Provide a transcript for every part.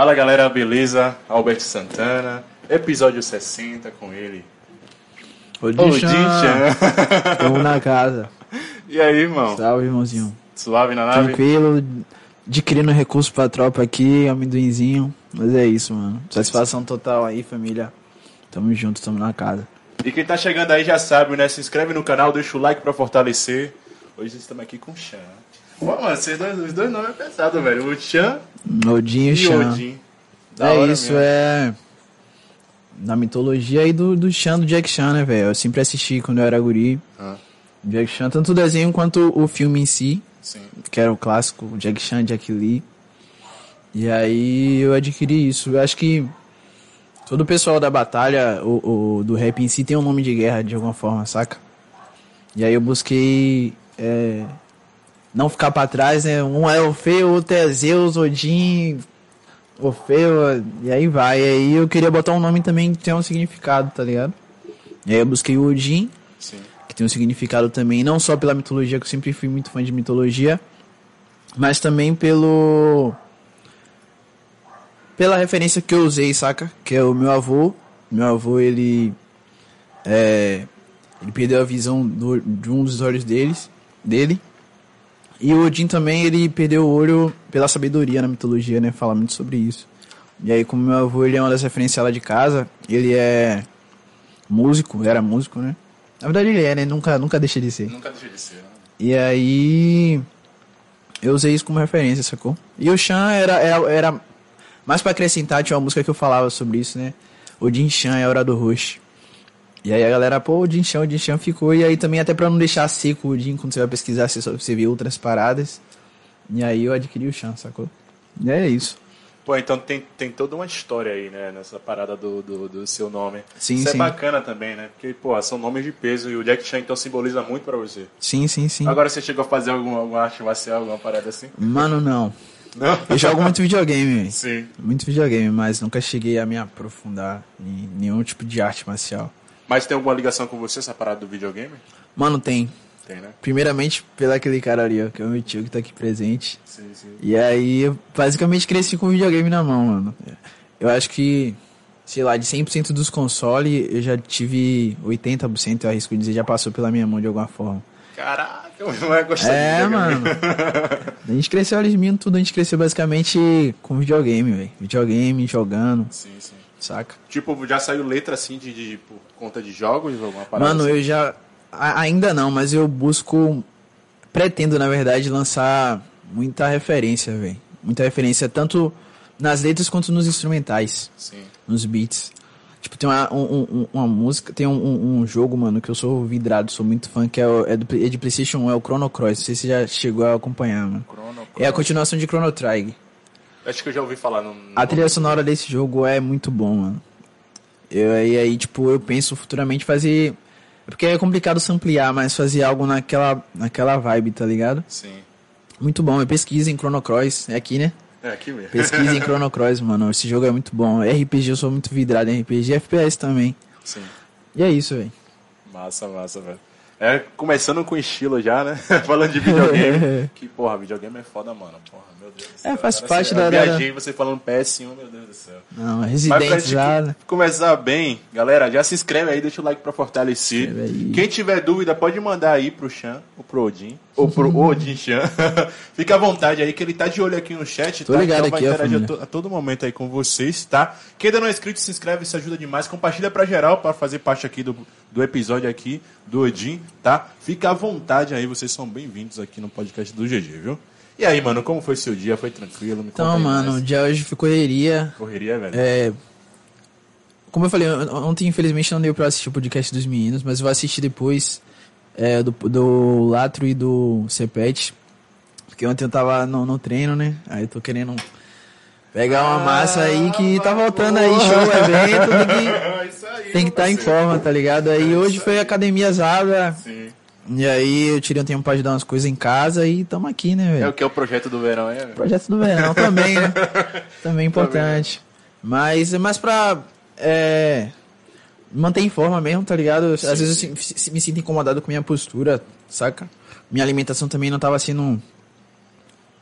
Fala galera, beleza? Alberto Santana, episódio 60 com ele. Dinchan. Tamo na casa. E aí, irmão? Salve, irmãozinho. Suave na nave? Tranquilo, adquirindo recurso pra tropa aqui, amendoinzinho. Mas é isso, mano. Satisfação total aí, família. Tamo junto, tamo na casa. E quem tá chegando aí já sabe, né? Se inscreve no canal, deixa o like pra fortalecer. Hoje estamos aqui com o Chan. Pô, mano, vocês dois, os dois nomes é pesado, velho. O Chan Odinho e e o Chan. Odin. Da É isso, mesmo. é. Na mitologia aí do, do Chan, do Jack Chan, né, velho? Eu sempre assisti quando eu era guri. Ah, Jack Chan, tanto o desenho quanto o filme em si, sim. que era o clássico, o Jack Chan, Jack Lee. E aí eu adquiri isso. Eu acho que todo o pessoal da batalha, o, o- do rap em si, tem um nome de guerra de alguma forma, saca? E aí eu busquei é, não ficar pra trás, né? Um é Orfeu, outro é Zeus, Odin, Orfeu, e aí vai. E aí eu queria botar um nome também que tenha um significado, tá ligado? E aí eu busquei o Odin, Sim. que tem um significado também, não só pela mitologia, que eu sempre fui muito fã de mitologia, mas também pelo. pela referência que eu usei, saca? Que é o meu avô. Meu avô, ele. É, ele perdeu a visão do- de um dos olhos deles, dele. E o Odin também, ele perdeu o olho pela sabedoria na mitologia, né? Fala muito sobre isso. E aí, como meu avô, ele é uma das referências lá de casa, ele é músico, era músico, né? Na verdade ele é, né? Nunca, nunca deixa de ser. Nunca deixei de ser, né? E aí eu usei isso como referência, sacou? E o Chan era, era, era mais pra acrescentar, tinha uma música que eu falava sobre isso, né? Odin Chan é a hora do rush. E aí a galera, pô, Odin Chan, Odin Chan ficou. E aí também até pra não deixar seco o Odin, quando você vai pesquisar, você, só- você vê outras paradas. E aí eu adquiri o Chan, sacou? E é isso. Pô, então tem, tem toda uma história aí, né? Nessa parada do, do, do seu nome. Sim, Isso sim. é bacana também, né? Porque, pô, são nomes de peso e o Jack Chan então simboliza muito pra você. Sim, sim, sim. Agora você chegou a fazer alguma, alguma arte marcial, alguma parada assim? Mano, não. Não? Eu jogo muito videogame, velho. Sim. Muito videogame, mas nunca cheguei a me aprofundar em nenhum tipo de arte marcial. Mas tem alguma ligação com você, essa parada do videogame? Mano, tem. Tem, né? Primeiramente pelo aquele cara ali, ó, que é o meu tio que tá aqui presente. Sim, sim. E aí eu basicamente cresci com videogame na mão, mano. Eu acho que, sei lá, de 100% dos consoles, eu já tive 80%, eu arrisco dizer, já passou pela minha mão de alguma forma. Caraca, não é gostar É, mano. A gente cresceu, olha tudo, a gente cresceu basicamente com videogame, velho. Videogame, jogando, Sim, sim. Saca? Tipo, já saiu letra assim de, de por conta de jogos, alguma parada Mano, assim? eu já. a- ainda não, mas eu busco. Pretendo, na verdade, lançar muita referência, velho. Muita referência, tanto nas letras quanto nos instrumentais, Sim. nos beats. Tipo, tem uma, um- um- uma música, tem um, um- jogo, mano, que eu sou vidrado, sou muito fã, que é, é, do, é de PlayStation 1, é o Chrono Cross. Não sei se você já chegou a acompanhar, mano. Chrono, É a continuação de Chrono Trigger. Acho que eu já ouvi falar A trilha sonora desse jogo é muito bom, mano. Eu, e aí, tipo, eu penso futuramente fazer. Porque é complicado samplear, mas fazer algo naquela, naquela vibe, tá ligado? Sim. Muito bom. Eu pesquisa em Chrono Cross. É aqui, né? É aqui mesmo. Pesquisa em Chrono Cross, mano. Esse jogo é muito bom. RPG, eu sou muito vidrado em RPG FPS também. Sim. E é isso, velho. Massa, massa, velho. É, começando com estilo já, né? falando de videogame. que, porra, videogame é foda, mano. Porra, meu Deus do céu. É, faz Agora parte você- da- Eu da- viajei você falando PS1, meu Deus do céu. Não, Mas pra Resident gente já. né? começar bem, galera, já se inscreve aí, deixa o like pra fortalecer. Quem tiver dúvida, pode mandar aí pro Chan, ou pro Odin, ou pro. Odin Chan. Fica à vontade aí, que ele tá de olho aqui no chat, Tô tá? ligado então vai aqui, interagir a, to- a todo momento aí com vocês, tá? Quem ainda não é inscrito, se inscreve, isso ajuda demais. Compartilha pra geral, pra fazer parte aqui do, do episódio aqui, do Odin, tá? Fica à vontade aí, vocês são bem-vindos aqui no podcast do GG, viu? E aí, mano, como foi seu dia? Foi tranquilo? Então, mano, o mais. dia hoje foi correria. Correria, velho? É. Como eu falei, on- ontem infelizmente não deu pra assistir o podcast dos meninos, mas eu vou assistir depois é, do, do Latro e do Cepete. Porque ontem eu tava no, no treino, né? Aí eu tô querendo pegar uma massa aí que tá voltando aí, show, evento, tem que, aí, tem que estar em parceiro. forma, tá ligado? Aí hoje foi academia Zada, Sim. E aí eu tirei um tempo pra ajudar umas coisas em casa e tamo aqui, né, velho? É o que é o projeto do verão, é? velho? Projeto do verão também, né? Também importante. Mas é mais pra é, manter em forma mesmo, tá ligado? Às vezes eu se- me sinto incomodado com minha postura, saca? Minha alimentação também não tava sendo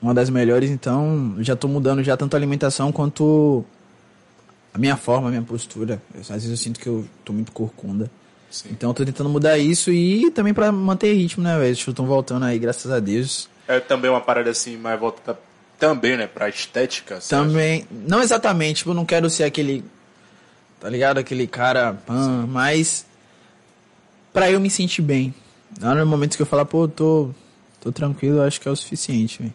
uma das melhores, então já tô mudando já tanto a alimentação quanto a minha forma, a minha postura. Às vezes eu sinto que eu tô muito corcunda. Sim. Então eu tô tentando mudar isso e também pra manter ritmo, né, velho? Estão voltando aí, graças a Deus. É também uma parada assim, mais voltada também, né, pra estética. você acha? Também, não exatamente, tipo, eu não quero ser aquele, tá ligado? Aquele cara, mas pra eu me sentir bem. Lá no momento que eu falar, pô, tô, tô tranquilo, acho que é o suficiente, velho.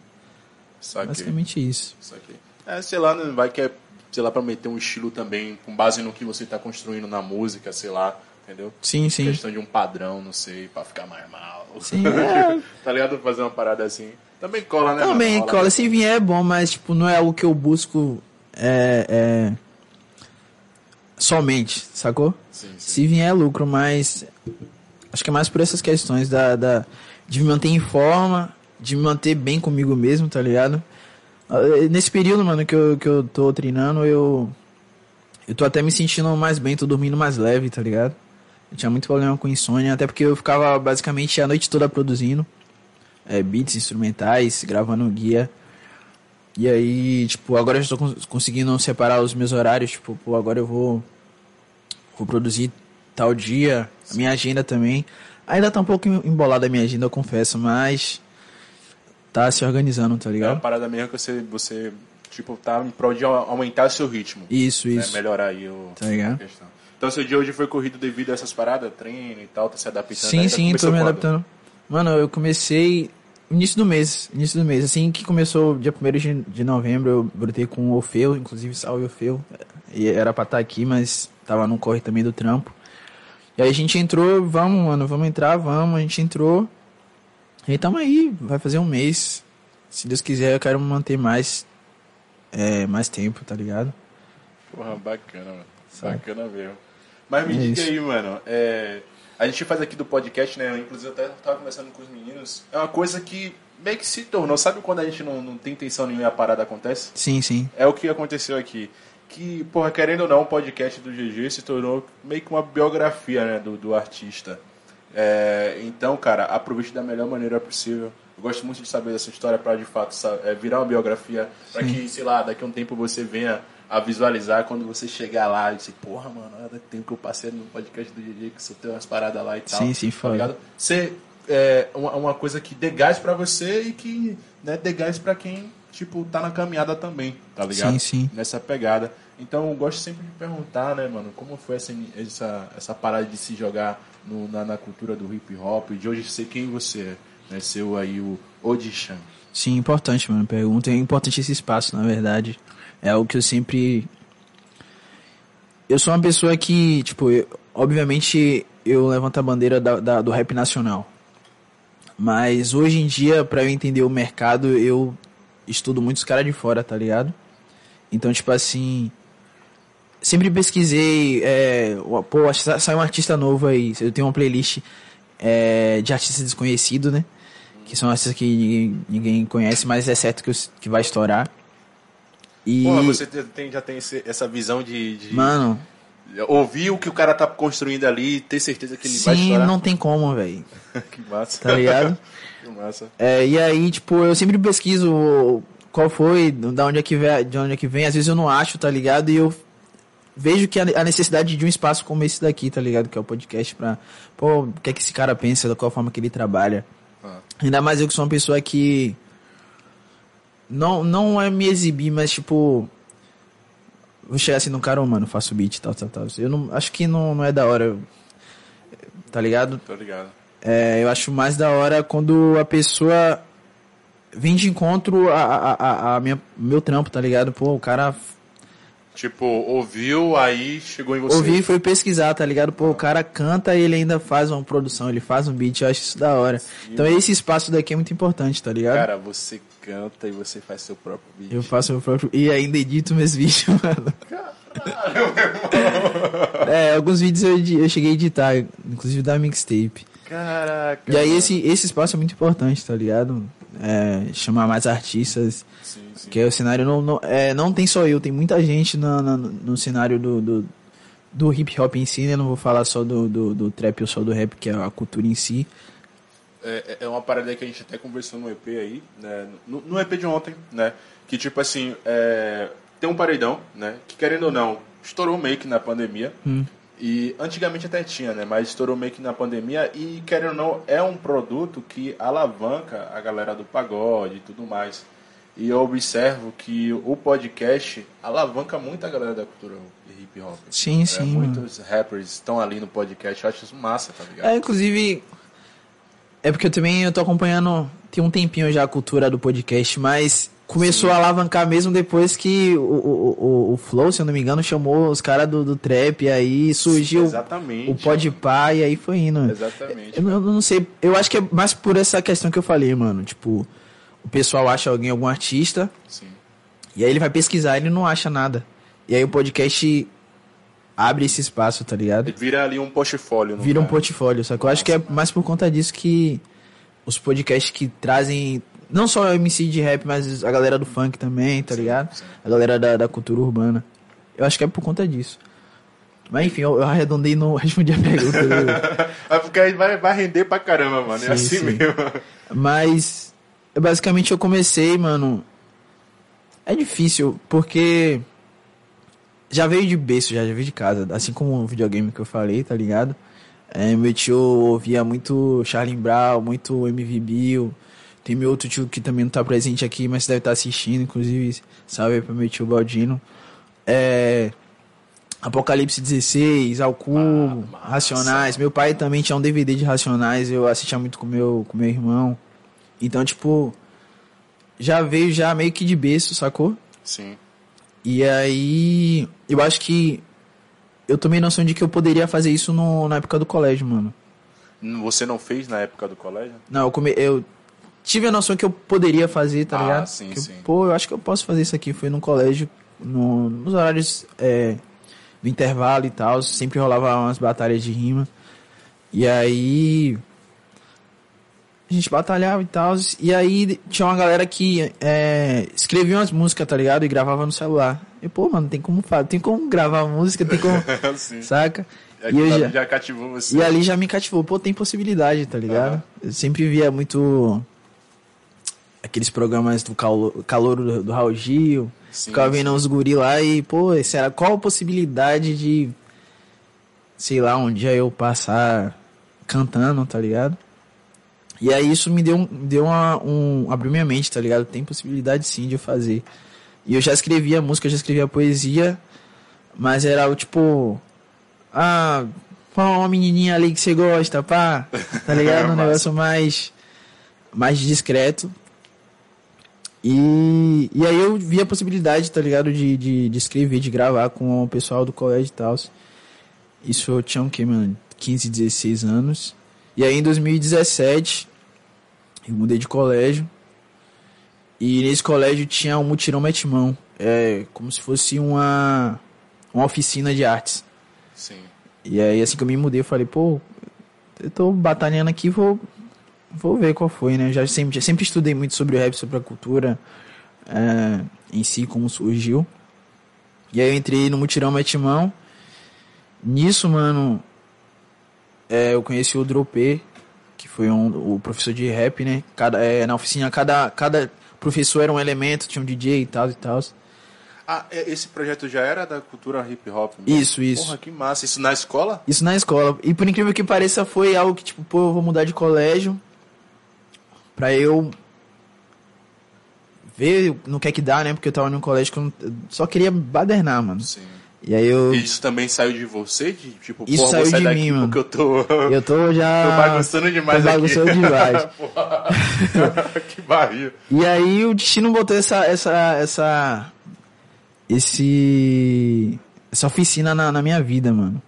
Basicamente isso. Saquei. É, sei lá, né, vai que é, sei lá, pra meter um estilo também, com base no que você tá construindo na música, sei lá, entendeu? Sim, sim. Questão de um padrão, não sei, pra ficar mais mal. Sim, é. tá ligado? Fazer uma parada assim. Também cola, né? Também, mano? cola, se vier é bom, mas tipo, não é algo que eu busco é, é, somente, sacou? Sim, sim. Se vier é lucro, mas acho que é mais por essas questões da, da, de me manter em forma, de me manter bem comigo mesmo, tá ligado? Ah, Nesse período, mano, que eu, que eu tô treinando, eu. Eu tô até me sentindo mais bem, tô dormindo mais leve, tá ligado? Eu tinha muito problema com insônia, até porque eu ficava basicamente a noite toda produzindo é, beats instrumentais, gravando guia. E aí, tipo, agora eu estou cons- conseguindo separar os meus horários, tipo, pô, agora eu vou vou produzir tal dia, a minha agenda também. Ainda tá um pouco embolada a minha agenda, eu confesso, mas tá se organizando, tá É uma ligado? parada mesmo que você, você tipo, tá em prol de au- aumentar o seu ritmo. Isso, né? isso. Melhorar aí o, Tá ligado? a questão. Então, seu dia hoje foi corrido devido a essas paradas, treino e tal, tá se adaptando Sim, ainda? sim, tô me quando? adaptando. Mano, eu comecei início do mês, início do mês. Assim que começou dia 1 de, de novembro, eu brotei com o Ofeu, inclusive salve Ofeu. E era pra estar aqui, mas tava no corre também do trampo. E aí a gente entrou, vamos, mano, vamos entrar, vamos, a gente entrou. E tamo aí, vai fazer um mês. Se Deus quiser, eu quero manter mais, é, mais tempo, tá ligado? Porra, bacana, mano. Sabe? Bacana mesmo. Mas me É diga isso. aí, mano. é, a gente faz aqui do podcast, né? Inclusive, eu até tava conversando com os meninos. É uma coisa que meio que se tornou. Sabe quando a gente não, não tem intenção nenhuma e a parada acontece? Sim, sim. É o que aconteceu aqui. Que, porra, querendo ou não, o podcast do GG se tornou meio que uma biografia, né? Do, do artista. É, então, cara, aproveite da melhor maneira possível. Eu gosto muito de saber dessa história para de fato sa- é, virar uma biografia para que, sei lá, daqui a um tempo você venha a visualizar quando você chegar lá e dizer, porra, mano, olha o tempo que eu passei no podcast do GG que você tem umas paradas lá e tal. Sim, sim, tá foda. ligado? Ser é, uma, uma coisa que dê gás pra você e que né, dê gás pra quem, tipo, tá na caminhada também, tá ligado? Sim, sim. Nessa pegada. Então eu gosto sempre de perguntar, né, mano, como foi essa, essa, essa parada de se jogar no- na, na cultura do hip hop, de hoje ser quem você é, né? Ser o aí o Odishan. Sim, importante, mano. Pergunta. É importante esse espaço, na verdade. É algo que eu sempre. Eu sou uma pessoa que, tipo, eu- obviamente eu levanto a bandeira da, da- do rap nacional. Mas hoje em dia, pra eu entender o mercado, eu estudo muito os caras de fora, tá ligado? Então, tipo assim. Sempre pesquisei. É, pô, acho que sa- saiu um artista novo aí. Eu tenho uma playlist é, de artistas desconhecidos, né? Que são artistas que ninguém, ninguém conhece, mas é certo que, que vai estourar. E. Porra, você te- tem, já tem esse- essa visão de, de Mano, ouvir o que o cara tá construindo ali e ter certeza que ele vai sim, estourar. não tem como, velho. que massa. Tá ligado? que massa. É, e aí, tipo, eu sempre pesquiso qual foi, da onde é que vem, de onde é que vem. Às vezes eu não acho, tá ligado? E eu vejo que a a necessidade de um espaço como esse daqui, tá ligado? Que é o podcast pra, pô, o que é que esse cara pensa, da qual forma que ele trabalha. Ah. Ainda mais eu que sou uma pessoa que não, não é me exibir, mas tipo, vou chegar assim no cara, ô, mano, faço beat, tal, tal, tal. Eu não, acho que não, não é da hora, tá ligado? Tô ligado. É, eu acho mais da hora quando a pessoa vem de encontro a, a, a, a minha, meu trampo, tá ligado? Pô, o cara Tipo, ouviu, aí chegou em você. ouviu e foi pesquisar, tá ligado? Pô, o cara canta e ele ainda faz uma produção, ele faz um beat, eu acho isso da hora. Então esse espaço daqui é muito importante, tá ligado? Cara, você canta e você faz seu próprio vídeo. Eu faço meu próprio. E ainda edito meus vídeos, mano. é, alguns vídeos eu, eu cheguei a editar, inclusive da mixtape. Caraca. E aí mano. esse, esse espaço é muito importante, tá ligado? É, chamar mais artistas. Sim, sim. Porque o cenário não, não, é, não tem só eu, tem muita gente na, na- no cenário do, do, do hip hop em si, né? Não vou falar só do, do, do trap ou só do rap, que é a cultura em si. É, é uma parada que a gente até conversou no EP aí, né? No, no EP de ontem, né? Que tipo assim, é, tem um paredão, né? Que querendo ou não, estourou meio que na pandemia. Hum. E antigamente até tinha, né? Mas estourou meio que na pandemia e, querendo ou não, é um produto que alavanca a galera do pagode e tudo mais. E eu observo que o podcast alavanca muito a galera da cultura hip hop. Sim, É, sim. muitos rappers estão ali no podcast, eu acho isso massa, tá ligado? É, inclusive. É porque eu também eu tô acompanhando. Tem um tempinho já a cultura do podcast, mas começou Sim. a alavancar mesmo depois que o, o, o, o Flow, se eu não me engano, chamou os caras do, do trap, e aí surgiu Exatamente. o Podpah, e aí foi indo. Exatamente. Eu não, eu não sei, eu acho que é mais por essa questão que eu falei, mano. Tipo, o pessoal acha alguém, algum artista, Sim. e aí ele vai pesquisar, ele não acha nada. E aí o podcast abre esse espaço, tá ligado? Vira ali um portfólio. Vira um cara. portfólio, só que eu acho que é mais por conta disso que os podcasts que trazem não só o MC de rap, mas a galera do funk também, tá ligado? sim. A galera da, da cultura urbana. Eu acho que é por conta disso. Mas enfim, eu, eu arredondei e não respondi a pergunta. É porque aí vai, vai render pra caramba, mano. Sim, é assim sim. mesmo. Mas basicamente eu comecei, mano. É difícil, porque já veio de berço, já, já veio de casa. Assim como o videogame que eu falei, tá ligado? É, meu tio ouvia muito Charlie Brown, muito MV Bill. Tem meu outro tio que também não tá presente aqui, mas deve estar assistindo, inclusive. Salve aí pro meu tio Baldino. É. Apocalipse 16, Ao Cubo, massa. Racionais. Meu pai também tinha um DVD de Racionais, eu assistia muito com meu, com meu irmão. Então, tipo, já veio já meio que de berço, sacou? Sim. E aí, eu acho que eu tomei noção de que eu poderia fazer isso no, na época do colégio, mano. Você não fez na época do colégio? Não, eu, come, eu tive a noção que eu poderia fazer, tá Ah, ligado? sim, Que sim. pô, eu acho que eu posso fazer isso aqui. Foi no colégio, no- nos horários é, do intervalo e tal. Sempre rolava umas batalhas de rima. E aí. A gente batalhava e tal. E aí tinha uma galera que é, escrevia umas músicas, tá ligado? E gravava no celular. E, pô, mano, tem como fazer, tem como gravar música, tem como. Saca? É E que já- já cativou você. e ali já me cativou. Pô, tem possibilidade, tá ligado? Aham. Eu sempre via muito aqueles programas do calor, calor do, do Raul Gil. Sim, ficava vendo uns guri lá e, pô, será, qual a possibilidade de, sei lá, um dia eu passar cantando, tá ligado? E aí isso me deu, um- deu uma, um, abriu minha mente, tá ligado? Tem possibilidade sim de eu fazer. E eu já escrevia música, já escrevia poesia, mas era o tipo, ah, qual uma menininha ali que você gosta, pá, tá ligado? Um negócio mais, mais discreto. E, e aí eu vi a possibilidade, tá ligado? De, de, de escrever, de gravar com o pessoal do colégio e tal. Isso eu tinha o quê, mano? 15, 16 anos. E aí em 2017, eu mudei de colégio. E nesse colégio tinha um mutirão metimão. É como se fosse uma, uma oficina de artes. Sim. E aí assim que eu me mudei, eu falei, pô, eu tô batalhando aqui, vou, vou ver qual foi, né? Eu já sempre, já sempre estudei muito sobre o rap, sobre a cultura é, em si, como surgiu. E aí eu entrei no Mutirão Metimão. Nisso, mano, é, eu conheci o Dropê, que foi um, o professor de rap, né? Cada, é, na oficina, cada, cada professor era um elemento, tinha um DJ e tal e tal. Ah, é- esse projeto já era da cultura hip hop? mesmo? Isso, isso. Porra, que massa. Isso na escola? Isso na escola. E por incrível que pareça, foi algo que, tipo, pô, eu vou mudar de colégio pra eu ver no que é que dá, né? Porque eu tava num colégio que eu só queria badernar, mano. Sim. E aí eu, Isso também saiu de você? De, tipo, Isso porra, saiu vou sair de daqui mim, mano. porque eu tô... eu tô já... Tô bagunçando demais tô aqui. bagunçando demais. Porra. que barril. E aí o destino botou essa, essa, essa, esse, essa oficina na, na minha vida, mano.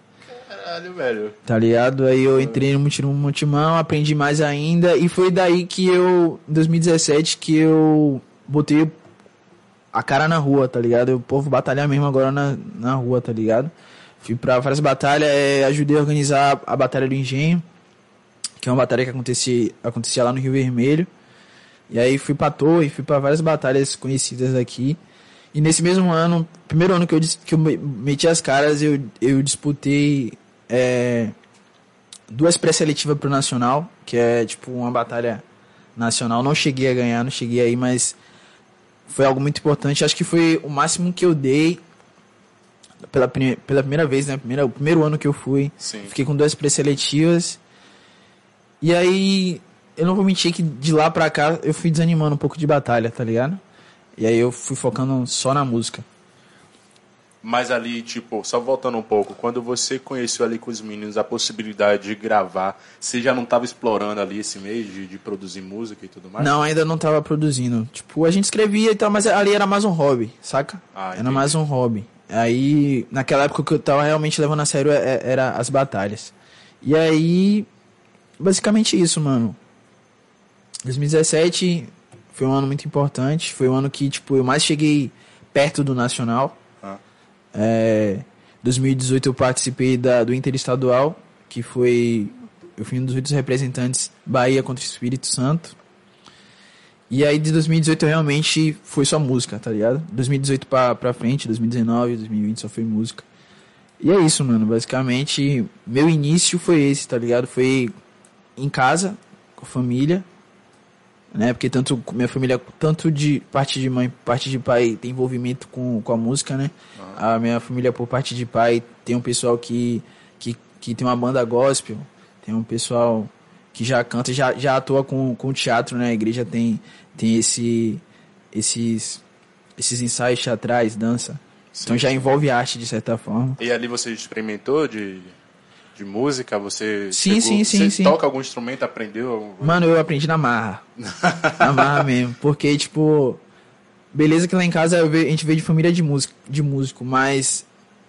Caralho, velho. Tá ligado? Aí eu entrei no Mutirão Multimão, aprendi mais ainda. E foi daí que eu, em 2017, que eu botei a cara na rua, tá ligado? O povo batalhar mesmo agora na, na rua, tá ligado? Fui pra várias batalhas, é, ajudei a organizar a Batalha do Engenho, que é uma batalha que acontecia, acontecia lá no Rio Vermelho. E aí fui pra Torre, fui pra várias batalhas conhecidas aqui. E nesse mesmo ano, primeiro ano que eu, que eu me- meti as caras, eu, eu disputei é, duas pré-seletivas pro Nacional, que é tipo uma batalha nacional. Não cheguei a ganhar, não cheguei aí, mas foi algo muito importante. Acho que foi o máximo que eu dei pela, pela primeira vez, né? Primeira, o primeiro ano que eu fui. Sim. Fiquei com duas pré-seletivas. E aí, eu não vou mentir que de lá pra cá eu fui desanimando um pouco de batalha, tá ligado? E aí eu fui focando só na música. Mas ali, tipo, só voltando um pouco, quando você conheceu ali com os meninos a possibilidade de gravar, você já não estava explorando ali esse meio de, de produzir música e tudo mais? Não, ainda não tava produzindo. Tipo, a gente escrevia e tal, mas ali era mais um hobby, saca? Ah, era mais um hobby. Aí, naquela época que eu tava realmente levando a sério é- é- era as batalhas. E aí, basicamente isso, mano. 2017 foi um ano muito importante. Foi um ano que, tipo, eu mais cheguei perto do Nacional. É, 2018 eu participei da, do Interestadual, que foi. Eu fui um dos oito representantes Bahia contra o Espírito Santo. E aí de 2018 eu realmente foi só música, tá ligado? 2018 pra, pra frente, 2019, 2020 só foi música. E é isso, mano. Basicamente, meu início foi esse, tá ligado? Foi em casa, com a família, né? Porque tanto minha família, tanto de parte de mãe, parte de pai, tem envolvimento com, com a música, né? A minha família, por parte de pai, tem um pessoal que, que, que tem uma banda gospel, tem um pessoal que já canta, já, já atua com, com teatro, né? A igreja tem, tem esse, esses, esses ensaios teatrais, dança. então já envolve arte, de certa forma. E ali você experimentou de, de música? Você Sim, sim, sim, você sim. toca algum instrumento, aprendeu? Mano, eu aprendi na marra. na marra mesmo. Porque, tipo, beleza que lá em casa a gente veio de família de músico, de músico mas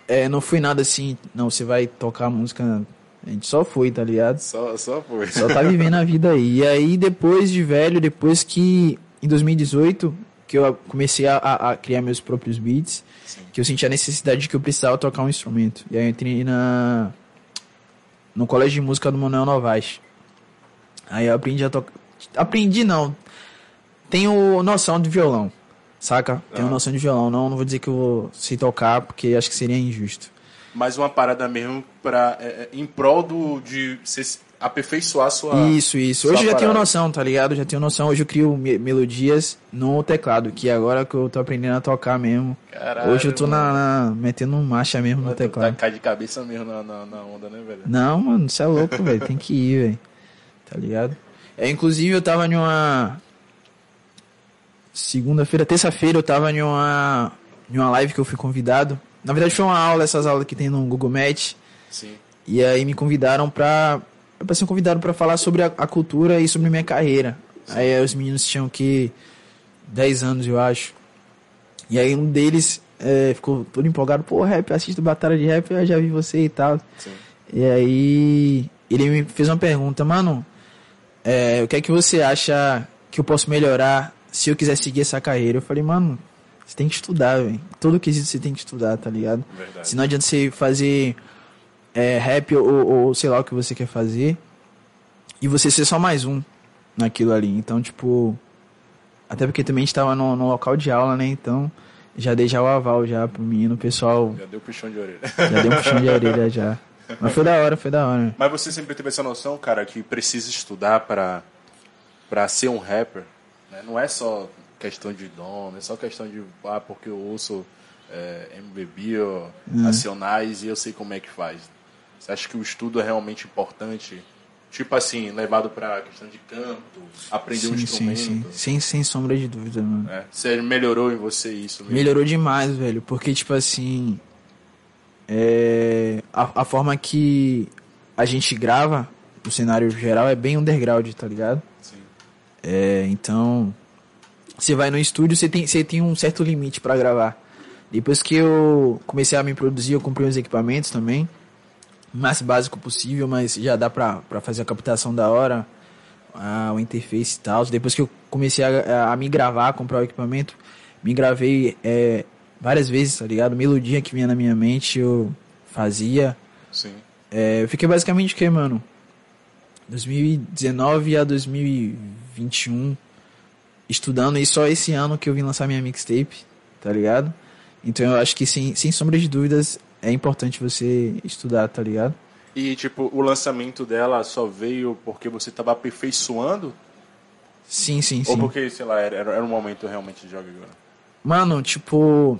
é, não foi nada assim, não, você vai tocar música. A gente só foi, tá ligado? Só, só foi. Só tá vivendo a vida aí. E aí, depois de velho, depois que em 2018, que eu comecei a, a- criar meus próprios beats, que eu senti a necessidade de que eu precisava tocar um instrumento. E aí eu entrei na no colégio de música do Manuel Novaes. Aí eu aprendi a tocar. Aprendi não. Tenho noção de violão. Saca? Tenho Ah. noção de violão. Não, não vou dizer que eu vou sei tocar, porque acho que seria injusto. Mas uma parada mesmo pra, é, é, em prol do, de se- aperfeiçoar sua. Isso, isso. sua Hoje eu já tenho noção, tá ligado? Já tenho noção. Hoje eu crio me- melodias no teclado, que agora que eu tô aprendendo a tocar mesmo. Caralho, Hoje eu tô na, na- metendo marcha mesmo no Mano, tu teclado. Tá cai de cabeça mesmo na, na, na onda, né, velho? Não, mano, você é louco, velho. Tem que ir, velho. Tá ligado? É, inclusive eu tava em uma. Segunda-feira, terça-feira eu tava em uma. Em uma live que eu fui convidado. Na verdade foi uma aula, essas aulas que tem no Google Meet. Sim. E aí me convidaram pra. Eu ser convidado pra falar sobre a, a cultura e sobre minha carreira. Aí os meninos tinham que 10 anos, eu acho. E aí um deles é, ficou todo empolgado, pô, rap, assisto batalha de rap, eu já vi você e tal. Sim. E aí ele me fez uma pergunta, mano, é, o que é que você acha que eu posso melhorar se eu quiser seguir essa carreira? Eu falei, mano, você tem que estudar, velho. Todo quesito você tem que estudar, tá ligado? Verdade. Se não adianta você fazer é, rap ou, ou sei lá o que você quer fazer e você ser só mais um naquilo ali. Então, tipo, até porque também a gente tava no, no local de aula, né? Então, já dei já o aval já pro menino, o pessoal Já deu puxão de orelha. já deu puxão de orelha já. Mas foi da hora, foi da hora. Mas você sempre teve essa noção, cara, que precisa estudar pra, pra ser um rapper. Né? Não é só questão de dom, não é só questão de, ah, porque eu ouço é, MBB ou Hum. Racionais e eu sei como é que faz. Você acha que o estudo é realmente importante? Tipo assim, levado pra questão de canto, aprender um Sim, sim, instrumento. sim. Sem, sem sombra de dúvida, mano. né? Você melhorou em você isso mesmo? Melhorou demais, velho. Porque, tipo assim. É, a, a forma que a gente grava, no cenário geral, é bem underground, tá ligado? É, então. Você vai no estúdio, você tem, você tem um certo limite pra gravar. Depois que eu comecei a me produzir, eu comprei uns equipamentos também. O mais básico possível, mas já dá pra, pra fazer a captação da hora, a, o interface e tal. Depois que eu comecei a, a me gravar, comprar o equipamento, me gravei é, várias vezes, tá ligado? Melodia que vinha na minha mente, eu fazia. Sim. É, eu fiquei basicamente o que, mano? 2019 a 2021 estudando e só esse ano que eu vim lançar minha mixtape, tá ligado? Então eu acho que sem, sem sombra de dúvidas é importante você estudar, tá ligado? E, tipo, o lançamento dela só veio porque você tava aperfeiçoando? Sim, sim, Ou sim. porque, sei lá, era, era um momento realmente de jogo agora? Mano, tipo.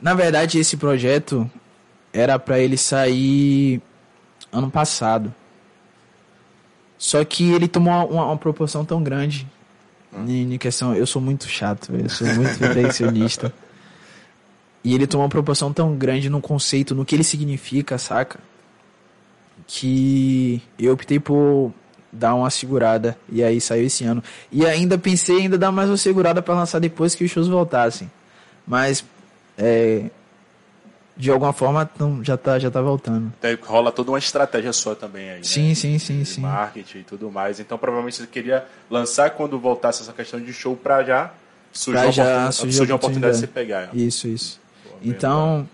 Na verdade, esse projeto era pra ele sair ano passado. Só que ele tomou uma, uma proporção tão grande em, questão. Eu sou muito chato, eu sou muito perfeccionista. E ele tomou uma proporção tão grande no conceito, no que ele significa, saca? Que eu optei por dar uma segurada. E aí saiu esse ano. E ainda pensei em ainda dar mais uma segurada pra lançar depois que os shows voltassem. Mas é, de alguma forma tão- já tá, já tá voltando. Então, rola toda uma estratégia sua também aí, né? Sim, sim, sim, de sim. marketing e tudo mais. Então, provavelmente você queria lançar quando voltasse essa questão de show pra já surgir Pra uma já oportun- surgir surgir oportunidade de você pegar. Isso, isso. Pô, Então.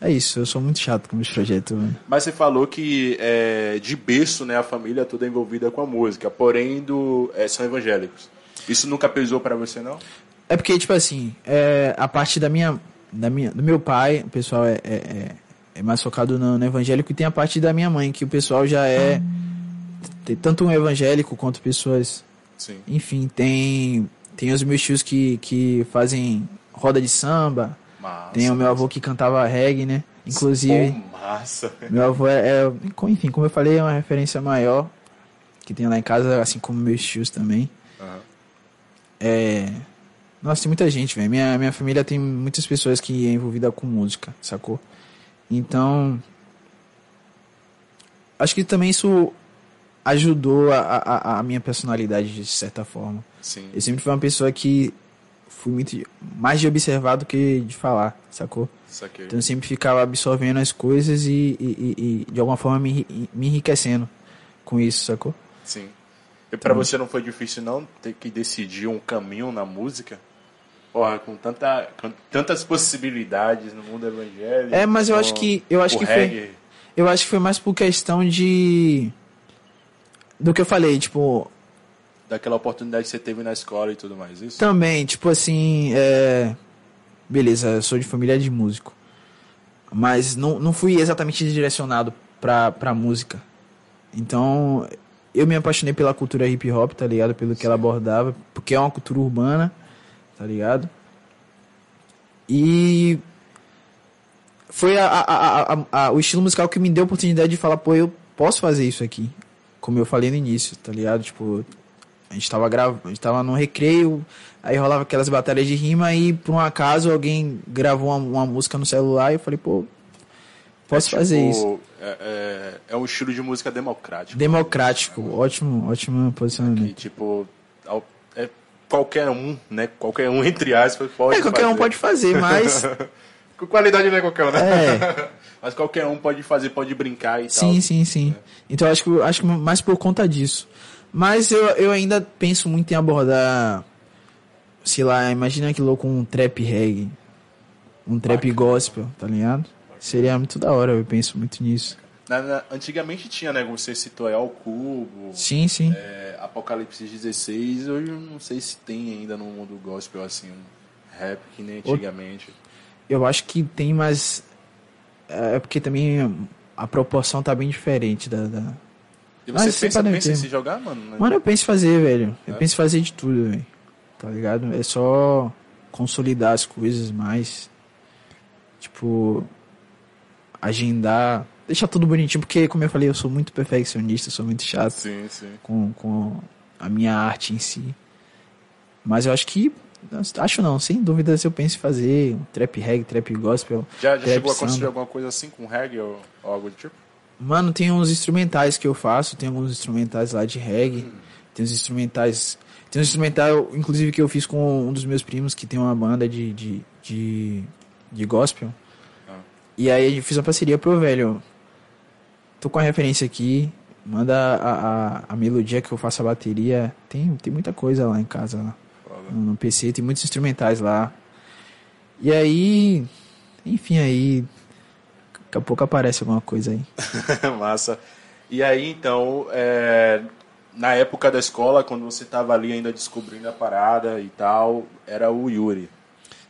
É isso, eu sou muito chato com meus projetos, mano. Mas você falou que é, de berço, né, a família toda é envolvida com a música, porém do, é, são evangélicos. Isso nunca pesou pra você, não? É porque, tipo assim, é, a parte da minha, da minha. Do meu pai, o pessoal é, é, é- é mais focado no, no evangélico, e tem a parte da minha mãe, que o pessoal já é. Tem tanto um evangélico quanto pessoas. Sim. Enfim, tem. Tem os meus tios que, que fazem roda de samba. Massa. Tem o meu avô que cantava reggae, né? Inclusive. Pô, massa. Meu avô é, é- enfim, como eu falei, é uma referência maior que tem lá em casa, assim como meus tios também. Aham. É, nossa, tem muita gente, velho. Minha, minha família tem muitas pessoas que é envolvida com música, sacou? Então, acho que também isso ajudou a, a, a minha personalidade de certa forma. Sim. Eu sempre fui uma pessoa que fui muito mais de observar do que de falar, sacou? Saquei. Então eu sempre ficava absorvendo as coisas e, e, e- e, de alguma forma me, me enriquecendo com isso, sacou? Sim. E pra você não foi difícil não ter que decidir um caminho na música? Porra, com, tanta, com tantas possibilidades no mundo evangélico. É, mas eu acho que eu acho que foi, reggae. eu acho que foi mais por questão de do que eu falei, tipo, Daquela oportunidade que você teve na escola e tudo mais, isso? também, tipo assim, é beleza, eu sou de família de músico. Mas não, não fui exatamente direcionado pra, pra música. Então, eu me apaixonei pela cultura hip hop, tá ligado? Pelo que ela abordava, porque é uma cultura urbana, tá ligado? E foi a, a- a- o estilo musical que me deu a oportunidade de falar, pô, eu posso fazer isso aqui. Como eu falei no início, tá ligado? Tipo, a gente tava gravando, a gente tava no recreio, aí rolava aquelas batalhas de rima e por um acaso alguém gravou uma, uma música no celular e eu falei, pô, posso É, fazer tipo, isso. É, é, é um estilo de música democrático. Democrático, ótimo, ótimo posicionamento. tipo, ao- é qualquer um, né? Qualquer um, entre aspas, pode É, qualquer um fazer. pode fazer, mas Com qualidade não é qualquer um, né? É. Mas qualquer um pode fazer, pode brincar e tal. sim, sim, sim. Então eu acho que acho que mais por conta disso. Mas eu, eu ainda penso muito em abordar, sei lá, imagina que louco um trap reggae, um trap gospel, tá ligado? Seria muito da hora, eu penso muito nisso. Na- na- antigamente tinha, né? Como você citou, é ao cubo, Sim, sim. é, Apocalipse 16. Hoje eu não sei se tem ainda no mundo gospel assim um rap que nem antigamente. Eu acho que tem, mas é é porque também a proporção tá bem diferente da. da- E você você pensa, pensa em se jogar, mano? né? Mano, eu penso em fazer, velho. Eu É? penso em fazer de tudo, velho. Tá ligado? É só consolidar as coisas mais. Tipo. Agendar. Deixar tudo bonitinho, porque, como eu falei, eu sou muito perfeccionista, sou muito chato Sim, sim. com, com a minha arte em si. Mas eu acho que. Acho não, sem dúvidas eu penso em fazer um trap reggae, trap gospel. Já, já trap chegou a construir samba. alguma coisa assim com reggae ou, ou algo do tipo? Mano, tem uns instrumentais que eu faço, tem alguns instrumentais lá de reggae, tem uns instrumentais. Tem um instrumental, inclusive, que eu fiz com um dos meus primos que tem uma banda de, de, de, de gospel. Ah. E aí eu fiz uma parceria pro velho. Tô com a referência aqui, manda a, a, a melodia que eu faço a bateria. Tem, tem muita coisa lá em casa, lá, no, no PC, tem muitos instrumentais lá. E aí, enfim, aí. Daqui a pouco aparece alguma coisa aí. Massa. E aí, então, é, na época da escola, quando você tava ali ainda descobrindo a parada e tal, era o Yuri.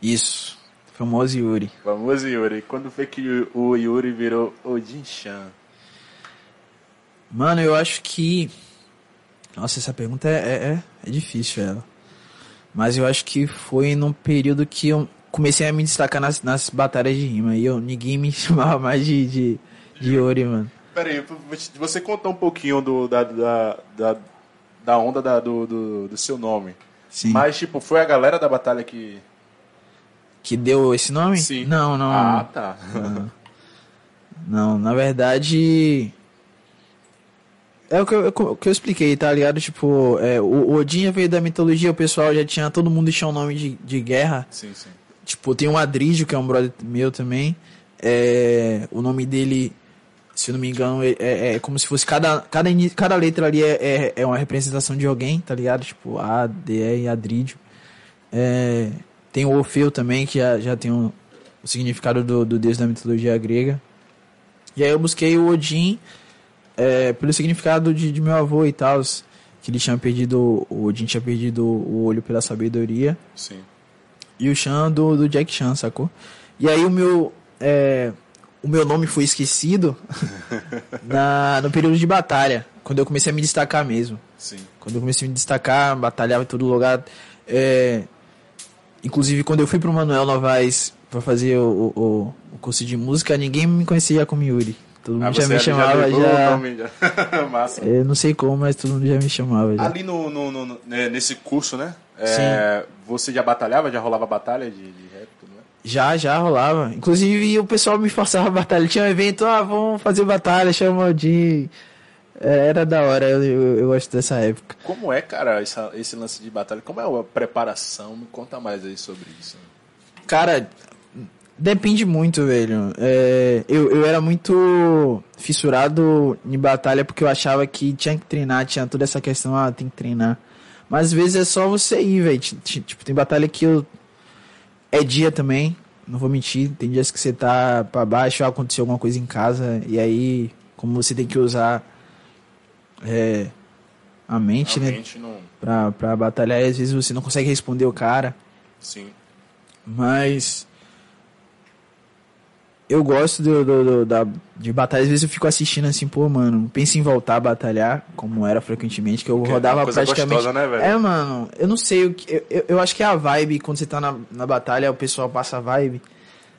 Isso. Famoso Yuri. Famoso Yuri. Quando foi que o Yuri virou Odin Chan? Mano, eu acho que. Nossa, essa pergunta é, é, é- é difícil, ela. Mas eu acho que foi num período que eu comecei a me destacar nas, nas batalhas de rima. E eu, ninguém me chamava mais de, de, de Ori, mano. Pera aí, você contou um pouquinho do, da, da, da, da onda da- do, do, do seu nome. Sim. Mas, tipo, foi a galera da batalha que. Que deu esse nome? Sim. Não, não. Ah, tá. Não, na verdade. É o que eu, o que eu expliquei, tá ligado? Tipo, é, o, o Odin veio da mitologia, o pessoal já tinha. Todo mundo tinha um nome de, de guerra. sim, sim. Tipo, tem um Adrígio, que é um brother meu também. É, o nome dele, se não me engano, é, é- é como se fosse cada, cada, cada letra ali é, é, é uma representação de alguém, tá ligado? Tipo, A, D, E, Adrígio. É, tem o Orfeu também, que já, já tem um- o significado do, do deus da mitologia grega. E aí eu busquei o Odin é, pelo significado de, de meu avô e tal, que ele tinha perdido, o Odin tinha perdido o olho pela sabedoria Sim. e o Chan do, do Jack Chan, sacou? E aí o meu é, o meu nome foi esquecido na, no período de batalha, quando eu comecei a me destacar mesmo. Sim. Quando eu comecei a me destacar, batalhava em todo lugar. É, inclusive quando eu fui pro Manuel Novaes pra fazer o, o, o curso de música, ninguém me conhecia como Yuri. Todo mundo Ah, já me chamava já. já. Massa. Eu não sei como, mas todo mundo já me chamava já. Ali no, no- no- no- né, nesse curso, né? é, você já batalhava? Já rolava batalha de, de rap? Tudo, né? Já, já rolava. Inclusive o pessoal me forçava a batalha. Tinha um evento, ah, vamos fazer batalha, chama de. É, Era da hora, eu, eu, eu gosto dessa época. Como é, cara, essa- esse lance de batalha? Como é a preparação? Me conta mais aí sobre isso. Cara, depende muito, velho. É, eu, eu era muito fissurado em batalha porque eu achava que tinha que treinar, tinha toda essa questão, ah, tem que treinar. Mas às vezes é só você ir, velho. Ti- ti- Tipo, tem batalha que eu. É dia também, não vou mentir. Tem dias que você tá pra baixo, aconteceu alguma coisa em casa, e aí, como você tem que usar é, a mente, né? Realmente não. Pra, pra batalhar, e às vezes você não consegue responder o cara. Sim. Mas eu gosto do, do- do- da, de batalha. Às vezes eu fico assistindo assim, pô, mano, pensa em voltar a batalhar, como era frequentemente, que eu Porque é rodava coisa praticamente. gostosa, né, velho? É, mano, eu não sei o que. Eu, eu, acho que é a vibe, quando você tá na, na batalha, o pessoal passa a vibe,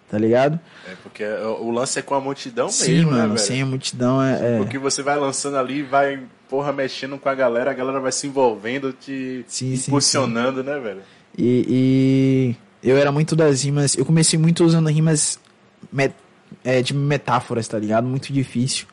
tá ligado? É porque o o lance é com a multidão Sim, mesmo, mano, né, sem a multidão é. é- Porque você vai lançando ali, vai, porra, mexendo com a galera, a galera vai se envolvendo, te Sim, sim, impulsionando, né, velho? E, e eu era muito das rimas. Eu comecei muito usando rimas met- é, de metáforas, tá ligado? Muito difícil.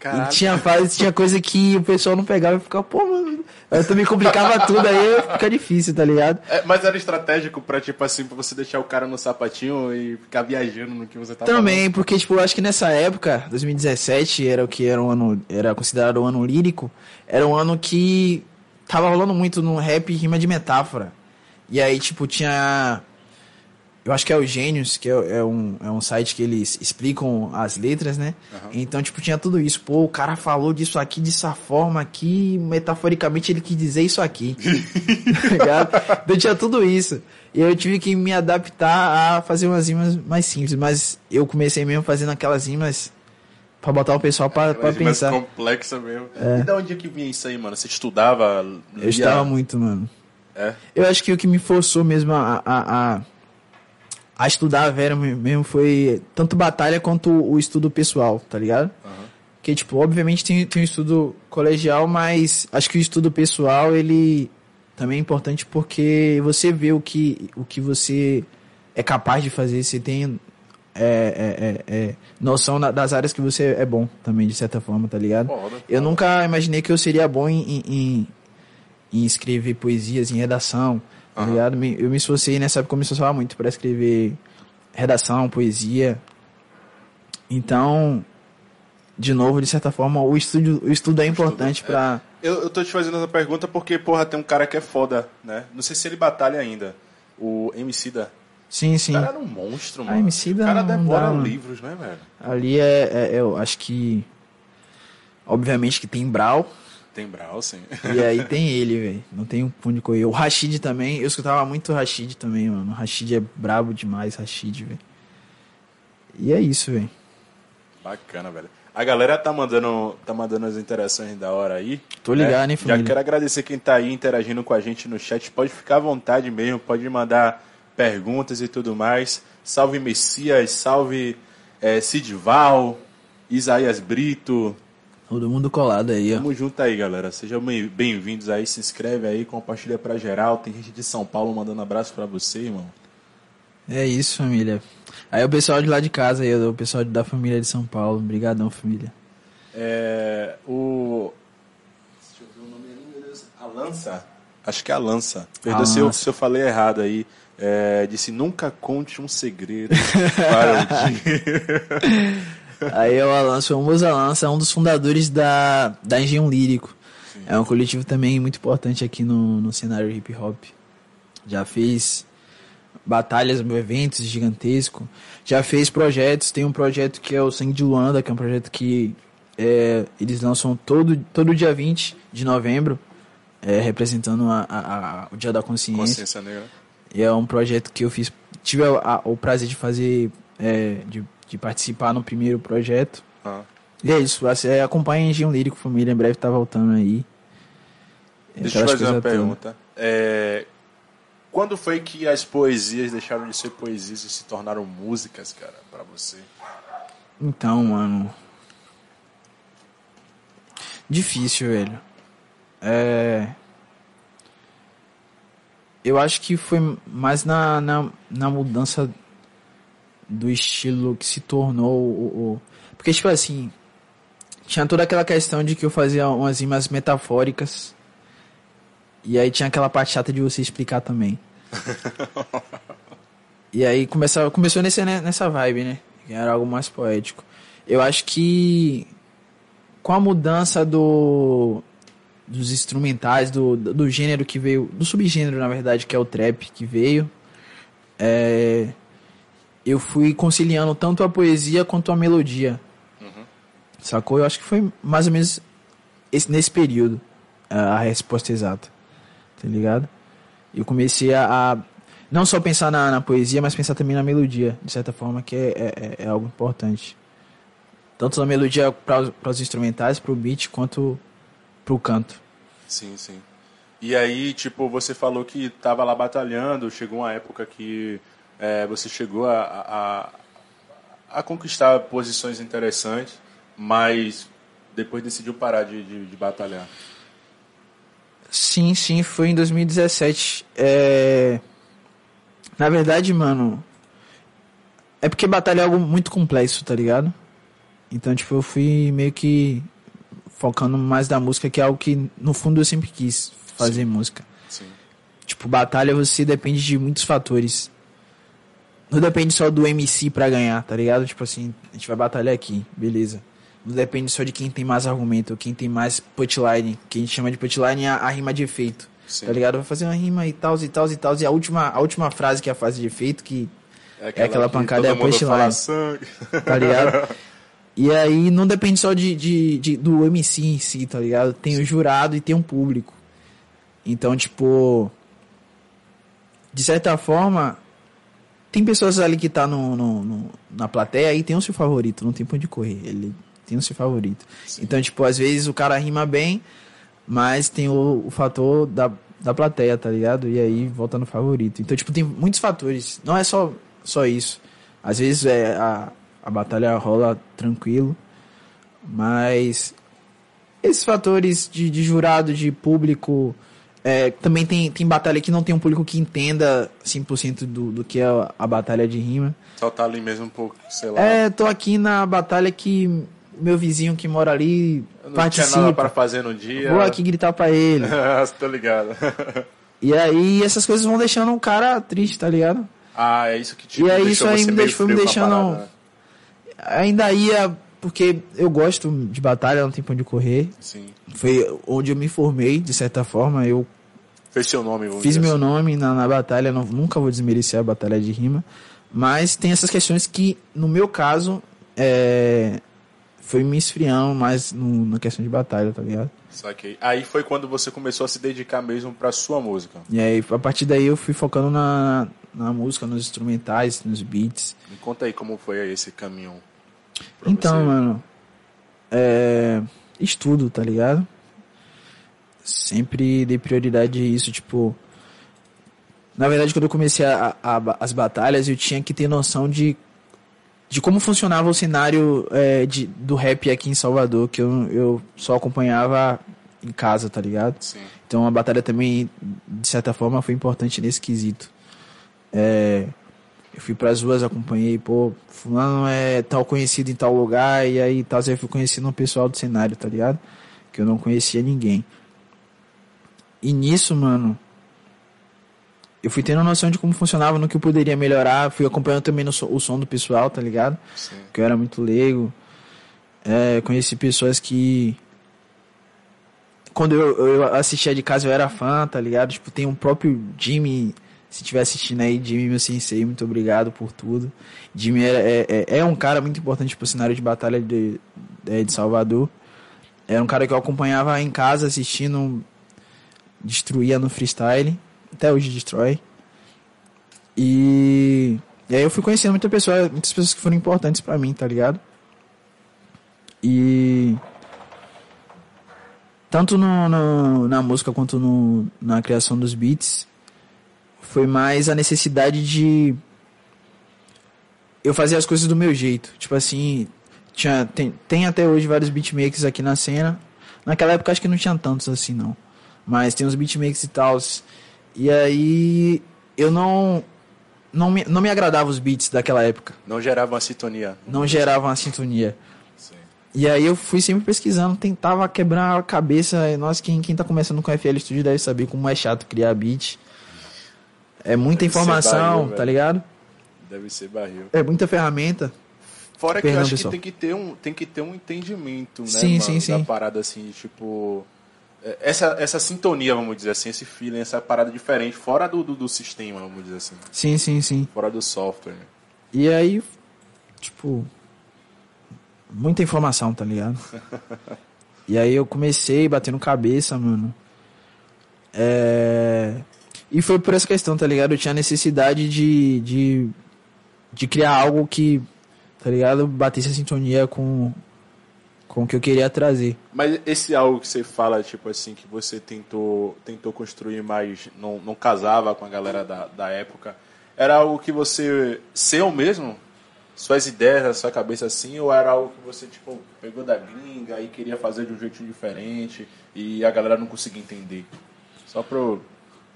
Caralho. E tinha fase, tinha coisa que o pessoal não pegava e ficava, pô, mano. Eu também complicava tudo, aí fica difícil, tá ligado? É, mas era estratégico pra, tipo assim, pra você deixar o cara no sapatinho e ficar viajando no que você tá Também, porque, tipo, eu acho que nessa época, 2017, era o que era um ano. Era considerado um ano lírico. Era um ano que tava rolando muito no rap rima de metáfora. E aí, tipo, tinha. Eu acho que é o Gênios, que é, é um, é um site que eles explicam as letras, né? Então, tipo, tinha tudo isso. Pô, o cara falou disso aqui dessa forma aqui, metaforicamente ele quis dizer isso aqui. tá ligado? Então tinha tudo isso. E eu tive que me adaptar a fazer umas rimas mais simples. Mas eu comecei mesmo fazendo aquelas rimas pra botar o pessoal pra, pra mais pensar. complexa mesmo. E da onde é que vinha isso aí, mano? Você estudava? Eu estava muito, mano. É? Eu acho que o que me forçou mesmo a, a, a, a estudar a Vera mesmo foi tanto batalha quanto o estudo pessoal, tá ligado? Que, tipo, obviamente tem, tem um estudo colegial, mas acho que o estudo pessoal, ele também é importante porque você vê o que, o que você é capaz de fazer, você tem é, é, é, é, noção na- das áreas que você é bom também, de certa forma, tá ligado? Foda, Eu nunca imaginei que eu seria bom em, em- em escrever poesias, em redação, tá Aham. ligado? Eu me esforcei nessa época, eu me esforçava muito para escrever redação, poesia. Então, de novo, de certa forma, o estudo, o estudo é importante pra... Eu, eu tô te fazendo essa pergunta porque, porra, tem um cara que é foda, né? Não sei se ele batalha ainda. O MC da. Sim, O sim. cara era um monstro, mano. Emicida o cara não devora dá, livros, né, velho? Ali é, é- eu acho que... Obviamente que tem Brau, Tem Brau, sim. e aí tem ele, velho. Não tem um pão de correr. O Rashid também, eu escutava muito o Rashid também, mano. O Rashid é brabo demais, Rashid, velho. E é isso, velho. Bacana, velho. A galera tá mandando, tá mandando as interações da hora aí. Tô ligado, né? hein, família? Já quero agradecer quem tá aí interagindo com a gente no chat. Pode ficar à vontade mesmo, pode mandar perguntas e tudo mais. Salve Messias, salve é, Sidval, Isaías Brito. Todo mundo colado aí, ó. Tamo junto aí, galera. Sejam bem- bem-vindos aí. Se inscreve aí, compartilha pra geral. Tem gente de São Paulo mandando abraço pra você, irmão. É isso, família. Aí o pessoal de lá de casa aí, o pessoal da família de São Paulo. Obrigadão, família. É, o. Deixa eu ver o nome aí, meu Deus. A Lança? Acho que é a Lança. Perdoa se eu, se eu falei errado aí. É, disse: nunca conte um segredo para o dia. Aí é o Alanço, o famoso Alanço, é um dos fundadores da, da Engenho Lírico. É um coletivo também muito importante aqui no, no cenário hip hop. Já fez batalhas, eventos gigantescos. Já fez projetos. Tem um projeto que é o Sangue de Luanda, que é um projeto que é, eles lançam todo, todo dia 20 de novembro, é, representando a- a- a- o Dia da Consciência. Consciência negra. E é um projeto que eu fiz. Tive o prazer de fazer, é, de, de participar no primeiro projeto. Ah. E é isso, você acompanha Engenho Lírico Família, em breve tá voltando aí. Deixa eu fazer uma pergunta. É, quando foi que as poesias deixaram de ser poesias e se tornaram músicas, cara, pra você? Então, mano. Difícil, velho. É. Eu acho que foi mais na, na, na mudança do estilo que se tornou o, o- Porque, tipo assim. Tinha toda aquela questão de que eu fazia umas rimas metafóricas. E aí tinha aquela parte chata de você explicar também. E aí começou, começou nesse, né, nessa vibe, né? Que era algo mais poético. Eu acho que com a mudança do dos instrumentais, do, do do gênero que veio, do subgênero, na verdade, que é o trap que veio, é, eu fui conciliando tanto a poesia quanto a melodia. Sacou? Eu acho que foi mais ou menos esse, nesse período a, a resposta exata. Tá ligado? Eu comecei a, a não só pensar na, na poesia, mas pensar também na melodia, de certa forma, que é, é, é algo importante. Tanto na melodia para os instrumentais, para o beat, quanto para o canto. Sim, sim. E aí, tipo, você falou que tava lá batalhando, chegou uma época que é, você chegou a, a, a conquistar posições interessantes, mas depois decidiu parar de, de, de batalhar. Sim, sim, foi em 2017. É... Na verdade, mano, é porque batalha é algo muito complexo, tá ligado? Então, tipo, eu fui meio que focando mais na música, que é algo que, no fundo, eu sempre quis fazer música. Sim. Tipo, batalha você depende de muitos fatores. Não depende só do MC pra ganhar, tá ligado? Tipo assim, a gente vai batalhar aqui, beleza. Não depende só de quem tem mais argumento, quem tem mais punchline, que a gente chama de punchline é a, a rima de efeito. Sim. Tá ligado? Vai fazer uma rima e tal, e tal, e tal. E a última, a última frase que é a frase de efeito, que aquela que pancada todo é a punchline. tá ligado? E aí não depende só de, de, de- do MC em si, tá ligado? Tem o jurado e tem um público. Então, tipo. De certa forma, tem pessoas ali que tá no, no- no- na plateia e tem o seu favorito, não tem pra onde correr. Ele tem o seu favorito. Então, tipo, às vezes o cara rima bem, mas tem o, o fator da, da plateia, tá ligado? E aí volta no favorito. Então, tipo, tem muitos fatores. Não é só, só isso. Às vezes é, a, a batalha rola tranquilo, mas esses fatores de, de jurado, de público. É, também tem, tem batalha que não tem um público que entenda 100% do, do que é a, batalha de rima. Só tá ali mesmo um pouco, sei lá. É, tô aqui na batalha que meu vizinho que mora ali Eu não tinha nada participa. para fazer no dia. Vou aqui gritar pra ele. Tô ligado. E aí essas coisas vão deixando o cara triste, tá ligado? ah, é isso que te E aí deixou isso aí me deixou- foi me deixando-? Ainda ia, porque eu gosto de batalha, não tem pra onde correr. Sim. Foi onde eu me formei, de certa forma. Eu Fez seu nome, vamos fiz meu assim. nome na, na batalha, não- nunca vou desmerecer a batalha de rima. Mas tem essas questões que, no meu caso, é, foi me esfriando mais no- na questão de batalha, tá ligado? Saquei. Aí foi quando você começou a se dedicar mesmo pra sua música. E aí, a partir daí, eu fui focando na, na música, nos instrumentais, nos beats. Me conta aí como foi esse caminho. Então, você. mano, É, estudo, tá ligado? Sempre dei prioridade a isso, tipo. Na verdade, quando eu comecei a, a- as batalhas, eu tinha que ter noção de, de como funcionava o cenário é, de, do rap aqui em Salvador, que eu, eu só acompanhava em casa, tá ligado? Sim. Então a batalha também, de certa forma, foi importante nesse quesito. É, eu fui pras ruas, acompanhei, pô, fulano é tal conhecido em tal lugar, e aí tal, eu fui conhecendo um pessoal do cenário, tá ligado? Que eu não conhecia ninguém. E nisso, mano, eu fui tendo noção de como funcionava, no que eu poderia melhorar, fui acompanhando também no o som do pessoal, tá ligado? Sim. que eu era muito leigo. É, conheci pessoas que. Quando eu, eu assistia de casa eu era fã, tá ligado? Tipo, tem um próprio Jimmy. Se estiver assistindo aí, Jimmy, meu sensei, muito obrigado por tudo. Jimmy é, é, é- é um cara muito importante pro cenário de batalha de, de, de Salvador. Era um cara que eu acompanhava em casa assistindo. Destruía no freestyle. Até hoje destrói. E, e aí eu fui conhecendo muita pessoa, muitas pessoas que foram importantes pra mim, tá ligado? E tanto no, no- na música quanto no, na criação dos beats foi mais a necessidade de eu fazer as coisas do meu jeito. Tipo assim, tinha, tem, tem até hoje vários beatmakers aqui na cena. Naquela época acho que não tinha tantos assim não. Mas tem uns beatmakers e tal. E aí eu não não me, não me agradava os beats daquela época. Não gerava uma sintonia. Não geravam a sintonia. Sim. E aí eu fui sempre pesquisando, tentava quebrar a cabeça. Nossa, quem, quem tá começando com FL Studio deve saber como é chato criar beat. É muita Deve informação, barril, tá ligado? Deve ser barril. É muita ferramenta. Fora que eu Perdão, acho pessoal. que tem que ter um, tem que ter um entendimento, né, Sim, mano, sim, sim. da parada assim, tipo é, essa, essa sintonia, vamos dizer assim, esse feeling, essa parada diferente, fora do, do, do sistema, vamos dizer assim, Sim, sim, sim. fora do software. E aí, tipo, muita informação, tá ligado? e aí eu comecei batendo cabeça, mano. É... E foi por essa questão, tá ligado? Eu tinha necessidade de, de, de criar algo que, tá ligado? Batesse a sintonia com, com o que eu queria trazer. Mas esse algo que você fala, tipo assim, que você tentou, tentou construir, mas não, não casava com a galera da, da época, era algo que você, seu mesmo? Suas ideias sua cabeça assim, ou era algo que você, tipo, pegou da gringa e queria fazer de um jeitinho diferente e a galera não conseguia entender? Só eu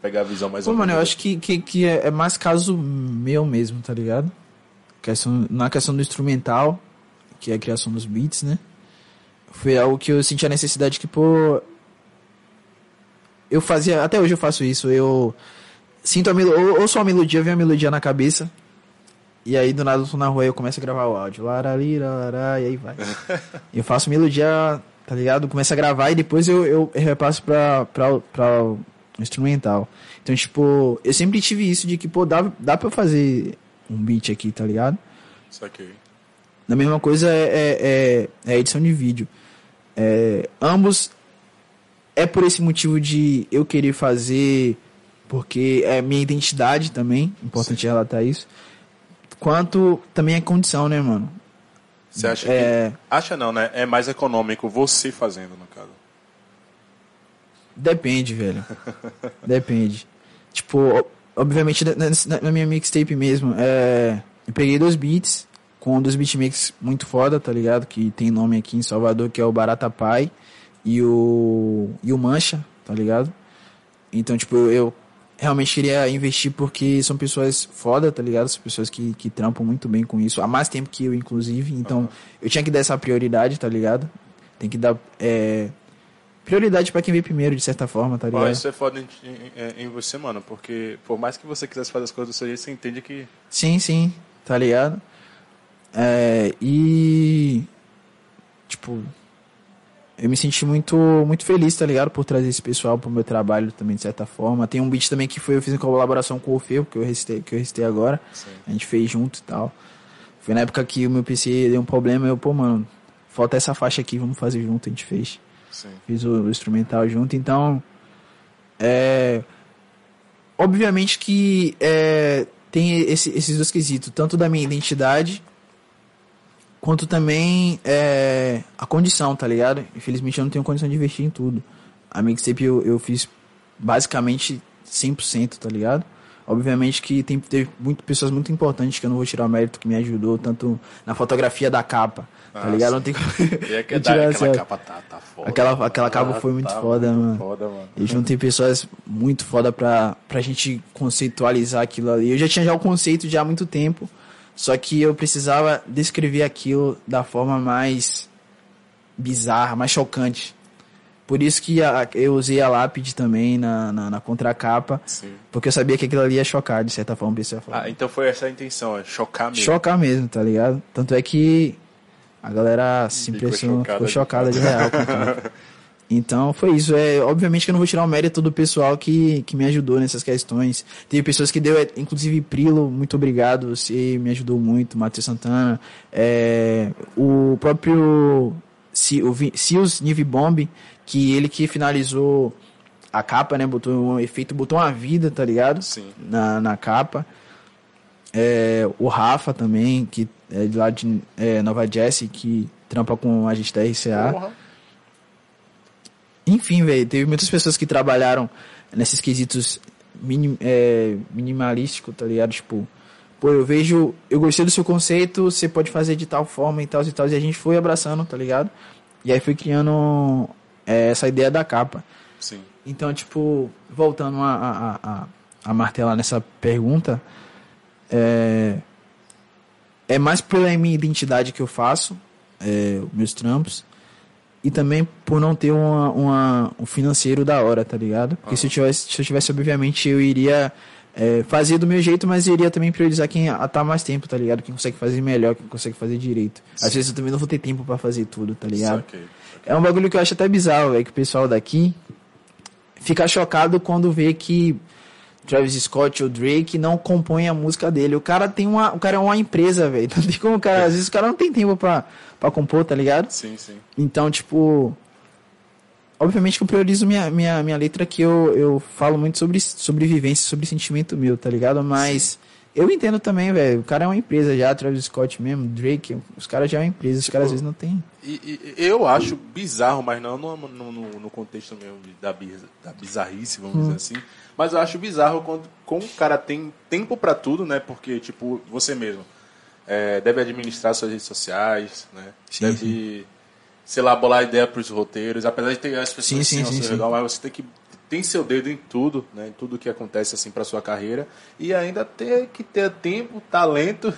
pegar a visão mais Pô, ou mano, eu acho que, que, que é, é mais caso meu mesmo, tá ligado? Questão, na questão do instrumental, que é a criação dos beats, né? Foi algo que eu senti a necessidade que, pô. Eu fazia, até hoje eu faço isso, eu sinto a melodia, ou, só a melodia, vem a melodia na cabeça, e aí do nada eu tô na rua e eu começo a gravar o áudio, larari, larará, e aí vai. eu faço melodia, tá ligado? Começo a gravar e depois eu, eu repasso pra, pra, pra instrumental. Então, tipo, eu sempre tive isso de que, pô, dá, dá pra eu fazer um beat aqui, tá ligado? Saquei. A mesma coisa é, é, é- é edição de vídeo. É, ambos é por esse motivo de eu querer fazer, porque é minha identidade também, importante relatar isso. Quanto também é condição, né, mano? Você acha É. que. Acha não, né? É mais econômico você fazendo, no caso. Depende, velho. Depende. Tipo, obviamente, na, na- minha mixtape mesmo, é, eu peguei dois beats com um dos beatmakers muito foda, tá ligado? Que tem nome aqui em Salvador, que é o Barata Pai e o, e o Mancha, tá ligado? Então, tipo, eu realmente queria investir porque são pessoas foda, tá ligado? São pessoas que, que trampam muito bem com isso, há mais tempo que eu, inclusive. Então, eu tinha que dar essa prioridade, tá ligado? Tem que dar é, prioridade pra quem vem primeiro, de certa forma, tá Pô, ligado? isso é foda em, em- em você, mano, porque por mais que você quisesse fazer as coisas do seu jeito, você entende que. Sim, sim, tá ligado? É, e. Tipo. Eu me senti muito, muito feliz, tá ligado? Por trazer esse pessoal pro meu trabalho também, de certa forma. Tem um beat também que foi, eu fiz em colaboração com o Orfeu, que eu recitei, que eu recitei agora. Sim. A gente fez junto e tal. Foi na época que o meu PC deu um problema, eu, pô, mano, falta essa faixa aqui, vamos fazer junto, a gente fez. Fiz o, o instrumental junto, então. É. Obviamente que é, tem esse- esses dois quesitos, tanto da minha identidade quanto também é, a condição, tá ligado? Infelizmente eu não tenho condição de investir em tudo. A mixtape eu, eu fiz basicamente 100%, tá ligado? Obviamente que tem, teve muito, pessoas muito importantes que eu não vou tirar o mérito que me ajudou, tanto na fotografia da capa, tá Ah, ligado? sim. Não tem como E é eu da- tirar aquela essa- capa tá, tá foda. Aquela- aquela capa foi muito foda, mano. Foda, mano. E juntei pessoas muito foda pra, pra gente conceitualizar aquilo ali. Eu já tinha já o conceito já há muito tempo, só que eu precisava descrever aquilo da forma mais bizarra, mais chocante. Por isso que a- eu usei a lápide também na, na, na contracapa, Sim. porque eu sabia que aquilo ali ia chocar, de certa forma, o pessoal. Ah, então foi essa a intenção, é chocar mesmo. Chocar mesmo, tá ligado? Tanto é que a galera se Ficou impressionou, chocada ficou chocada de real. Então foi isso. É, obviamente que eu não vou tirar o mérito do pessoal que, que me ajudou nessas questões. Teve pessoas que deu, é, inclusive Prilo, muito obrigado. Você me ajudou muito, Matheus Santana. É, o próprio Si- o Vi- Sios Nive Bomb, que ele que finalizou a capa, né? Botou um efeito, botou uma vida, tá ligado? Sim. Na, na capa. É, o Rafa também, que é de lá de é, Nova Jersey, que trampa com a gente da RCA. Enfim, velho, teve muitas pessoas que trabalharam nesses quesitos minim, é, minimalístico, tá ligado? Tipo, pô, eu vejo, eu gostei do seu conceito, você pode fazer de tal forma e tal e tal, e a gente foi abraçando, tá ligado? E aí foi criando é, essa ideia da capa. Sim. Então, tipo, voltando a, a, a, a martelar nessa pergunta, é, é mais pela minha identidade que eu faço, é, meus trampos, e também por não ter uma, uma, um financeiro da hora, tá ligado? Porque se, eu tivesse, se eu tivesse, obviamente, eu iria é, fazer do meu jeito, mas iria também priorizar quem tá mais tempo, tá ligado? Quem consegue fazer melhor, quem consegue fazer direito. Às vezes eu também não vou ter tempo pra fazer tudo, tá ligado? Saquei. É um bagulho que eu acho até bizarro, velho, que o pessoal daqui fica chocado quando vê que Travis Scott ou Drake não compõem a música dele. O cara tem uma, o cara é uma empresa, velho. Não tem como o cara, às vezes o cara não tem tempo pra, pra compor, tá ligado? Sim, sim. Então, tipo, obviamente que eu priorizo minha, minha, minha letra que eu, eu falo muito sobre sobrevivência, sobre sentimento meu, tá ligado? Mas eu entendo também, velho. O cara é uma empresa já, Travis Scott mesmo, Drake, os caras já é uma empresa, os caras às vezes não tem. E, e- eu acho bizarro, mas não no, no, no- contexto mesmo da, biz- da bizarrice, vamos Hum. dizer assim. Mas eu acho bizarro quando como o cara tem tempo pra tudo, né? Porque, tipo, você mesmo é, deve administrar suas redes sociais, né? Sim, deve, sei lá, bolar ideia pros roteiros. Apesar de ter as pessoas Sim, sim, assim, ao sim, seu sim. redor, mas você tem que tem seu dedo em tudo, né? Em tudo que acontece assim para sua carreira e ainda ter que ter tempo, talento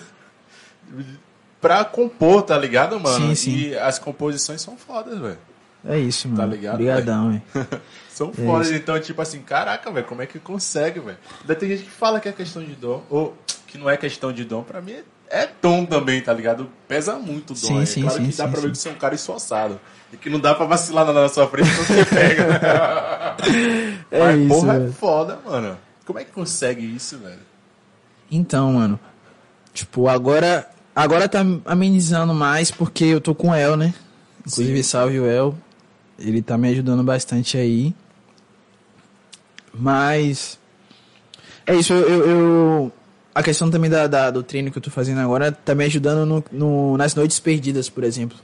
pra compor, tá ligado, mano? Sim, sim. E as composições são fodas, velho. É isso, mano. Tá ligado, Obrigadão, velho. São É fodas, então, tipo assim, caraca, velho, como é que consegue, velho? Ainda tem gente que fala que é questão de dom, ou que não é questão de dom, pra mim é, é dom também, tá ligado? Pesa muito o dom. Sim, é sim, claro sim, que dá sim, pra ver que você é um cara esforçado. E que não dá pra vacilar nada na sua frente quando você pega. É Mas, isso, porra, é foda, mano. Como é que consegue isso, velho? Então, mano. Tipo, agora. Agora tá amenizando mais porque eu tô com o El, né? Inclusive, Sim. salve o El. Ele tá me ajudando bastante aí. Mas. É isso, eu. eu- a questão também da, da- do treino que eu tô fazendo agora tá me ajudando no, no- nas noites perdidas, por exemplo.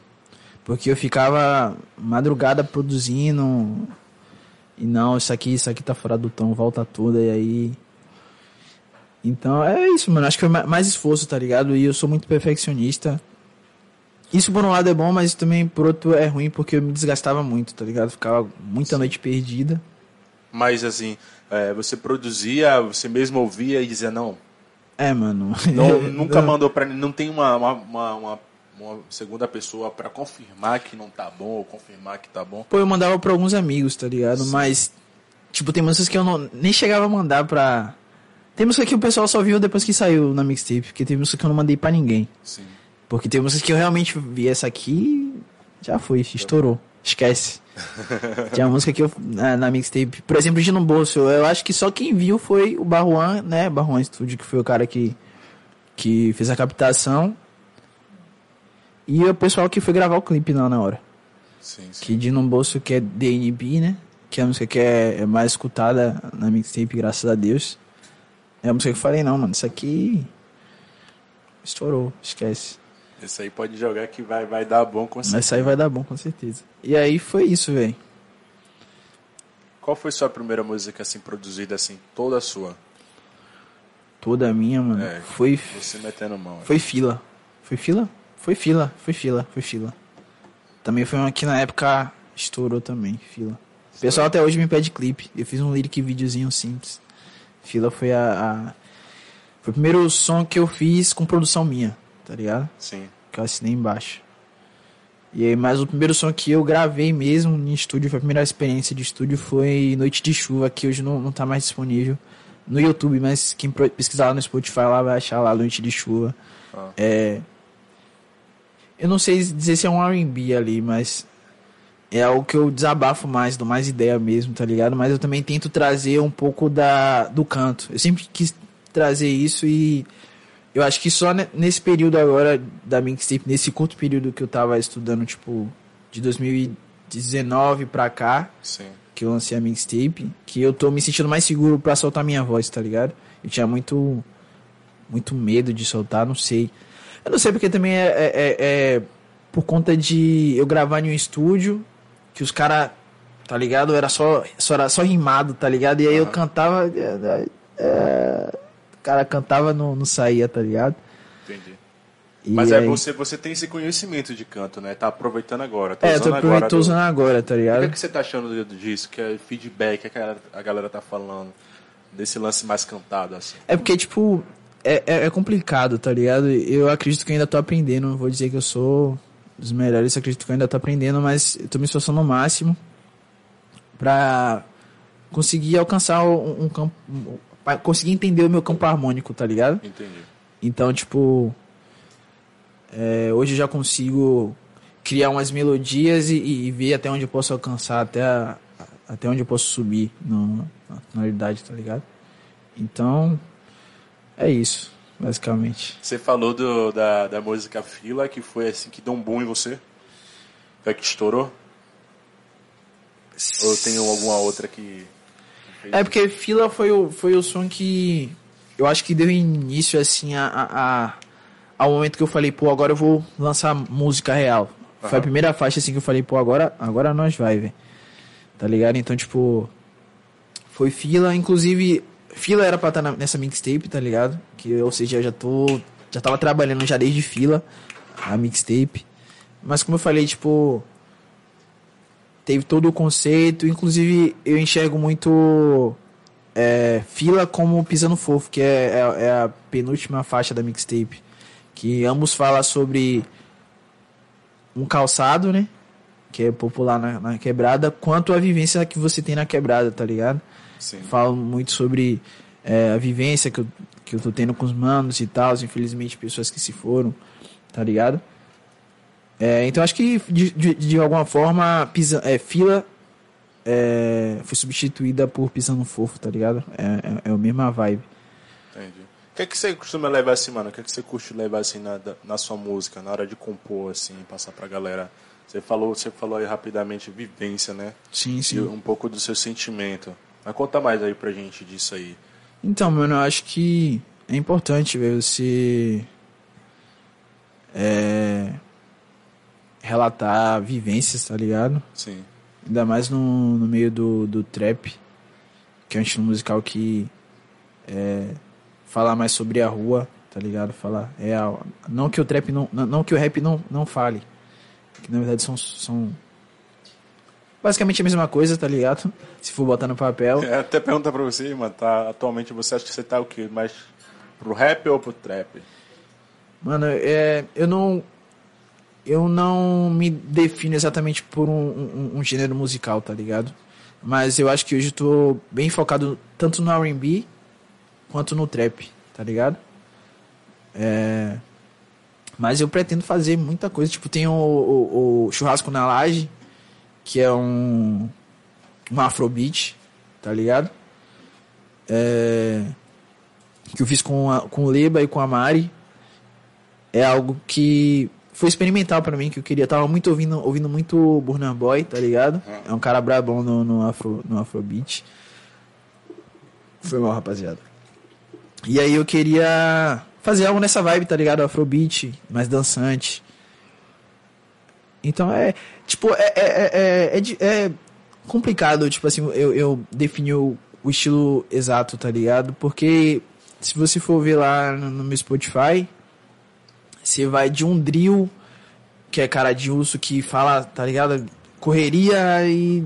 Porque eu ficava madrugada produzindo. E não, isso aqui, isso aqui tá fora do tom, volta toda, e aí. Então é isso, mano. Acho que ma- mais esforço, tá ligado? E eu sou muito perfeccionista. Isso por um lado é bom, mas também por outro é ruim porque eu me desgastava muito, tá ligado? Ficava muita noite perdida. Mas, assim, é, você produzia, você mesmo ouvia e dizia, não, É, mano. Não, nunca mandou pra Não tem uma, uma, uma, uma- uma segunda pessoa pra confirmar que não tá bom ou confirmar que tá bom. Pô, eu mandava pra alguns amigos, tá ligado? Mas, tipo, tem músicas que eu não, nem chegava a mandar pra. Tem música que o pessoal só viu depois que saiu na mixtape, porque tem música que eu não mandei pra ninguém. Sim. Porque tem músicas que eu realmente vi essa aqui, já foi, estourou. Esquece. Tinha música que eu, na, na mixtape, por exemplo, de no bolso, eu acho que só quem viu foi o Barruan, né? Barruan Studio, que foi o cara que, que fez a captação. E o pessoal que foi gravar o clipe lá na hora. Sim, sim. Que de no bolso que é DNB, né? Que é a música que é, é mais escutada na mixtape, graças a Deus. É a música que eu falei, não, mano, isso aqui estourou, esquece. Esse aí pode jogar que vai, vai dar bom com certeza. Essa aí vai dar bom, com certeza. E aí foi isso, velho. Qual foi sua primeira música assim produzida assim, toda sua? Toda minha, mano. É. Foi, Você metendo mão. foi fila. Foi fila? Foi fila, foi fila, foi fila. Também foi uma que na época estourou também, fila. O pessoal até hoje me pede clipe. Eu fiz um lyric videozinho simples. Fila foi a, a- Foi o primeiro som que eu fiz com produção minha, tá ligado? Sim. Que eu assinei embaixo. E aí, mas o primeiro som que eu gravei mesmo em estúdio, foi a primeira experiência de estúdio, foi Noite de Chuva, que hoje não, não tá mais disponível no YouTube, mas quem pesquisar lá no Spotify lá vai achar lá Noite de Chuva. Ah. É, eu não sei dizer se é um R&B ali, mas é algo que eu desabafo mais, dou mais ideia mesmo, tá ligado? Mas eu também tento trazer um pouco da, do canto. Eu sempre quis trazer isso e eu acho que só ne- nesse período agora da mixtape, nesse curto período que eu tava estudando, tipo, de 2019 pra cá, Sim. que eu lancei a mixtape, que eu tô me sentindo mais seguro pra soltar minha voz, tá ligado? Eu tinha muito muito medo de soltar, não sei. Eu não sei porque também é, é- é- é por conta de eu gravar em um estúdio, que os caras, tá ligado? Era só, só, era só rimado, tá ligado? E aí eu cantava. é, é, cara cantava, não, não saía, tá ligado? Entendi. E Mas é aí- você, você tem esse conhecimento de canto, né? Tá aproveitando agora. Tá É, tô, usando aproveit- agora tô do- usando agora, tá O que, ligado? é que você tá achando do- disso? Que é feedback, que a galera, a galera tá falando? Desse lance mais cantado, assim. É porque, tipo, é, é, é complicado, tá ligado? Eu acredito que ainda tô aprendendo. Não vou dizer que eu sou dos melhores, acredito que eu ainda tô aprendendo, mas eu tô me esforçando ao máximo pra conseguir alcançar um, um campo. Pra conseguir entender o meu campo harmônico, tá ligado? Entendi. Então, tipo, é, hoje eu já consigo criar umas melodias e, e ver até onde eu posso alcançar, até, a- até onde eu posso subir no, na tonalidade, tá ligado? Então, é isso, basicamente. Você falou do, da, da música Fila, que foi assim que deu um boom em você? Foi que estourou? Ou tem alguma outra que. É porque Fila foi o, foi o som que eu acho que deu início assim a, a, ao momento que eu falei, pô, agora eu vou lançar música real. Foi a primeira faixa assim que eu falei, pô, agora, agora nós vai, velho. Tá ligado? Então, tipo, foi Fila, inclusive Fila era pra estar nessa mixtape, tá ligado? Que ou seja, eu já tô já tava trabalhando já desde Fila a mixtape. Mas como eu falei, tipo, teve todo o conceito. Inclusive, eu enxergo muito é, Fila como Pisando Fofo, que é, é, é a penúltima faixa da mixtape. Que ambos falam sobre um calçado, né? Que é popular na, na quebrada, quanto a vivência que você tem na quebrada, tá ligado? Sim. Falo muito sobre é, a vivência que eu, que eu tô tendo com os manos e tal, infelizmente pessoas que se foram, tá ligado? É, então acho que de, de, de alguma forma pisa, é, fila é, foi substituída por pisando fofo, tá ligado? É, é, é a mesma vibe. Entendi. O que, é que você costuma levar assim, mano? O que, é que você curte levar assim na, na sua música, na hora de compor, assim, passar pra galera? Você falou, você falou aí rapidamente vivência, né? Sim, E sim. um pouco do seu sentimento. Mas conta mais aí pra gente disso aí. Então, mano, eu acho que é importante, velho, você é, relatar vivências, tá ligado? Sim. Ainda mais no, no meio do, do trap, que é um estilo musical que é, fala mais sobre a rua, tá ligado? Fala real. Não que o trap não. Não, que o rap não, não fale. Que na verdade são, são. Basicamente a mesma coisa, tá ligado? Se for botar no papel. É, até perguntar pra você, mano, tá, atualmente você acha que você tá o quê? Mais pro rap ou pro trap? Mano, é, eu não. Eu não me defino exatamente por um, um, um gênero musical, tá ligado? Mas eu acho que hoje eu tô bem focado tanto no RB quanto no trap, tá ligado? É, mas eu pretendo fazer muita coisa. Tipo, tem o, o- o Churrasco na Laje, que é um, um afrobeat, tá ligado? É, que eu fiz com, a, com o Leba e com a Mari é algo que foi experimental pra mim, que eu queria. Tava muito ouvindo, ouvindo muito Burna Boy, tá ligado? É um cara brabão no, no, afro, no Afrobeat. Foi mal, rapaziada. E aí eu queria fazer algo nessa vibe, tá ligado? Afrobeat, mais dançante. Então é, tipo, é, é, é, é, é complicado, tipo assim, eu, eu definir o, o estilo exato, tá ligado? Porque se você for ver lá no meu Spotify, você vai de um drill, que é cara de urso, que fala, tá ligado? Correria e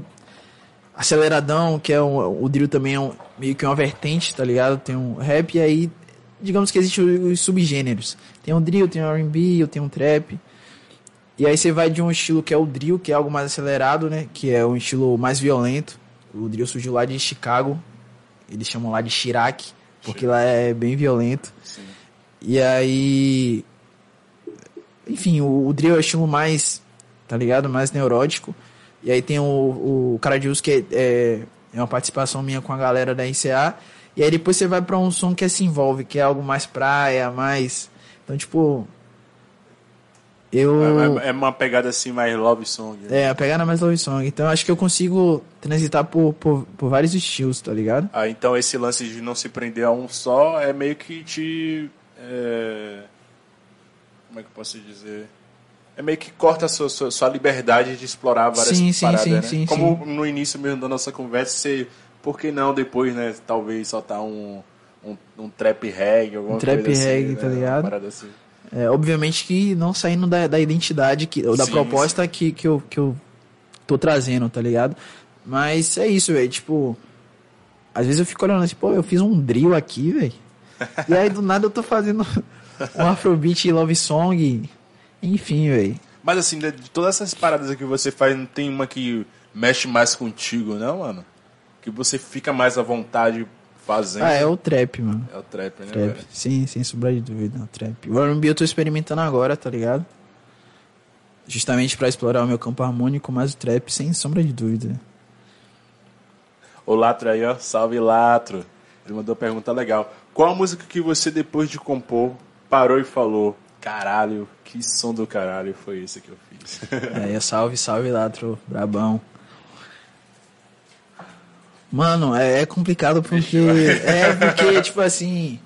aceleradão, que é um, o drill também é um, meio que uma vertente, tá ligado? Tem um rap e aí, digamos que existem os subgêneros. Tem um drill, tem um R&B, tem um trap. E aí você vai de um estilo que é o drill, que é algo mais acelerado, né? Que é um estilo mais violento. O drill surgiu lá de Chicago. Eles chamam lá de Chirac, porque lá é bem violento. Sim. E aí. Enfim, o, o drill é o estilo mais. Tá ligado? Mais neurótico. E aí tem o, o cara de uso que é, é, é uma participação minha com a galera da ICA. E aí depois você vai pra um som que se envolve, que é algo mais praia, mais. Então, tipo. Eu. É, é- é uma pegada assim mais love song. né? É, a pegada mais love song. Então acho que eu consigo transitar por, por, por vários estilos, tá ligado? Ah, então esse lance de não se prender a um só é meio que te. é, Como é que eu posso dizer? É meio que corta a sua, sua, sua liberdade de explorar várias Sim, sim, paradas, sim, né? sim, Como no início mesmo da nossa conversa, você. Por que não depois, né? Talvez soltar um, um, um trap reggae, alguma Um trap coisa assim, reggae, né? tá Uma ligado? assim. É, obviamente que não saindo da, da identidade, que, ou da proposta que, que, eu, que eu tô trazendo, tá ligado? Mas é isso, velho. Tipo, às vezes eu fico olhando assim, pô, eu fiz um drill aqui, velho. E aí do nada eu tô fazendo um Afrobeat Love Song. Enfim, velho. Mas assim, de todas essas paradas que você faz, não tem uma que mexe mais contigo, não, mano? Que você fica mais à vontade fazendo. Ah, é o trap, mano. É o trap, né, Trap. velho? Sim, sem sombra de dúvida, o trap. O R&B eu tô experimentando agora, tá ligado? Justamente pra explorar o meu campo harmônico, mas o trap sem sombra de dúvida. O Latro aí, ó. Salve, Latro. Ele mandou uma pergunta legal. Qual a música que você, depois de compor, parou e falou: Caralho, que som do caralho foi esse que eu fiz? É, salve, salve, Latro, brabão. Mano, é, é complicado porque. É porque, tipo assim.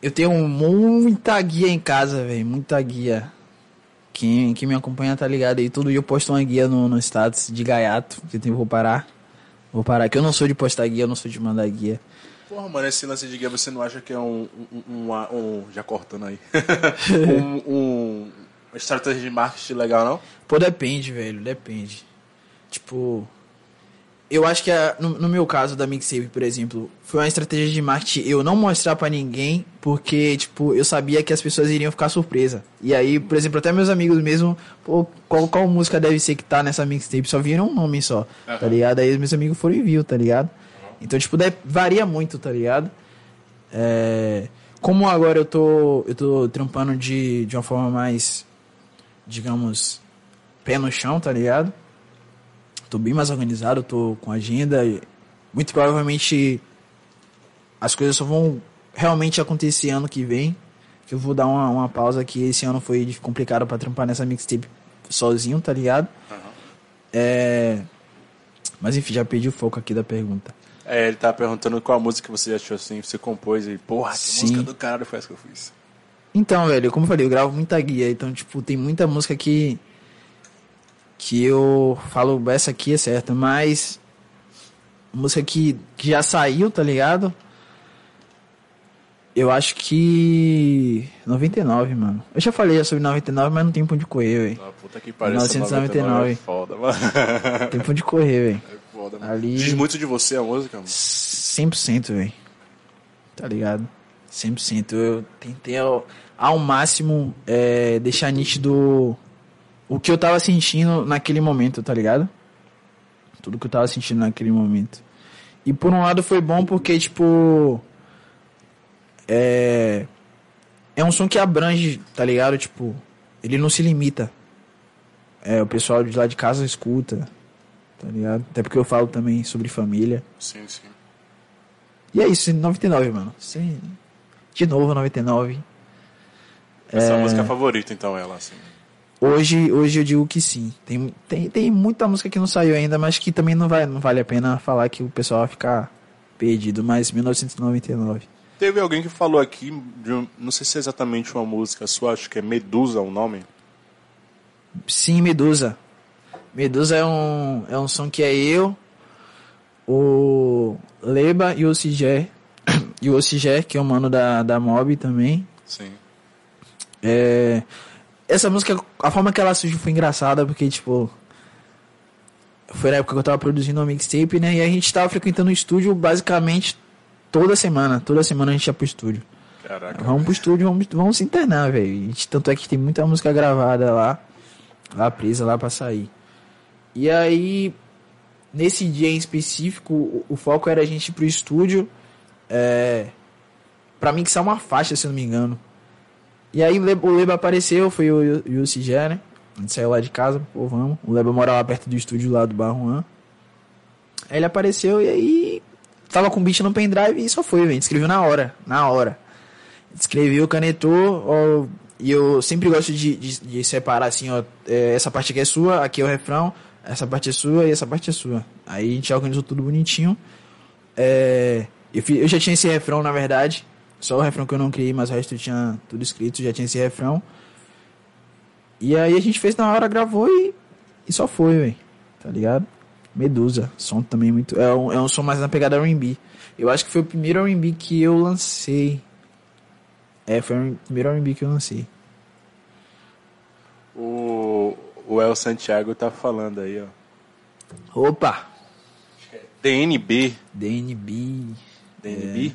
Eu tenho muita guia em casa, velho. Muita guia. Quem, quem me acompanha tá ligado aí. Todo dia eu posto uma guia no, no status de gaiato. Que eu tenho, vou parar. Vou parar. Que eu não sou de postar guia, eu não sou de mandar guia. Porra, mano, esse lance de guia você não acha que é um. um, um, um- já cortando aí. um, um- uma estratégia de marketing legal, não? Pô, depende, velho, depende. Tipo, eu acho que a- no, no meu caso da Mixtape, por exemplo, foi uma estratégia de marketing eu não mostrar pra ninguém, porque, tipo, eu sabia que as pessoas iriam ficar surpresa. E aí, por exemplo, até meus amigos mesmo, pô, qual, qual música deve ser que tá nessa Mixtape? Só viram um nome só, tá Aham. ligado? Aí meus amigos foram e viu, tá ligado? Então, tipo, varia muito, tá ligado? É, como agora eu tô, eu tô trampando de, de uma forma mais, digamos, pé no chão, tá ligado? Tô bem mais organizado, tô com agenda. Muito provavelmente as coisas só vão realmente acontecer ano que vem. Que eu vou dar uma, uma pausa que esse ano foi complicado pra trampar nessa mixtape sozinho, tá ligado? É... Mas enfim, já perdi o foco aqui da pergunta. É, ele tá perguntando qual música você achou assim, você compôs e, porra, que Sim. música do caralho foi essa que eu fiz. Então, velho, como eu falei, eu gravo muita guia, então, tipo, tem muita música que. que eu falo, essa aqui é certa, mas. música que, que já saiu, tá ligado? Eu acho que. 99, mano. Eu já falei sobre 99, mas não tem pra onde correr, velho. Ah, puta que pariu, essa 1999. é foda, mano. Tem pra onde correr, velho. Foda, mano. Ali- Diz muito de você a música, mano. 100%, velho. Tá ligado? 100%. Eu tentei ao, ao máximo é, deixar nítido o que eu tava sentindo naquele momento, tá ligado? Tudo que eu tava sentindo naquele momento. E por um lado foi bom porque, tipo. É. É um som que abrange, tá ligado? Tipo, ele não se limita. É, o pessoal de lá de casa escuta, tá ligado? Até porque eu falo também sobre família. Sim, sim. E é isso, 99, mano. Sim. De novo, 99. Essa é a É. música favorita, então, ela, assim. Hoje, hoje eu digo que sim. Tem, tem, tem muita música que não saiu ainda, mas que também não, vai, não vale a pena falar que o pessoal vai ficar perdido. Mas 1999. Teve alguém que falou aqui, de um- não sei se é exatamente uma música sua, acho que é Medusa o nome. Sim, Medusa. Medusa é um, é um som que é eu, o Leba e o Cigé. E o Cigé, que é o mano da, da Mob também. Sim. É, essa música, a forma que ela surgiu foi engraçada, porque, tipo. Foi na época que eu tava produzindo uma mixtape, né? E a gente tava frequentando o estúdio basicamente toda semana. Toda semana a gente ia pro estúdio. Caraca. Vamos pro estúdio, vamos, vamos se internar, velho. Tanto é que tem muita música gravada lá, lá presa, lá pra sair. E aí, nesse dia em específico, o, o foco era a gente ir pro estúdio é, pra mixar uma faixa, se não me engano. E aí o Leba, apareceu, foi o Cigé, né? A gente saiu lá de casa, pô, vamos. O Leba mora lá perto do estúdio lá do Barruan. Aí ele apareceu e aí tava com o beat no pendrive e só foi, velho. Escreveu na hora, na hora. Escreveu, canetou, ó, e eu sempre gosto de, de, de separar assim, ó, é, essa parte aqui é sua, aqui é o refrão, essa parte é sua e essa parte é sua. Aí a gente organizou tudo bonitinho. É, eu, fi- eu já tinha esse refrão, na verdade, só o refrão que eu não criei, mas o resto tinha tudo escrito, já tinha esse refrão. E aí a gente fez na hora, gravou e, e só foi, velho. Tá ligado? Medusa, som também muito. É um, é um som mais na pegada RB. Eu acho que foi o primeiro RB que eu lancei. É, foi o primeiro RB que eu lancei. O, o El Santiago tá falando aí, ó. Opa! DNB. DNB. DNB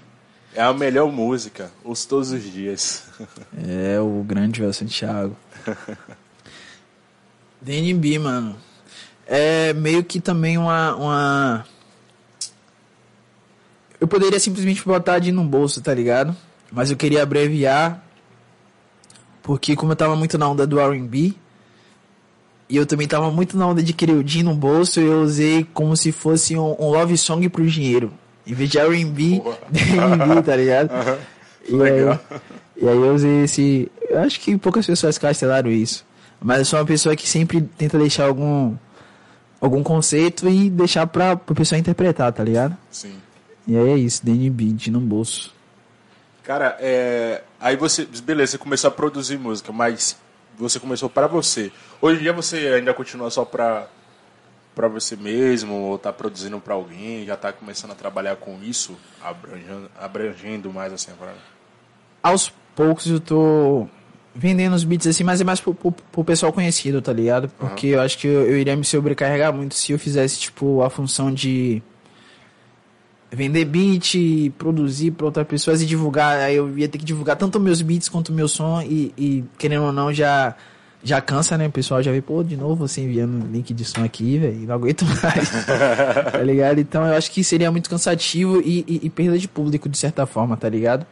é. a melhor música, os todos os dias. É, o grande Joel Santiago. DNB, mano. É meio que também uma, uma. Eu poderia simplesmente botar de no bolso, tá ligado? Mas eu queria abreviar. Porque como eu tava muito na onda do R&B. E eu também tava muito na onda de querer o Din no bolso, eu usei como se fosse um, um love song pro dinheiro. Em vez de R&B. DNB, tá ligado? E aí, Legal. e aí eu usei esse. Eu acho que poucas pessoas castelaram isso. Mas eu sou uma pessoa que sempre tenta deixar algum. algum conceito e deixar pra, pra pessoa interpretar, tá ligado? Sim. E aí é isso, DNB, de no bolso. Cara, é... aí você, beleza, você começou a produzir música, mas você começou pra você. Hoje em dia você ainda continua só pra, pra você mesmo, ou tá produzindo pra alguém, já tá começando a trabalhar com isso, abrangendo, abrangendo mais assim a parada? Aos poucos eu tô vendendo os beats assim, mas é mais pro, pro, pro pessoal conhecido, tá ligado? Porque eu acho que eu, eu iria me sobrecarregar muito se eu fizesse, tipo, a função de vender beat, produzir pra outras pessoas e divulgar. Aí eu ia ter que divulgar tanto meus beats quanto meu som e, e querendo ou não, já, já cansa, né? O pessoal já vê, pô, de novo você enviando link de som aqui, velho, não aguento mais. tá ligado? Então eu acho que seria muito cansativo e, e, e perda de público de certa forma, tá ligado?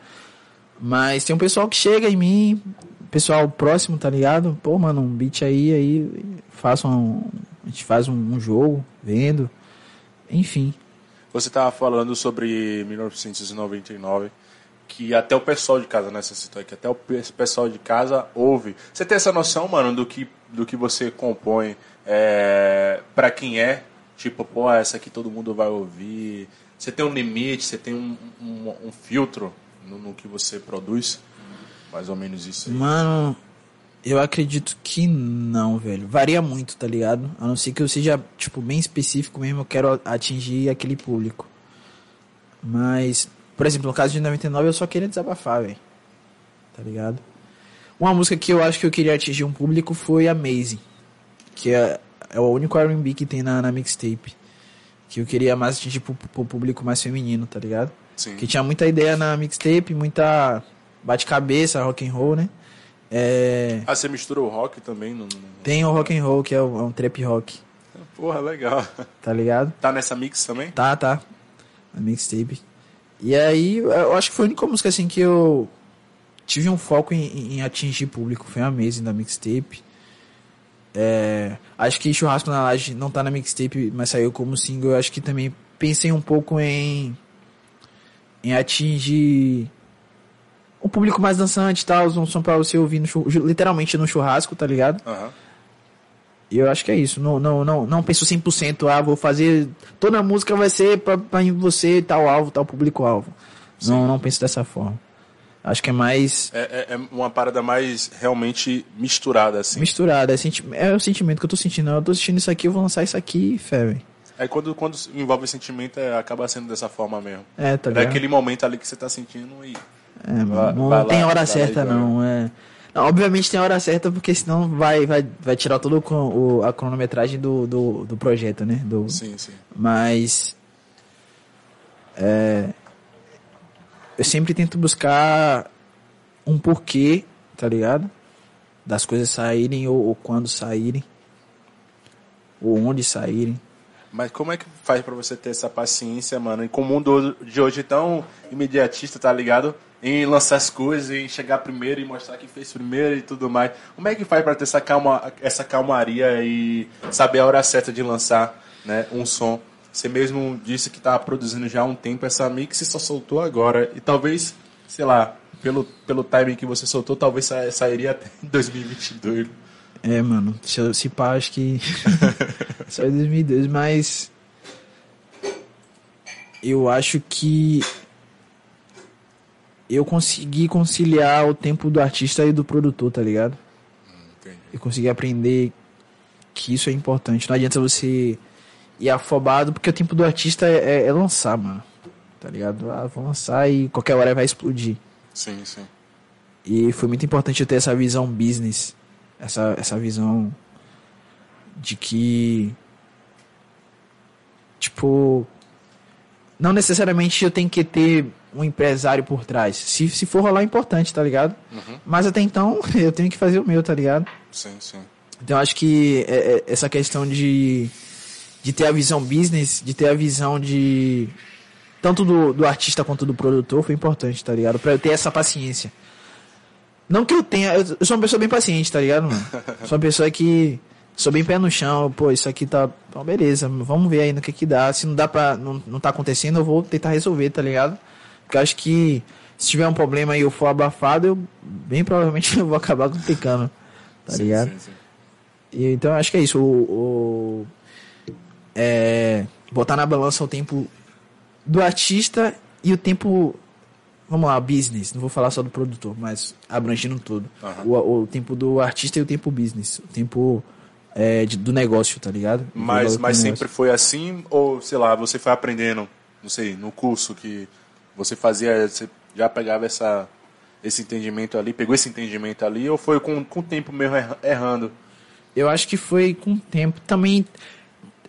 Mas tem um pessoal que chega em mim, pessoal próximo, tá ligado? Pô, mano, um beat aí, aí faça um. A gente faz um, um jogo, vendo. Enfim. Você tava falando sobre 1999, que até o pessoal de casa, você citou aqui, até o pe- pessoal de casa ouve. Você tem essa noção, mano, do que, do que você compõe é, para quem é? Tipo, pô, essa aqui todo mundo vai ouvir. Você tem um limite, você tem um, um, um filtro no, no que você produz? Mais ou menos isso aí. Mano, eu acredito que não, velho. Varia muito, tá ligado? A não ser que eu seja, tipo, bem específico mesmo, eu quero atingir aquele público. Mas, por exemplo, no caso de 99, eu só queria desabafar, velho. Tá ligado? Uma música que eu acho que eu queria atingir um público foi Amazing. Que é, é o único R&B que tem na, na mixtape. Que eu queria mais atingir pro, pro público mais feminino, tá ligado? Sim. Que tinha muita ideia na mixtape, muita bate-cabeça, rock and roll, né? É, Ah, você mistura o rock também? No, tem o rock and roll, que é, é um trap rock, Porra, legal. tá ligado? Tá nessa mix também? Tá, tá. A mixtape. E aí, eu acho que foi a única música assim que eu tive um foco em, em atingir público. Foi a Amazing da mixtape. É, acho que Churrasco na Laje não tá na mixtape, mas saiu como single. Eu acho que também pensei um pouco em em atingir um público mais dançante e tal, um som pra você ouvir no literalmente no churrasco, tá ligado? Aham. E eu acho que é isso. Não, não, não, não penso 100%, ah, vou fazer. Toda música vai ser pra, pra você, tal alvo, tal público-alvo. Não, não penso dessa forma. Acho que é mais É, é- é uma parada mais realmente misturada, assim. misturado. É, senti é o sentimento que eu tô sentindo. Eu tô assistindo isso aqui, eu vou lançar isso aqui e fé, velho. Aí quando, quando envolve sentimento, é, acaba sendo dessa forma mesmo. É, tá É ligado? aquele momento ali que você tá sentindo e. É, Vai- não vai lá, tem hora lá certa, e vai. não. É... Não, obviamente tem hora certa, porque senão vai, vai, vai tirar o- a cronometragem do, do, do projeto, né? Do, Sim, sim. Mas. É, eu sempre tento buscar um porquê, tá ligado? Das coisas saírem ou, ou quando saírem. Ou onde saírem. Mas como é que faz pra você ter essa paciência, mano? E com o mundo de hoje tão imediatista, tá ligado? Em lançar as coisas, em chegar primeiro e mostrar que fez primeiro e tudo mais. Como é que faz pra ter essa, calma, essa calmaria e saber a hora certa de lançar né, um som? Você mesmo disse que tava produzindo já há um tempo essa mix e só soltou agora. E talvez, sei lá, pelo, pelo timing que você soltou, talvez sa- sairia até em 2022. É, mano, se, eu- se pá, acho que. Só em 2002, mas. Eu acho que. Eu consegui conciliar o tempo do artista e do produtor, tá ligado? Entendi. Eu consegui aprender que isso é importante. Não adianta você ir afobado, porque o tempo do artista é, é- é lançar, mano. Tá ligado? Ah, vou lançar e qualquer hora vai explodir. Sim, sim. E foi muito importante eu ter essa visão business, essa, essa visão de que, tipo, não necessariamente eu tenho que ter um empresário por trás. Se, se for rolar, é importante, tá ligado? Mas até então, eu tenho que fazer o meu, tá ligado? Sim, sim. Então eu acho que é- é- essa questão de, de ter a visão business, de ter a visão de. Tanto do, do artista quanto do produtor foi importante, tá ligado? Pra eu ter essa paciência. Não que eu tenha. Eu, sou uma pessoa bem paciente, tá ligado, mano? sou uma pessoa que. Sou bem pé no chão, pô, isso aqui tá. Então, beleza, vamos ver aí no que que dá. Se não dá pra. Não, não tá acontecendo, eu vou tentar resolver, tá ligado? Porque acho que se tiver um problema e eu for abafado, eu bem provavelmente eu vou acabar complicando. Tá Sim, ligado? sim, sim. E, então acho que é isso. O, o- é, botar na balança o tempo do artista e o tempo. Vamos lá, business. Não vou falar só do produtor, mas abrangindo tudo. Aham. O, o tempo do artista e o tempo business. O tempo é, de- do negócio, tá ligado? Mas, mas sempre foi assim? Ou, sei lá, você foi aprendendo, não sei, no curso que você fazia, você já pegava essa, esse entendimento ali, pegou esse entendimento ali, ou foi com, com o tempo mesmo erra- errando? Eu acho que foi com o tempo. Também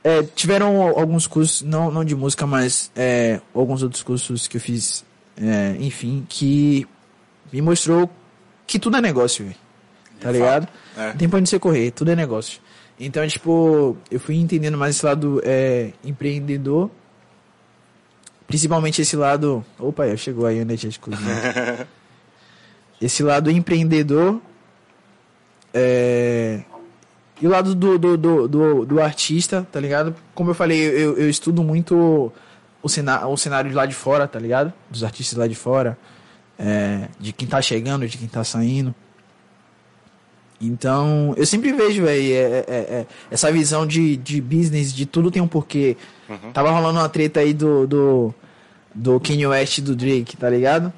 é, tiveram alguns cursos, não, não de música, mas é, alguns outros cursos que eu fiz, é, enfim, que me mostrou que tudo é negócio, velho. Tá De ligado? fato, é. Tem pra onde você correr, tudo é negócio. Então, tipo, eu fui entendendo mais esse lado é, empreendedor. Principalmente esse lado. Opa, chegou aí a energético. esse lado empreendedor. É, e o lado do, do, do, do, do artista, tá ligado? Como eu falei, eu, eu estudo muito o, cena, o cenário de lá de fora, tá ligado? Dos artistas lá de fora. é, de quem tá chegando, de quem tá saindo. Então, eu sempre vejo, velho, é, é, é, essa visão de, de business, de tudo tem um porquê. Tava rolando uma treta aí do, do, do Kanye West e do Drake, tá ligado?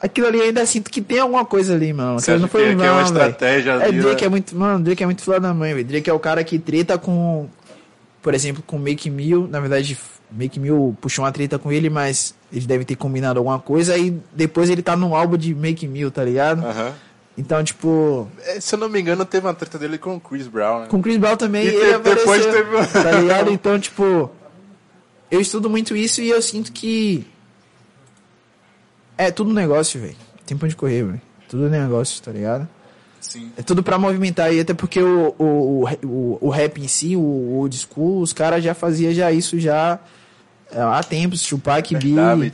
Aquilo ali ainda sinto que tem alguma coisa ali, mano. Você Aquilo acha que é- que é uma velho. estratégia É, ali, Drake né? é muito, mano, Drake é muito filho da mãe, velho. Drake é o cara que treta com, por exemplo, com Make Mill. Na verdade, Make Mill puxou uma treta com ele, mas eles devem ter combinado alguma coisa. E depois ele tá no álbum de Make Mill, tá ligado? Aham. Então, tipo, É, Se eu não me engano, teve uma treta dele com o Chris Brown, né? com Chris Brown também E ele depois apareceu, teve- tá ligado? Então, tipo, eu estudo muito isso e eu sinto que é tudo negócio, velho. Tem pra onde correr, velho. Tudo negócio, tá ligado? Sim. É tudo pra movimentar aí, até porque o, o, o, o, o rap em si, o old school, os caras já faziam já isso já é, há tempos, Tupac,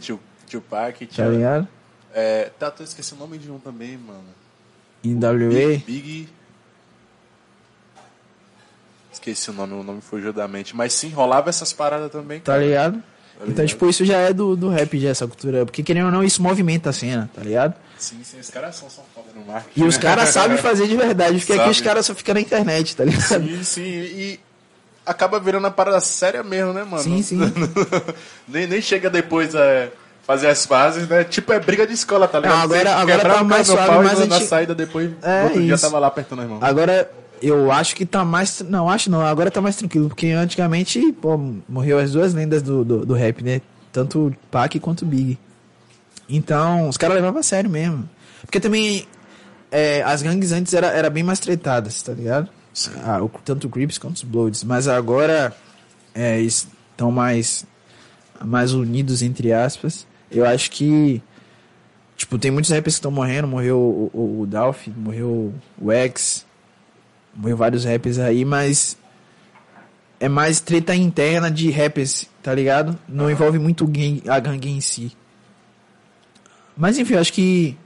tio, Tupac, tá ligado? é, tá, eu esqueci o nome de um também, mano. NWA, Big, Big... Esqueci o nome, o nome fugiu da mente. Mas sim, rolava essas paradas também. tá cara. ligado? Tá Então, ligado? tipo, isso já é do, do rap, já, essa cultura. Porque, querendo ou não, isso movimenta a cena, tá ligado? Sim, sim, os caras são, são foda no marketing. E os caras sabem fazer de verdade, porque aqui Sabe. os caras só ficam na internet, tá ligado? Sim, sim, e acaba virando a parada séria mesmo, né, mano? Sim, sim. nem, nem chega depois a fazer as fases, né? Tipo, é briga de escola, tá ligado? Não, agora- Você agora tá mais suave, pau e mas na gente- saída depois, É, outro dia isso. tava lá apertando as mãos. Agora, eu acho que tá mais. Não, acho não. Agora tá mais tranquilo. Porque antigamente, pô, morreu as duas lendas do, do, do rap, né? Tanto o Pac quanto o Big. Então, os caras levavam a sério mesmo. Porque também. é, as gangues antes era, era bem mais tretadas, tá ligado? Ah, o- tanto o Crips quanto os Bloods. Mas agora. É, estão mais. Mais unidos, entre aspas. Eu acho que. Tipo, tem muitos rappers que estão morrendo. Morreu o, o, o Dolph, morreu o X, morreu vários rappers aí, mas é mais treta interna de rappers, tá ligado? Não envolve muito gang- a gangue em si. Mas enfim, eu acho que.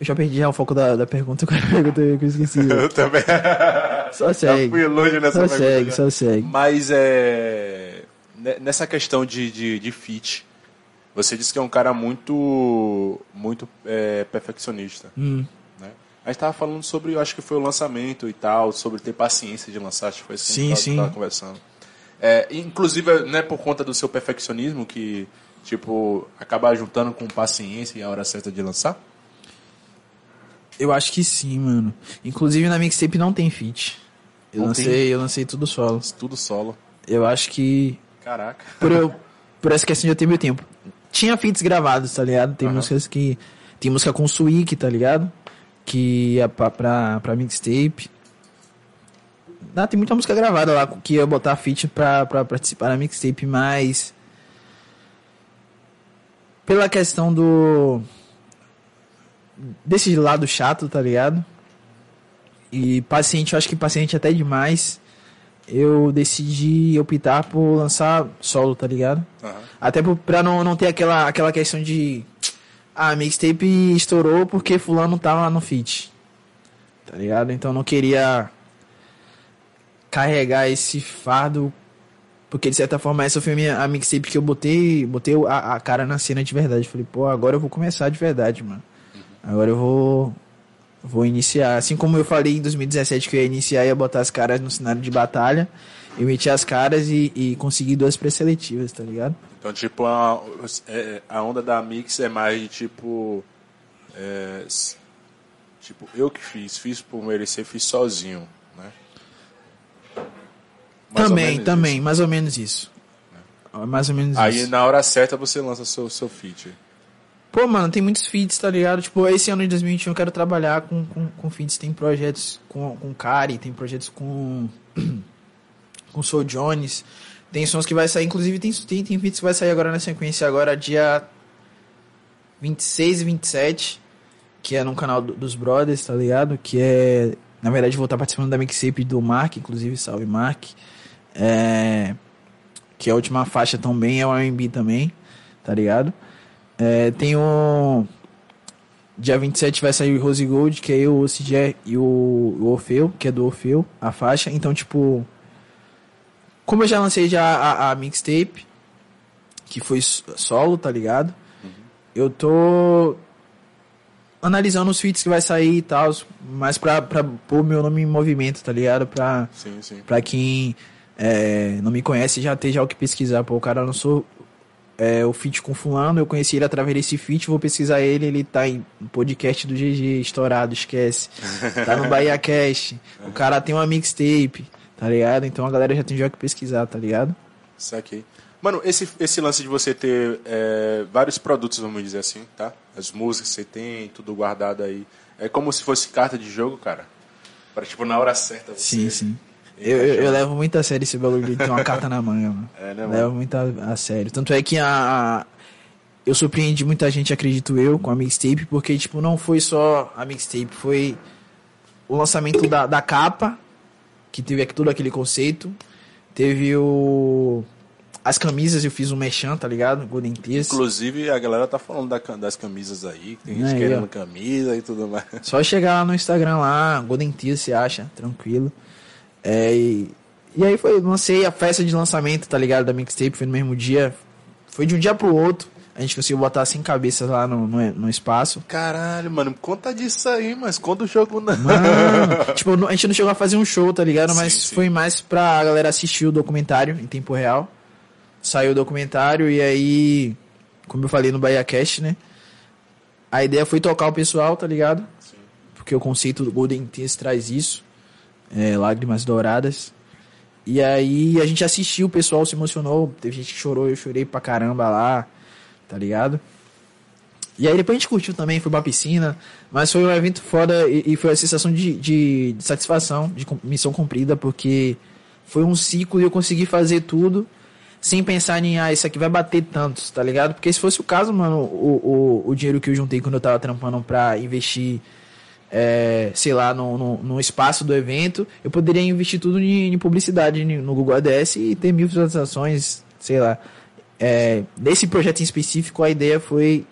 Eu já perdi já o foco da, da pergunta, qual era a pergunta que eu esqueci. Eu também. Só Já segue. fui longe nessa Só pergunta. segue, já. só segue. Mas é. ne- Nessa questão de, de, de fit, você disse que é um cara muito. muito é, perfeccionista. Hum. Né? A gente tava falando sobre, eu acho que foi o lançamento e tal, sobre ter paciência de lançar, acho que foi assim Sim, que sim. tava conversando. É, inclusive, né, por conta do seu perfeccionismo, que, tipo, acabar juntando com paciência e a hora certa de lançar? Eu acho que sim, mano. Inclusive na mixtape não tem feat. Eu Não lancei, tem? eu lancei tudo solo. Tudo solo. Eu acho que Caraca. por, eu, por essa questão de eu ter meu tempo. Tinha feats gravados, tá ligado? Tem Aham. músicas que. Tem música com Suik, tá ligado? Que ia pra, pra, pra mixtape. Ah, tem muita música gravada lá que ia botar feat pra, pra participar da mixtape, mas. Pela questão do. Desse lado chato, tá ligado? E paciente, eu acho que paciente até demais. Eu decidi optar por lançar solo, tá ligado? Aham. Até por- pra não, não ter aquela, aquela questão de. Ah, mixtape estourou porque fulano tava no feat. Tá ligado? Então eu não queria carregar esse fardo. Porque de certa forma essa foi a, minha, a mixtape que eu botei, botei a, a cara na cena de verdade. Falei, pô, agora eu vou começar de verdade, mano. Agora eu vou. Vou iniciar. Assim como eu falei em 2017 que eu ia iniciar e ia botar as caras no cenário de batalha. Eu meti as caras e, e consegui duas pré-seletivas, tá ligado? Então, tipo, a, é, a onda da Mix é mais de tipo. é, tipo, eu que fiz, fiz por merecer, fiz sozinho, né? Mais também, também, isso. mais ou menos isso. Mais ou menos Aí isso. na hora certa você lança seu, seu feat. Pô, mano, tem muitos feats, tá ligado? Tipo, esse ano de 2021 eu quero trabalhar com, com, com feats. Tem projetos com, com Kari, tem projetos com. com Soul Jones. Tem sons que vai sair, inclusive tem, tem, tem feats que vai sair agora na sequência, agora dia 26 e 27, que é no canal do- dos Brothers, tá ligado? Que é. Na verdade, vou estar participando da mixtape do Mark, inclusive, salve Mark. É. Que a última faixa também é o R&B também, tá ligado? É, tem o. Dia 27 vai sair o Rose Gold, que é eu, o CJ e o, o Orfeu, que é do Orfeu, a faixa. Então, tipo. Como eu já lancei já a, a mixtape, que foi solo, tá ligado? Eu tô analisando os feats que vai sair e tal, mas pra, pra pôr meu nome em movimento, tá ligado? Pra, Sim, sim. Pra quem é, não me conhece, já tem já o que pesquisar. Pô, o cara lançou é, o feat com fulano, eu conheci ele através desse feat, vou pesquisar ele, ele tá em podcast do GG, estourado, esquece. Tá no Bahia Cast. O cara tem uma mixtape, tá ligado? Então a galera já tem já que pesquisar, tá ligado? Saquei. Mano, esse, esse lance de você ter é, vários produtos, vamos dizer assim, tá? As músicas que você tem, tudo guardado aí. É como se fosse carta de jogo, cara. Para, tipo, na hora certa você... Sim, sim. Eu, eu, eu levo muito a sério esse bagulho de ter uma carta na manga, mano. É, né, mano? Levo muito a, a sério. Tanto é que a, a- eu surpreendi muita gente, acredito eu, com a mixtape, porque, tipo, não foi só a mixtape, foi o lançamento da, da capa, que teve todo aquele conceito. Teve o. As camisas, eu fiz um mechan, tá ligado? Golden Tears. Inclusive, a galera tá falando da das camisas aí, que tem gente Aí, querendo ó. camisa e tudo mais. Só chegar lá no Instagram lá, Golden Tears, você acha, tranquilo. É, e, e aí foi, lancei a festa de lançamento, tá ligado? Da mixtape, foi no mesmo dia. Foi de um dia pro outro. A gente conseguiu botar 100 cabeças lá no, no, no espaço. Caralho, mano, conta disso aí, mas conta o jogo não. Mano, tipo, a gente não chegou a fazer um show, tá ligado? Mas Sim, sim. foi mais pra galera assistir o documentário em tempo real. Saiu o documentário e aí como eu falei no Bahia Cast, né? A ideia foi tocar o pessoal, tá ligado? Sim. Porque o conceito do Golden Tears traz isso. É, lágrimas douradas. E aí a gente assistiu, o pessoal se emocionou. Teve gente que chorou, eu chorei pra caramba lá, tá ligado? E aí depois a gente curtiu também, foi pra piscina. Mas foi um evento foda e, e foi a sensação de, de, de satisfação, de missão cumprida, porque foi um ciclo e eu consegui fazer tudo sem pensar em, ah, isso aqui vai bater tantos, tá ligado? Porque se fosse o caso, mano, o, o, o dinheiro que eu juntei quando eu tava trampando pra investir, é, sei lá, no, no, no espaço do evento, eu poderia investir tudo em, em publicidade no Google ADS e ter mil visualizações, sei lá. É, nesse projeto em específico, a ideia foi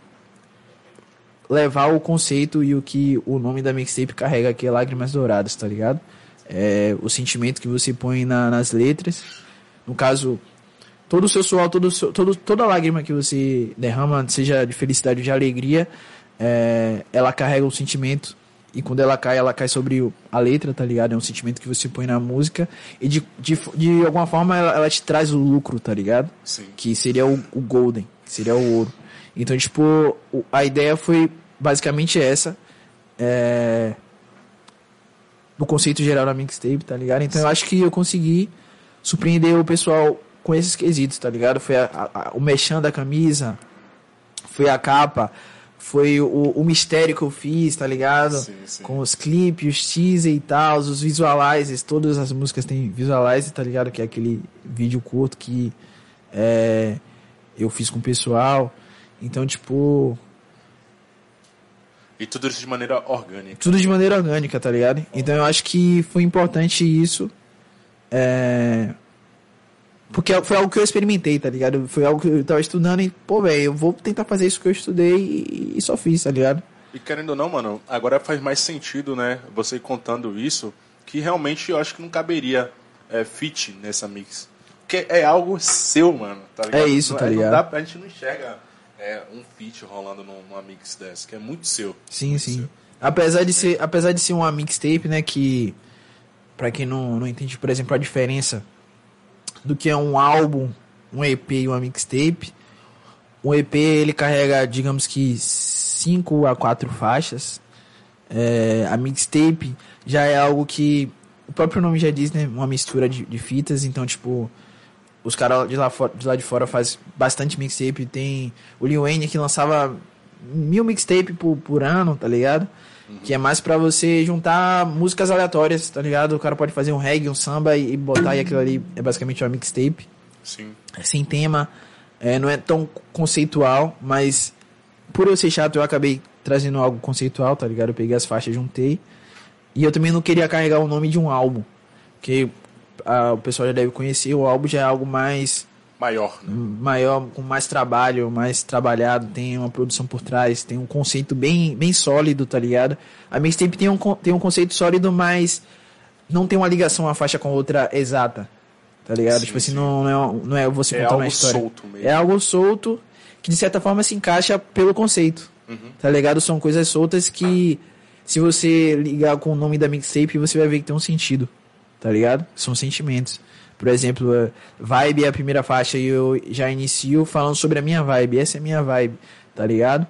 levar o conceito e o que o nome da mixtape carrega, que é Lágrimas Douradas, tá ligado? É, o sentimento que você põe na- nas letras. No caso, todo o seu suor, todo, todo, toda lágrima que você derrama, seja de felicidade ou de alegria, é, ela carrega um sentimento. E quando ela cai, ela cai sobre a letra, tá ligado? É um sentimento que você põe na música. E de, de, de alguma forma ela, ela te traz o lucro, tá ligado? Sim. que seria o, o Golden, que seria o ouro. Então, tipo, a ideia foi basicamente essa. É... Do conceito geral da mixtape, tá ligado? Então eu acho que eu consegui surpreender o pessoal com esses quesitos, tá ligado? Foi a- a- a- o mexão da camisa, foi a capa, foi o, o mistério que eu fiz, tá ligado? Sim, sim. Com os clipes, os teaser e tal, os visualizers, todas as músicas têm visualizer, tá ligado? Que é aquele vídeo curto que é, eu fiz com o pessoal. Então, tipo, E tudo isso de maneira orgânica. tudo de maneira orgânica, tá ligado? Então eu acho que foi importante isso. É... Porque foi algo que eu experimentei, tá ligado? Foi algo que eu tava estudando e, pô, velho, eu vou tentar fazer isso que eu estudei e, e só fiz, tá ligado? E querendo ou não, mano, agora faz mais sentido, né? Você contando isso, que realmente eu acho que não caberia é, fit nessa mix. Porque é algo seu, mano. Tá ligado? É isso, Não- tá não ligado? dá pra- a gente não enxerga é, um feat rolando num- numa mix dessa, que é muito seu. Sim, Muito sim. seu. Apesar de ser, apesar de ser uma mixtape, né, que pra quem não, não entende, por exemplo, a diferença do que é um álbum, um EP e uma mixtape, um EP ele carrega, digamos que 5 a 4 faixas. É, a mixtape já é algo que o próprio nome já diz, né, uma mistura de, de fitas, então tipo os caras de de lá de fora faz bastante mixtape. Tem o Lil Wayne que lançava mil mixtape por, por ano, tá ligado? Que é mais pra você juntar músicas aleatórias, tá ligado? O cara pode fazer um reggae, um samba e, e botar e aquilo ali é basicamente uma mixtape. Sim. É sem tema, é, não é tão conceitual, mas por eu ser chato eu acabei trazendo algo conceitual, tá ligado? Eu peguei as faixas, juntei. E eu também não queria carregar o nome de um álbum, porque ah, o pessoal já deve conhecer, o álbum já é algo mais Maior, né? maior, com mais trabalho, mais trabalhado, tem uma produção por trás, tem um conceito bem, bem sólido, tá ligado? A mixtape tem um, tem um conceito sólido, mas não tem uma ligação uma faixa com outra exata, tá ligado? Sim, tipo assim, sim. não, não, é, não é você É contando uma algo história. solto mesmo. É algo solto que de certa forma se encaixa pelo conceito, Uhum. tá ligado? São coisas soltas que se você ligar com o nome da mixtape, você vai ver que tem um sentido, tá ligado? São sentimentos. Por exemplo, Vibe é a primeira faixa e eu já inicio falando sobre a minha vibe. Essa é a minha vibe, tá ligado?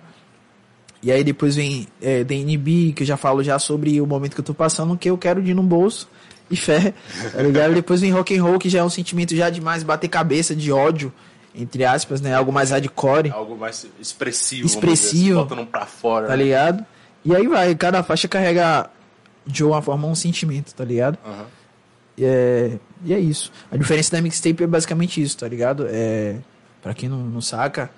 E aí depois vem é, DNB, que eu já falo já sobre o momento que eu tô passando, que eu quero de ir no bolso e fé, tá ligado? depois vem Rock and Roll, que já é um sentimento já de mais bater cabeça, de ódio, entre aspas, né? Algo mais hardcore, Algo mais expressivo. Expressivo. Assim, botando pra fora. tá né? ligado? E aí vai, cada faixa carrega de alguma forma um sentimento, tá ligado? E é, e é isso. A diferença da mixtape é basicamente isso, tá ligado? É, pra quem não, não saca,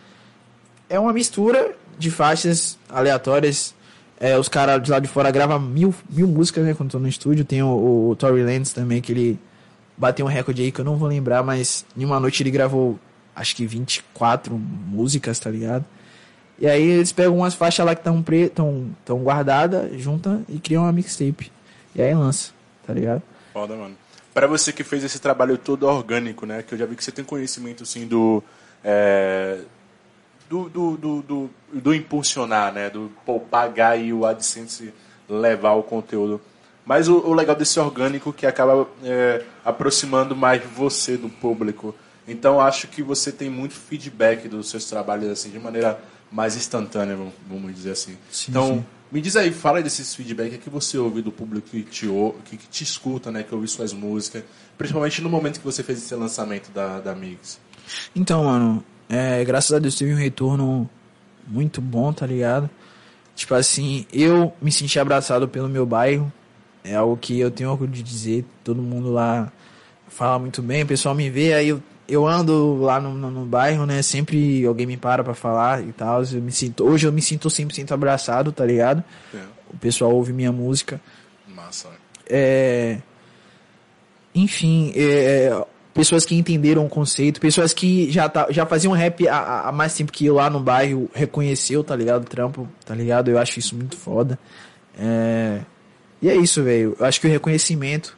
é uma mistura de faixas aleatórias. É, os caras de lá de fora gravam mil, mil músicas, né? Quando estão no estúdio. Tem o, o Tory Lanez também, que ele bateu um recorde aí que eu não vou lembrar, mas em uma noite ele gravou acho que 24 músicas, tá ligado? E aí eles pegam umas faixas lá que estão tão, tão guardadas, juntam e criam uma mixtape. E aí lança, tá ligado? Foda, mano. Pra você que fez esse trabalho todo orgânico, né? Que eu já vi que você tem conhecimento, assim, do... é, do, do, do, do, do impulsionar, né? Do pô, pagar e o AdSense levar o conteúdo. Mas o, o legal desse orgânico que acaba é, aproximando mais você do público. Então acho que você tem muito feedback dos seus trabalhos assim de maneira mais instantânea, vamos- vamos dizer assim. Sim, então, sim. Me diz aí, fala aí desses feedback que você ouve do público que te, que, que te escuta, né, que ouve suas músicas, principalmente no momento que você fez esse lançamento da, da Mix. Então, mano, é, graças a Deus teve um retorno muito bom, tá ligado? Tipo assim, eu me senti abraçado pelo meu bairro. É algo que eu tenho orgulho de dizer. Todo mundo lá fala muito bem, o pessoal me vê, aí eu, eu ando lá no, no, no bairro, né? Sempre alguém me para pra falar e tal. Eu me sinto, hoje eu me sinto 100% abraçado, tá ligado? É, O pessoal ouve minha música. massa. né? É, enfim, é, pessoas que entenderam o conceito, pessoas que já, tá, já faziam rap há, há mais tempo que eu lá no bairro reconheceu, tá ligado? O trampo, tá ligado? Eu acho isso muito foda. É, e é isso, velho. Eu acho que o reconhecimento,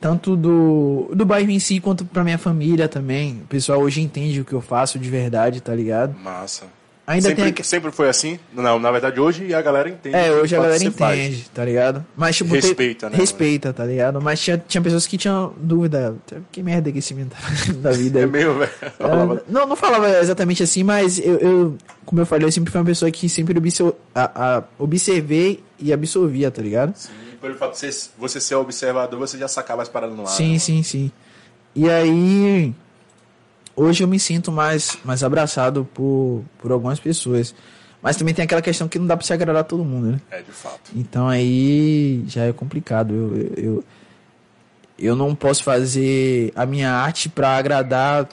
tanto do, do bairro em si, quanto pra minha família também. O pessoal hoje entende o que eu faço de verdade, tá ligado? Massa. Ainda sempre, tem sempre foi assim? Não, na verdade hoje a galera entende. É, hoje a galera você faz. entende, tá ligado? Mas, tipo, te- Respeita, né, Respeita, tá ligado? Mas tinha, tinha pessoas que tinham dúvida. Que merda que esse menino tá da vida. É meio, velho. É, não, não falava exatamente assim, mas eu, eu, como eu falei, eu sempre fui uma pessoa que sempre observ, a, a, observei e absorvia, tá ligado? Sim, pelo fato de você, você ser observador, você já sacava as paradas no ar. Sim, né? sim, sim. E aí, hoje eu me sinto mais, mais abraçado por, por algumas pessoas. Mas também tem aquela questão que não dá pra se agradar todo mundo, né? É, de fato. Então aí já é complicado. Eu, eu, eu, eu não posso fazer a minha arte pra agradar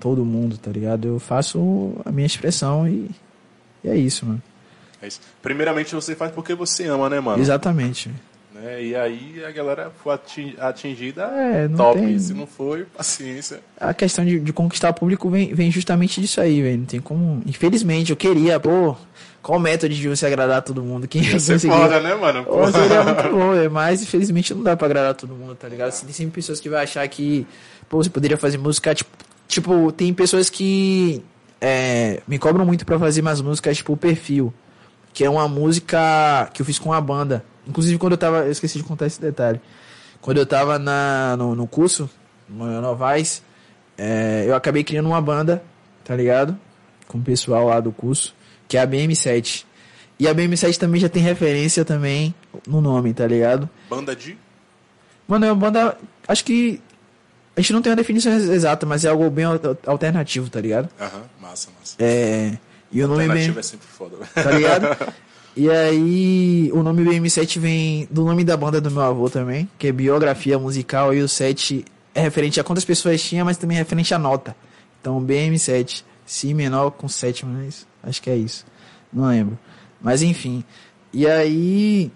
todo mundo, tá ligado? Eu faço a minha expressão e, e é isso, mano. Isso. Primeiramente você faz porque você ama, né, mano? Exatamente. Né? E aí a galera foi ati- atingida, É, top. tem- Se não foi, paciência. A questão de, de conquistar público vem, vem justamente disso aí, velho. Não tem como. Infelizmente, eu queria, pô. Qual o método de você agradar todo mundo? Quem ia Você conseguir? foda, né, mano? Pô, seria muito bom, é, mas infelizmente não dá pra agradar todo mundo, tá ligado? Tem sempre pessoas que vai achar que, pô, você poderia fazer música, tipo, tipo tem pessoas que é, me cobram muito pra fazer umas músicas, tipo, o Perfil, que é uma música que eu fiz com a banda. Inclusive, quando eu tava, eu esqueci de contar esse detalhe. Quando eu tava na, no, no curso, no Novais, é, eu acabei criando uma banda, tá ligado? Com o pessoal lá do curso, que é a BM7. E a BM7 também já tem referência também no nome, tá ligado? Banda de. Mano, é uma banda. Acho que. A gente não tem uma definição ex- exata, mas é algo bem al- alternativo, tá ligado? Aham, massa, massa. É. E o nome bem. é sempre foda. Tá ligado? E aí, o nome BM7 vem do nome da banda do meu avô também, que é Biografia Musical, e o 7 é referente a quantas pessoas tinha, mas também é referente à nota. Então, BM7, Si menor com sétima, não é isso? Acho que é isso. Não lembro. Mas enfim. E aí,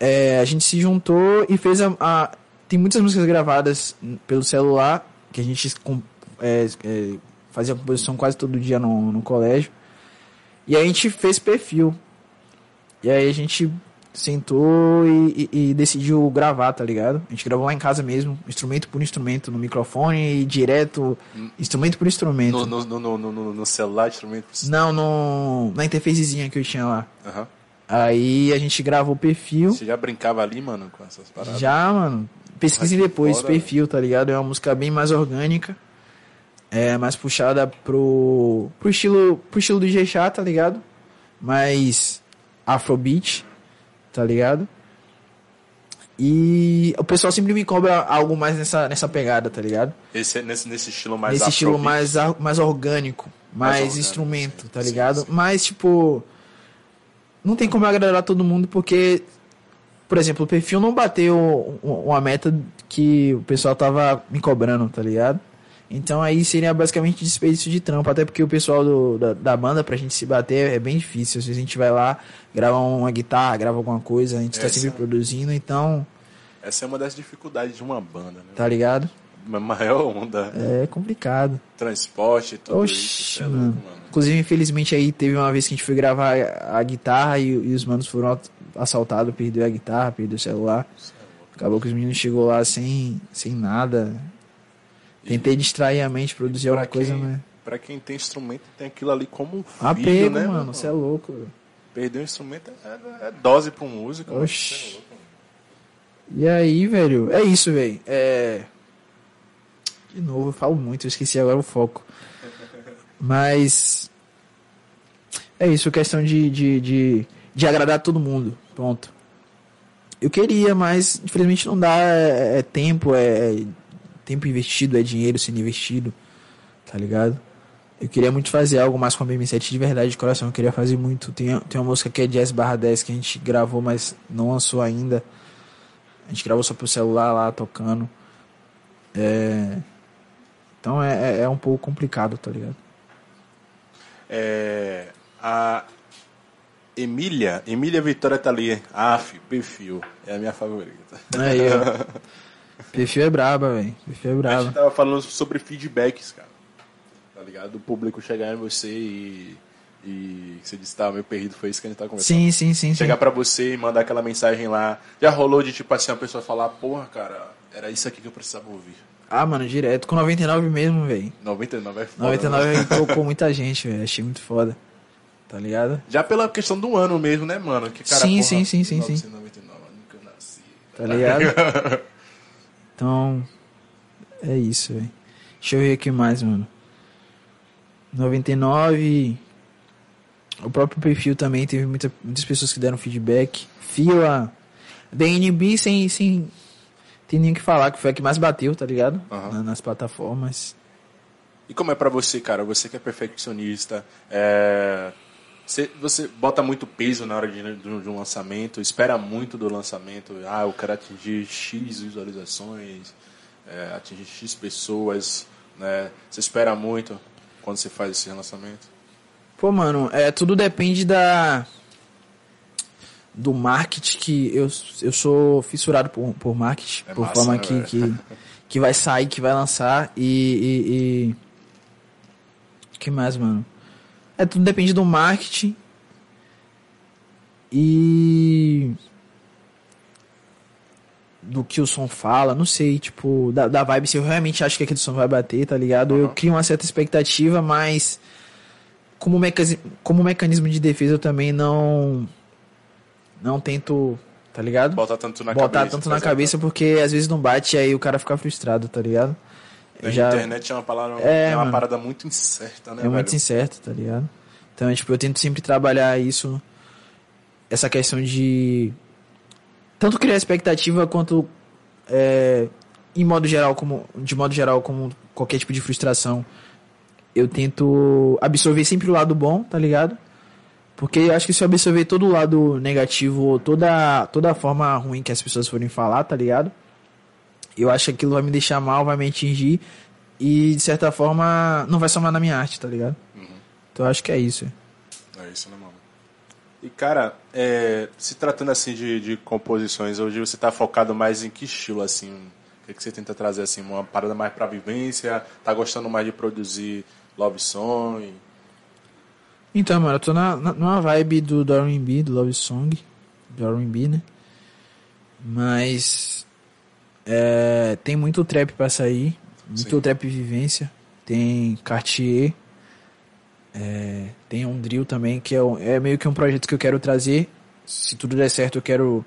é, a gente se juntou e fez a, a- Tem muitas músicas gravadas pelo celular, que a gente com- é, é, fazia composição quase todo dia no, no colégio. E aí a gente fez perfil. E aí a gente sentou e, e- e decidiu gravar, tá ligado? A gente gravou lá em casa mesmo, instrumento por instrumento, no microfone, direto, instrumento por instrumento. No, no, no, no, no- celular, instrumento. Não, no, na interfacezinha que eu tinha lá. Aham. Aí a gente gravou o perfil. Você já brincava ali, mano, com essas paradas? Já, mano. Pesquisem depois, foda, perfil, tá ligado? É uma música bem mais orgânica. É mais puxada pro, pro estilo pro estilo do G-Chá, tá ligado? Mais afrobeat, tá ligado? E o pessoal sempre me cobra algo mais nessa, nessa pegada, tá ligado? Esse, nesse, nesse estilo mais Nesse estilo mais, mais orgânico, mais, orgânico, instrumento, sim. tá Sim, ligado? sim. Mas, tipo, não tem como agradar todo mundo porque, por exemplo, o perfil não bateu uma meta que o pessoal tava me cobrando, tá ligado? Então aí seria basicamente desperdício de trampo, até porque o pessoal do- da, da banda, pra gente se bater, é bem difícil. Às vezes a gente vai lá, grava uma guitarra, grava alguma coisa, a gente tá Essa- sempre produzindo, então, Essa é uma das dificuldades de uma banda, né? tá ligado? A maior onda. É complicado. Transporte, tudo isso. Oxi, cê é mano. louco, mano. Inclusive, infelizmente, aí teve uma vez que a gente foi gravar a, guitarra e, e os manos foram assaltados, perdeu a guitarra, perdeu o celular. Acabou que os meninos chegou lá sem, sem nada. Tentei distrair a mente, produzir alguma coisa, quem, mas. pra quem tem instrumento, tem aquilo ali como um filho, Apego, né, mano, você é louco. Perder um instrumento é, é dose pra um músico. Oxi. É. E aí, velho, é isso, velho. É. De novo, eu falo muito, eu esqueci agora o foco. Mas. É isso, questão de, de, de, de agradar todo mundo. Pronto. Eu queria, mas infelizmente não dá. É, é tempo, é tempo investido, é dinheiro sendo investido. Tá ligado? Eu queria muito fazer algo mais com a BM7 de verdade, de coração. Eu queria fazer muito. Tem, tem uma música que é Jazz barra 10 que a gente gravou, mas não lançou ainda. A gente gravou só pro celular lá, tocando. É... Então é, é, é um pouco complicado, tá ligado? É, a Emília, Emília Vitória tá ali. Af, perfil. É a minha favorita. Aí, ó. Perfil é braba, velho. Perfil é A braba. gente tava falando sobre feedbacks, cara. Tá ligado? O público chegar em você e. E você disse, tá, meu perdido foi isso que a gente tá conversando. Sim, sim, sim, sim. Chegar pra você e mandar aquela mensagem lá. Já rolou de tipo assim, a pessoa falar, porra, cara, era isso aqui que eu precisava ouvir. Ah, mano, direto. Com 99 mesmo, velho. 99 é foda. 99 né? tocou muita gente, velho. Achei muito foda. Tá ligado? Já pela questão do ano mesmo, né, mano? Que cara, Sim, porra, sim, sim, sim, sim. 1999, nunca nasci. Tá ligado? Então, é isso, velho. Deixa eu ver aqui mais, mano. 99. O próprio perfil também teve muita, muitas pessoas que deram feedback. Fila. DNB sem, sem. Tem nem o que falar, que foi a que mais bateu, tá ligado? Aham. Na- Nas plataformas. E como é pra você, cara? Você que é perfeccionista, é... você, você bota muito peso na hora de, de um de um lançamento, espera muito do lançamento. Ah, eu quero atingir X visualizações, é, atingir X pessoas, né? Você espera muito quando você faz esse lançamento? Pô, mano, é, tudo depende da. Do marketing que eu, eu sou fissurado por, por marketing, É por massa, forma né, que, que, que vai sair, que vai lançar e, e, e. que mais, mano? É, tudo depende do marketing e. do que o som fala, não sei, tipo, da, da vibe, se eu realmente acho que aquele som vai bater, tá ligado? Eu Uhum. crio uma certa expectativa, mas como, mecasi- como mecanismo de defesa eu também não não tento, tá ligado? Botar tanto na Botar cabeça. tanto na cabeça porque às vezes não bate e aí o cara fica frustrado, tá ligado? A já internet é uma, palavra, É, é uma mano. parada muito incerta, né, é muito velho? incerto, tá ligado? Então, tipo, eu tento sempre trabalhar isso essa questão de tanto criar expectativa quanto é, em modo geral como de modo geral como qualquer tipo de frustração eu tento absorver sempre o lado bom tá ligado porque eu acho que se eu absorver todo o lado negativo toda toda a forma ruim que as pessoas forem falar tá ligado eu acho que aquilo vai me deixar mal vai me atingir e de certa forma não vai somar na minha arte tá ligado então eu acho que é isso É isso, né, mano? E, cara, é, se tratando, assim, de, de composições, hoje você tá focado mais em que estilo, assim? O que, que você tenta trazer, assim? Uma parada mais pra vivência? Tá gostando mais de produzir love song? Então, mano, eu tô na, na, numa vibe do, do R&B, do Love Song, do R&B, né? Mas é, tem muito trap pra sair, muito Sim. trap vivência, tem Cartier, é, tem um drill também, que é, um- é meio que um projeto que eu quero trazer. Se tudo der certo, eu quero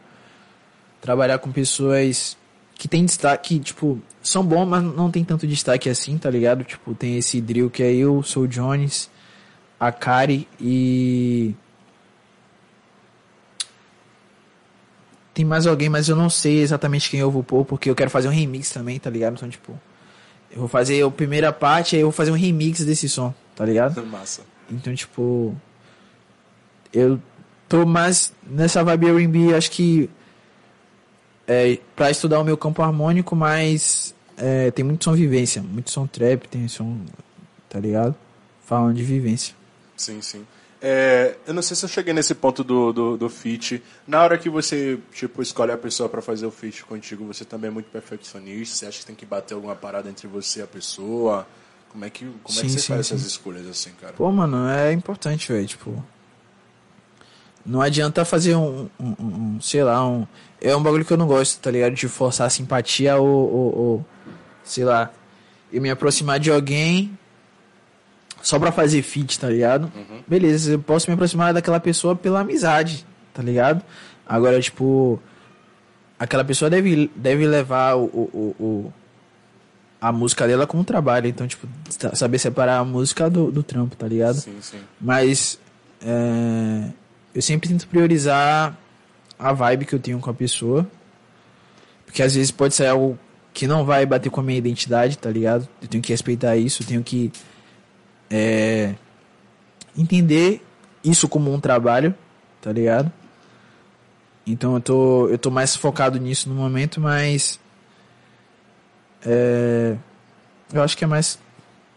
trabalhar com pessoas que tem destaque, tipo, são bons, mas não tem tanto destaque assim, tá ligado? Tipo, tem esse drill que é eu, sou o Jones, a Kari e. Tem mais alguém, mas eu não sei exatamente quem eu vou pôr, porque eu quero fazer um remix também, tá ligado? Então, tipo, eu vou fazer a primeira parte, aí eu vou fazer um remix desse som, tá ligado? Massa. Então, tipo, eu tô mais nessa vibe R&B, acho que é, pra estudar o meu campo harmônico, mas é, tem muito som vivência, muito som trap, tem som, tá ligado? Falando de vivência. Sim, sim. É, eu não sei se eu cheguei nesse ponto do, do, do feat. Na hora que você, tipo, escolhe a pessoa pra fazer o feat contigo, você também é muito perfeccionista? Você acha que tem que bater alguma parada entre você e a pessoa? Como é que, como é que Sim, você sim, faz sim. essas escolhas assim, cara? Pô, mano, é importante, velho, tipo... Não adianta fazer um, um, um- um, sei lá, um... É um bagulho que eu não gosto, tá ligado? De forçar a simpatia ou, ou, ou sei lá, eu me aproximar de alguém só pra fazer feat, tá ligado? Beleza, eu posso me aproximar daquela pessoa pela amizade, tá ligado? Agora, tipo, aquela pessoa deve, deve levar o, o, o, a música dela como trabalho. Então, tipo, sa- saber separar a música do, do trampo, tá ligado? Sim, sim. Mas é, eu sempre tento priorizar a vibe que eu tenho com a pessoa. Porque às vezes pode ser algo que não vai bater com a minha identidade, tá ligado? Eu tenho que respeitar isso, eu tenho que é, entender isso como um trabalho, tá ligado? Então eu tô, eu tô mais focado nisso no momento, mas. É, eu acho que é mais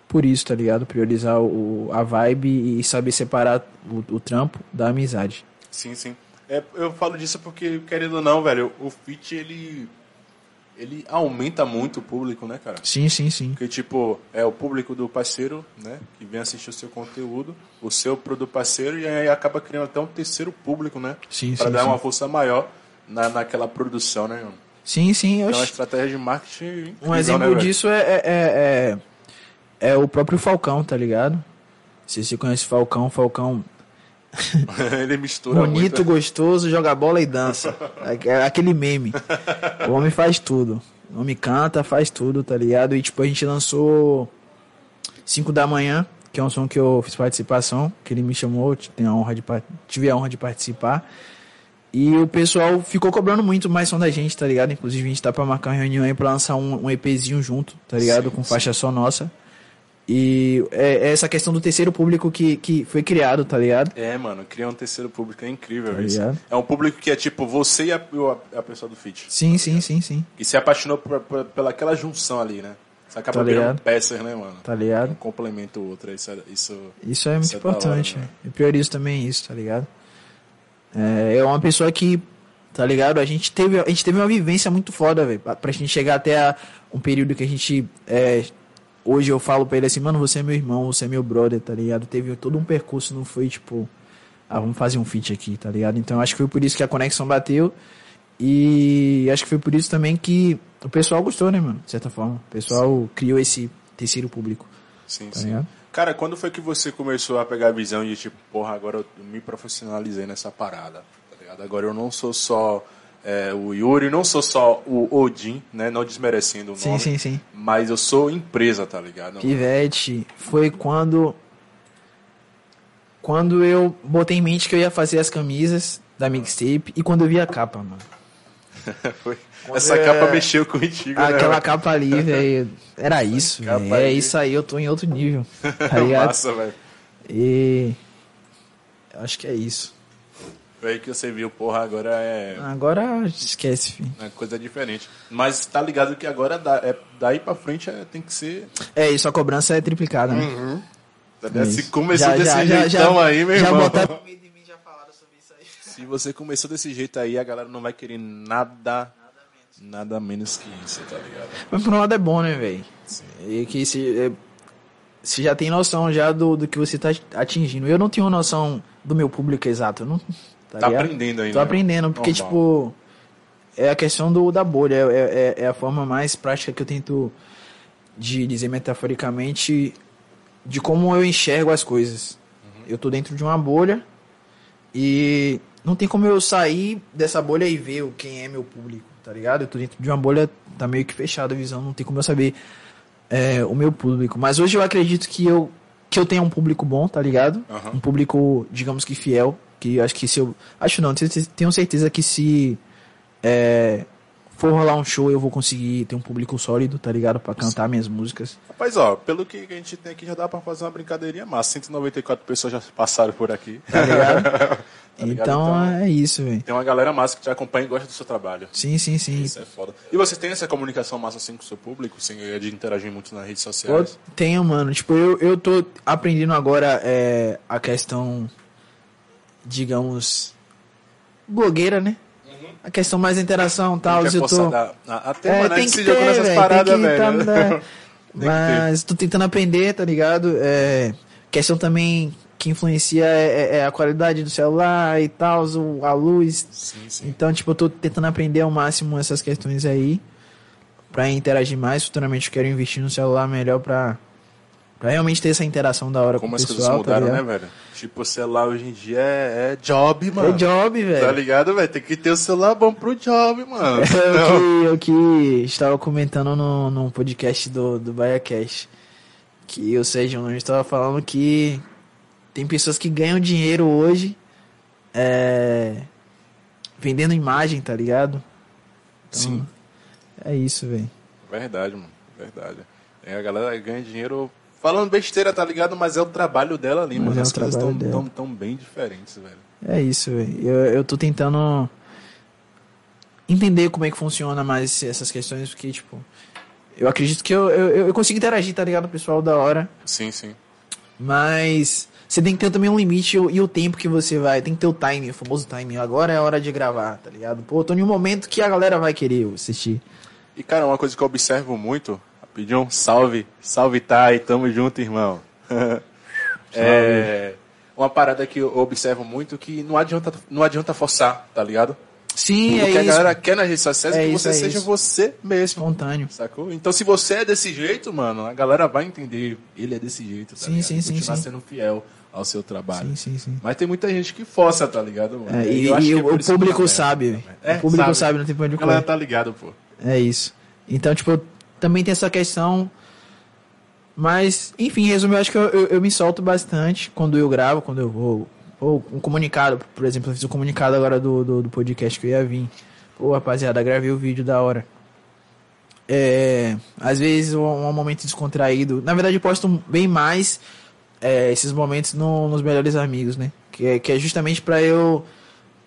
por isso, tá ligado? Priorizar o, a vibe e saber separar o, o trampo da amizade. Sim, sim. É, eu falo disso porque, querendo ou não, velho, o feat, ele. Ele aumenta muito o público, né, cara? Sim, sim, sim. Porque, tipo, é o público do parceiro, né? Que vem assistir o seu conteúdo, o seu pro do parceiro, e aí acaba criando até um terceiro público, né? Sim, Pra sim, dar sim. uma força maior na, naquela produção, né, mano? Sim, sim. É uma estratégia de marketing. Incrível, Um exemplo né, disso é, é, é, é, é o próprio Falcão, tá ligado? Se você conhece Falcão, Falcão Ele mistura bonito, muito. gostoso, joga bola e dança. É aquele meme. O homem faz tudo. O homem canta, faz tudo, tá ligado? E tipo, a gente lançou 5 da manhã, que é um som que eu fiz participação, que ele me chamou, tenho a honra de, tive a honra de participar. E o pessoal ficou cobrando muito mais som da gente, tá ligado? Inclusive a gente tá pra marcar uma reunião aí pra lançar um, um EPzinho junto, tá ligado? Sim, Com sim. faixa só nossa. E é, é essa questão do terceiro público que, que foi criado, tá ligado? É, mano, criar um terceiro público é incrível, Tá isso. ligado? É um público que é tipo você e a, a, pessoa do feat. Sim, sim, sim, sim. Que se apaixonou por, por, pelaquela junção ali, né? Você acaba Tá virando ligado? peças, né, mano? Tá ligado? Um complementa o outro. Isso, é- isso Isso é muito Isso é da hora, importante. né? Eu priorizo também isso, tá ligado? É, é uma pessoa que, tá ligado? A gente teve, a gente teve uma vivência muito foda, velho. Pra, pra gente chegar até a- um período que a gente. é, hoje eu falo pra ele assim, mano, você é meu irmão, você é meu brother, tá ligado? Teve todo um percurso, não foi tipo. Ah, vamos fazer um feat aqui, tá ligado? Então acho que foi por isso que a conexão bateu. E acho que foi por isso também que o pessoal gostou, né, mano? De certa forma. O pessoal criou esse terceiro público. Sim, Tá sim. ligado? Cara, quando foi que você começou a pegar a visão de tipo, porra, agora eu me profissionalizei nessa parada, tá ligado? Agora eu não sou só é, o Yuri, não sou só o Odin, né? Não desmerecendo o Sim, nome. sim, sim. Mas eu sou empresa, tá ligado? Pivete, foi quando. Quando eu botei em mente que eu ia fazer as camisas da mixtape e quando eu vi a capa, mano. Foi. Essa é- capa mexeu contigo, né? Aquela velho? capa ali, velho. Era isso, velho. É isso aí, eu tô em outro nível. Tá ligado? Massa, velho. E. Acho que é isso. Aí que você viu, porra, agora é Agora esquece, filho. uma coisa diferente. Mas tá ligado que agora da- é, daí pra frente é- tem que ser. É isso, a cobrança é triplicada, né? tá É? Se começou Já- desse já- já- jeitão já- aí, meu já irmão. já aí. Se você começou desse jeito aí, a galera não vai querer nada. Nada menos que isso, tá ligado? Mas por um lado é bom, né, velho? E que se, é, você já tem noção já do, do que você tá atingindo. Eu não tenho noção do meu público exato. Não, tá Tá aprendendo ainda, Tô aprendendo, porque, Normal. tipo, é a questão do, da bolha. É, é, é a forma mais prática que eu tento de dizer metaforicamente de como eu enxergo as coisas. Uhum. Eu tô dentro de uma bolha e não tem como eu sair dessa bolha e ver quem é meu público, tá ligado? Eu tô dentro de uma bolha, tá meio que fechada a visão, não tem como eu saber é, o meu público. Mas hoje eu acredito que eu, que eu tenha um público bom, tá ligado? Aham. Um público, digamos que fiel, que eu acho que se eu... Acho não, tenho, certeza que se é, for rolar um show eu vou conseguir ter um público sólido, tá ligado? Pra cantar minhas músicas. Rapaz, ó, pelo que a gente tem aqui, já dá pra fazer uma brincadeirinha massa. 194 pessoas já passaram por aqui. Tá ligado? ligado? então, Então- é isso, velho. Tem uma galera massa que te acompanha e gosta do seu trabalho. Sim, sim, sim. Isso é foda. E você tem essa comunicação massa assim com o seu público, sem de interagir muito nas redes Eu sociais? tenho, mano. Tipo, eu, eu tô aprendendo agora é, a questão, digamos, blogueira, né? A questão mais interação e tal. Eu tô... da- Até, É, tem que se ter, nessas velho. paradas, que tá, velho. né? Mas tô tentando aprender, tá ligado? É, questão também que influencia é, é a qualidade do celular e tal, a luz. Sim, sim. Então, tipo, eu tô tentando aprender ao máximo essas questões aí pra interagir mais. Futuramente eu quero investir no celular melhor pra Pra realmente ter essa interação da hora Como com o as pessoal, coisas mudaram, tá né, velho? Tipo, o celular hoje em dia é, é job, mano. É job, Tá velho. ligado, velho? Tem que ter o celular bom pro job, mano. É o que, o que estava comentando no, num podcast do, do BaiaCast. Que, ou seja, onde estava falando que tem pessoas que ganham dinheiro hoje é, vendendo imagem, tá ligado? Então, Sim. É isso, velho. Verdade, mano. Verdade. É, a galera ganha dinheiro falando besteira, tá ligado? Mas é o trabalho dela ali, Mas mano. é o As coisas estão tão, tão bem diferentes, velho. É isso, velho. Eu, eu tô tentando entender como é que funciona mais essas questões, porque, tipo, eu acredito que eu, eu, eu consigo interagir, tá ligado? Pessoal da hora. Sim, sim. Mas você tem que ter também um limite e o, o tempo que você vai. Tem que ter o timing, o famoso timing. Agora é a hora de gravar, tá ligado? Pô, tô em um momento que a galera vai querer assistir. E, cara, uma coisa que eu observo muito, rapidinho, salve, salve, Thay, tamo junto, irmão. é uma parada que eu observo muito que não adianta, não adianta forçar, tá ligado? Sim, o é que a isso. galera quer nas redes sociais é, É que isso, você é seja isso. você mesmo. Espontâneo. Sacou? Então, se você é desse jeito, mano, a galera vai entender. Ele é desse jeito, tá Sim, ligado? sim, E sim, Continuar sim. sendo fiel ao seu trabalho. Sim, sim, sim. Mas tem muita gente que força, tá ligado, mano? É, e eu acho e que é o, por o público sabe. É, o público sabe, não tem pra onde A galera correr. tá ligado, pô. É isso. Então, tipo, também tem essa questão. Mas, enfim, resumo, eu acho que eu, eu, eu me solto bastante quando eu gravo, quando eu vou. Ou um comunicado, por exemplo, eu fiz um comunicado agora do, do, do podcast que eu ia vir. Pô, rapaziada, gravei o vídeo da hora. É, às vezes um, um momento descontraído. Na verdade, eu posto bem mais é, esses momentos no- nos melhores amigos, né? Que é, que é justamente pra eu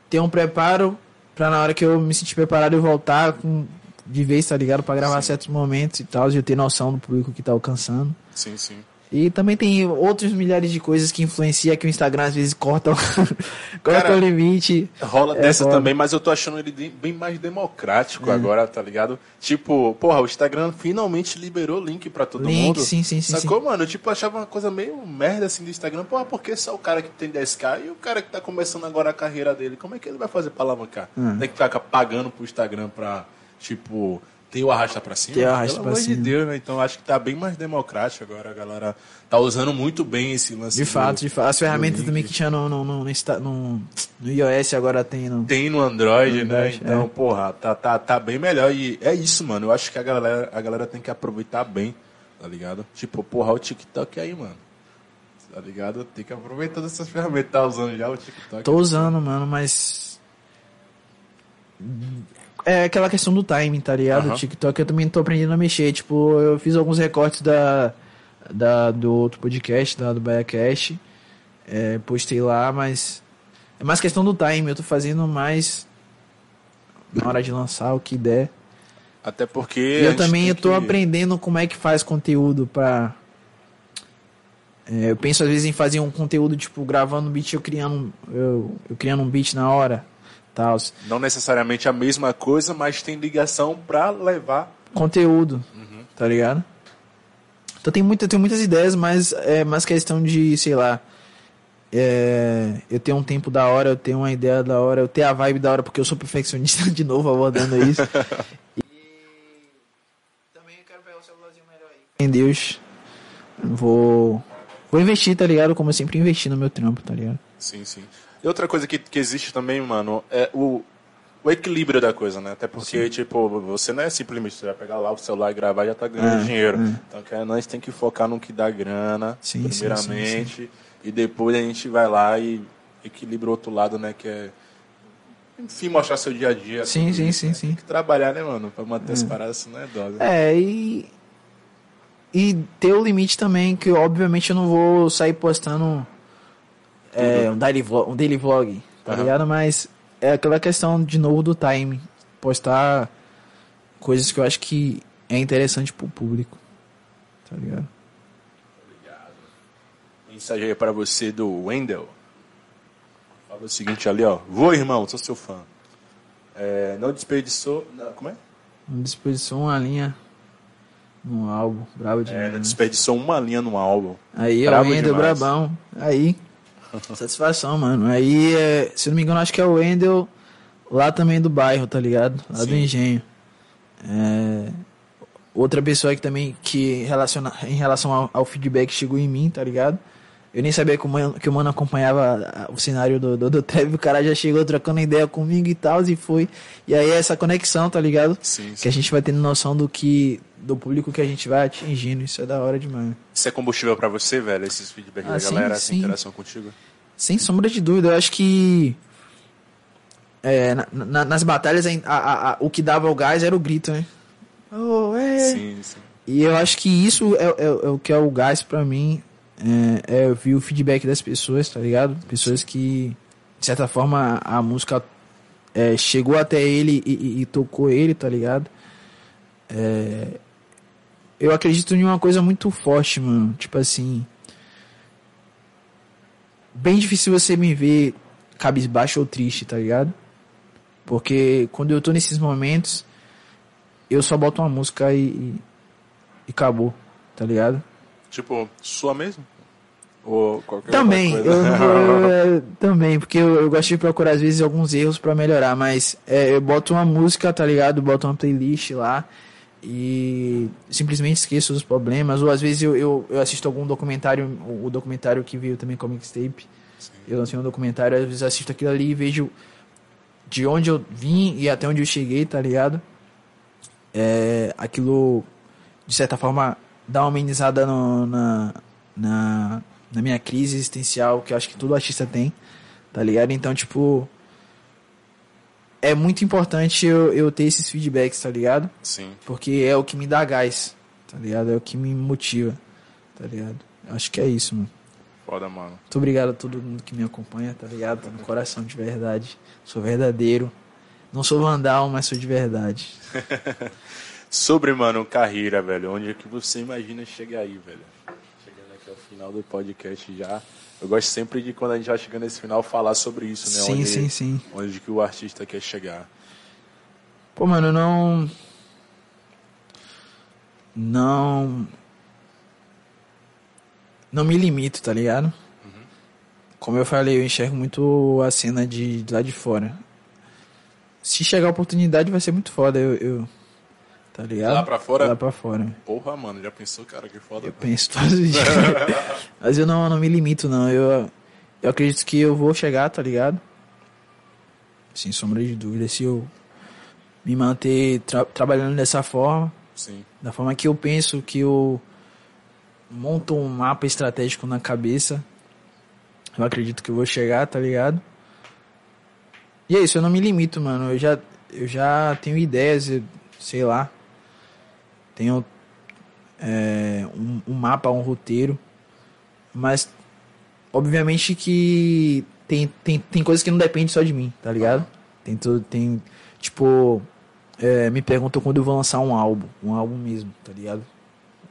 ter um preparo pra na hora que eu me sentir preparado eu voltar com, de vez, tá ligado? Pra gravar certos momentos e tal, e eu ter noção do público que tá alcançando. Sim, sim. E também tem outros milhares de coisas que influenciam que o Instagram às vezes corta, o- corta Cara, o limite. Rola É dessa foda. também, mas eu tô achando ele de- bem mais democrático É. agora, tá ligado? Tipo, porra, o Instagram finalmente liberou link pra todo Link, mundo. sim, sim, sim, Sacou, mano? Eu, tipo, achava uma coisa meio merda assim do Instagram. Porra, por que só o cara que tem 10k e o cara que tá começando agora a carreira dele? Como é que ele vai fazer pra alavancar? Hum. Tem que ficar pagando pro Instagram pra, tipo, ter o arrasta pra cima? Ter o arrasta Pelo pra amor cima. de Deus, né? Então acho que tá bem mais democrático agora. A galera tá usando muito bem esse lance. De do- fato, de fato. As ferramentas também que tinha no, no, no, no, no- no iOS agora tem no. Tem no Android, No né? Android, Então, é. porra, tá, tá, tá bem melhor. E é isso, mano. Eu acho que a galera, a galera tem que aproveitar bem, tá ligado? Tipo, porra, o TikTok aí, mano. Tá ligado? Tem que aproveitar todas essas ferramentas. Tá usando já o TikTok? Tô usando, mano, mas. É aquela questão do timing, tá ligado? O TikTok eu também tô aprendendo a mexer. Tipo, eu fiz alguns recortes da, da, do outro podcast, da, do BaiaCast. É, postei lá, mas. É mais questão do timing. Eu tô fazendo mais. Na hora de lançar o que der. Até porque. E eu também eu tô que- aprendendo como é que faz conteúdo pra. É, eu penso às vezes em fazer um conteúdo, tipo, gravando um beat, eu criando, eu, eu criando um beat na hora, tal. Não necessariamente a mesma coisa, mas tem ligação pra levar. Conteúdo, Uhum. tá ligado? Então tem muita, tenho muitas ideias, mas é mais questão de, sei lá, é, eu tenho um tempo da hora, eu tenho uma ideia da hora, eu tenho a vibe da hora, porque eu sou perfeccionista de novo abordando isso. e também eu quero pegar o celularzinho melhor aí. Em Deus, vou, vou investir, tá ligado? Como eu sempre investi no meu trampo, tá ligado? Sim, sim. E outra coisa que, que existe também, mano, é o, o equilíbrio da coisa, né? Até porque, tipo, você não é simplesmente você vai pegar lá o celular e gravar e já tá ganhando É, dinheiro. é. Então, nós tem que focar no que dá grana, Sim, sim, primeiramente, e depois a gente vai lá e equilibra o outro lado, né? Que é, enfim, mostrar seu dia a dia. Sim, tudo sim, isso, sim, né? sim. Tem que trabalhar, né, mano? Pra manter as paradas, assim, não é dose. É, e. E ter o limite também, que obviamente eu não vou sair postando é, um, daily vlog, um daily vlog, tá Aham. ligado? Mas é aquela questão de novo do time. Postar coisas que eu acho que é interessante pro público. Tá ligado? Mensagem aí pra você do Wendel. Fala o seguinte ali, ó. Vou, irmão, sou seu fã. É, não desperdiçou. não, como é? Uma disposição, uma linha no álbum. Bravo É, demais. não desperdiçou uma linha no álbum. Aí, ó, Brabo Wendel demais. Brabão. Aí. Satisfação, mano. Aí, é, se não me engano, acho que é o Wendel lá também do bairro, tá ligado? Lá do Sim. engenho. É, Outra pessoa que também, que relaciona, em relação ao, ao feedback chegou em mim, tá ligado? Eu nem sabia que o mano, que o mano acompanhava o cenário do, do, do o cara já chegou trocando ideia comigo e tal, e foi. E aí essa conexão, tá ligado? Sim, sim. Que a gente vai tendo noção do que. do público que a gente vai atingindo. Isso é da hora demais. Isso é combustível pra você, velho? Esses feedbacks Ah, da sim, galera, essa sim. interação contigo? Sem sombra de dúvida, eu acho que. é, na- na- nas batalhas, a- a- a- o que dava o gás era o grito, né? Oh, é. Sim, sim. E eu acho que isso é, é- é o que é o gás pra mim. É, é ouvir o feedback das pessoas, tá ligado? Pessoas que, de certa forma, a música é, chegou até ele e, e- e tocou ele, tá ligado? É, eu acredito em uma coisa muito forte, mano. Tipo assim. Bem difícil você me ver cabisbaixo ou triste, tá ligado? Porque quando eu tô nesses momentos, eu só boto uma música e, e, e acabou, tá ligado? Tipo, sua mesmo? Ou qualquer Também, eu, eu- também, porque eu, eu gosto de procurar às vezes alguns erros pra melhorar, mas é, eu boto uma música, tá ligado? Boto uma playlist lá e simplesmente esqueço dos problemas, ou às vezes eu, eu, eu assisto algum documentário, o, o documentário que veio também com a mixtape, eu lancei um documentário, às vezes assisto aquilo ali e vejo de onde eu vim e até onde eu cheguei, tá ligado? É, aquilo, de certa forma, dá uma amenizada no- na, na, na minha crise existencial, que eu acho que todo artista tem, tá ligado? Então, tipo, é muito importante eu, eu ter esses feedbacks, tá ligado? Sim. Porque é o que me dá gás, tá ligado? É o que me motiva, tá ligado? Eu acho que é isso, mano. Foda, mano. Muito obrigado a todo mundo que me acompanha, tá ligado? Tá no coração de verdade. Sou verdadeiro. Não sou vandal, mas sou de verdade. Sobre, mano, carreira, velho. Onde é que você imagina chegar aí, velho? Final do podcast já. Eu gosto sempre de, quando a gente vai chegando nesse final, falar sobre isso, né? Sim, onde, sim, sim. Onde que o artista quer chegar. Pô, mano, não. Não. Não me limito, tá ligado? Como eu falei, eu enxergo muito a cena de, de lá de fora. Se chegar a oportunidade, vai ser muito foda. Eu. eu- tá ligado? Lá pra fora? Lá pra fora. Porra, mano, já pensou, cara, que foda. Eu penso todos os dias. Mas eu não, não me limito, não. Eu, eu acredito que eu vou chegar, tá ligado? Sem sombra de dúvida. Se eu me manter tra- trabalhando dessa forma, Sim. da forma que eu penso, que eu monto um mapa estratégico na cabeça, eu acredito que eu vou chegar, tá ligado? E é isso, eu não me limito, mano. Eu já, eu já tenho ideias, eu- sei lá. Tenho é, um, um mapa, um roteiro. Mas, obviamente que tem, tem, tem coisas que não dependem só de mim, tá ligado? Tem, tudo tem tipo, é, me perguntam quando eu vou lançar um álbum. Um álbum mesmo, tá ligado?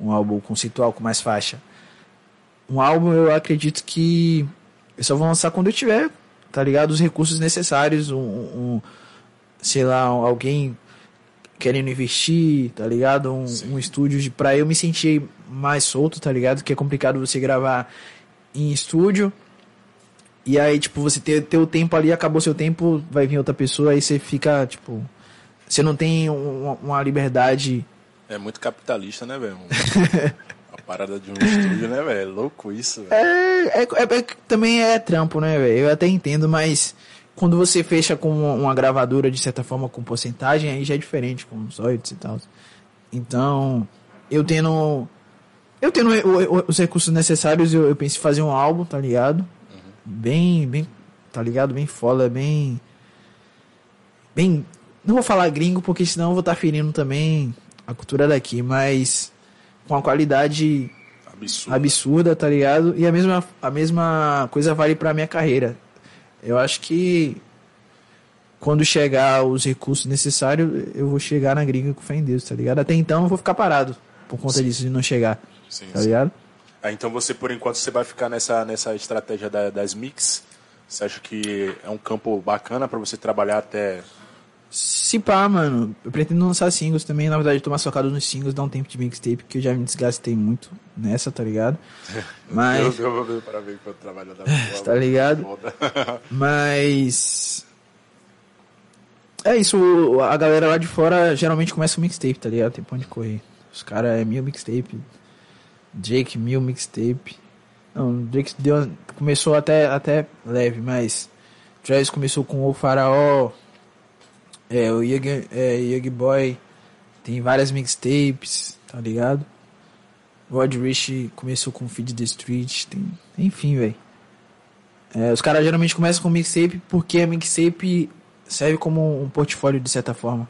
Um álbum conceitual com mais faixa. Um álbum eu acredito que eu só vou lançar quando eu tiver, tá ligado? Os recursos necessários, um, um- sei lá, alguém querendo investir, tá ligado? Um, Sim. um estúdio de, pra eu me sentir mais solto, tá ligado? Que é complicado você gravar em estúdio. E aí, tipo, você ter, ter o tempo ali, acabou seu tempo, vai vir outra pessoa, aí você fica, tipo. Você não tem uma, uma liberdade. É muito capitalista, né, velho? A parada de um estúdio, né, velho? É louco isso, velho. É, é, é- é- também é trampo, né, velho? Eu até entendo, mas quando você fecha com uma, gravadora, de certa forma, com porcentagem, aí já é diferente, com os royalties e tal. Então, eu tendo. Eu tendo os recursos necessários, eu, eu penso em fazer um álbum, tá ligado? Bem, bem, tá ligado? Bem foda, bem. Bem. Não vou falar gringo, porque senão eu vou estar ferindo também a cultura daqui, mas com a qualidade Absurdo. absurda, tá ligado? E a mesma, a mesma coisa vale pra minha carreira. Eu acho que quando chegar os recursos necessários, eu vou chegar na gringa com fé em Deus, tá ligado? Até então eu vou ficar parado por conta disso de não chegar, Sim, tá sim. ligado? Ah, então você, por enquanto, você vai ficar nessa, nessa estratégia da- das mix? Você acha que é um campo bacana pra você trabalhar até... Se pá, mano, eu pretendo lançar singles também, na verdade, tomar socado nos singles, dar um tempo de mixtape, que eu já me desgastei muito nessa, tá ligado? Mas. Eu, eu vou trabalho da Tá ligado? Foda. Mas. É isso, o- a galera lá de fora geralmente começa com mixtape, tá ligado? Tem pra onde correr. Os caras é mil mixtape. Drake, mil mixtape. Não, Drake deu, começou até, até leve, mas Travis começou com o Faraó, é, o Young, é, Young Boy, tem várias mixtapes, tá ligado? Rod Rich começou com Feed the Street, tem, enfim, velho. É, os caras geralmente começam com mixtape porque a mixtape serve como um portfólio de certa forma.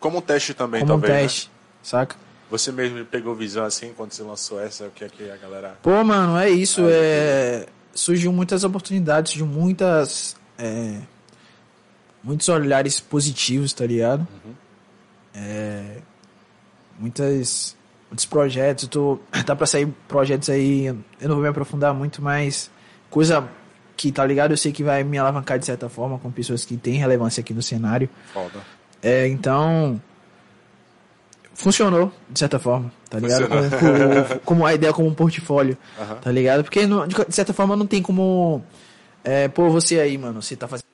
Como um teste também, como um talvez, né? teste, saca? Você mesmo pegou visão assim quando você lançou essa, o que é que a galera... Pô, mano, é isso. É... Surgiu muitas oportunidades, surgiu muitas. é, Muitos olhares positivos, tá ligado? É, Muitas. Muitos projetos. Tô... Tá pra sair projetos aí. Eu não vou me aprofundar muito, mas. Coisa que, tá ligado? Eu sei que vai me alavancar de certa forma com pessoas que têm relevância aqui no cenário. Foda. É, então. Funcionou, de certa forma, tá ligado? Como, como- como a ideia como um portfólio, Aham. tá ligado? Porque, não- de certa forma, não tem como. É, pô, você aí, mano, você tá fazendo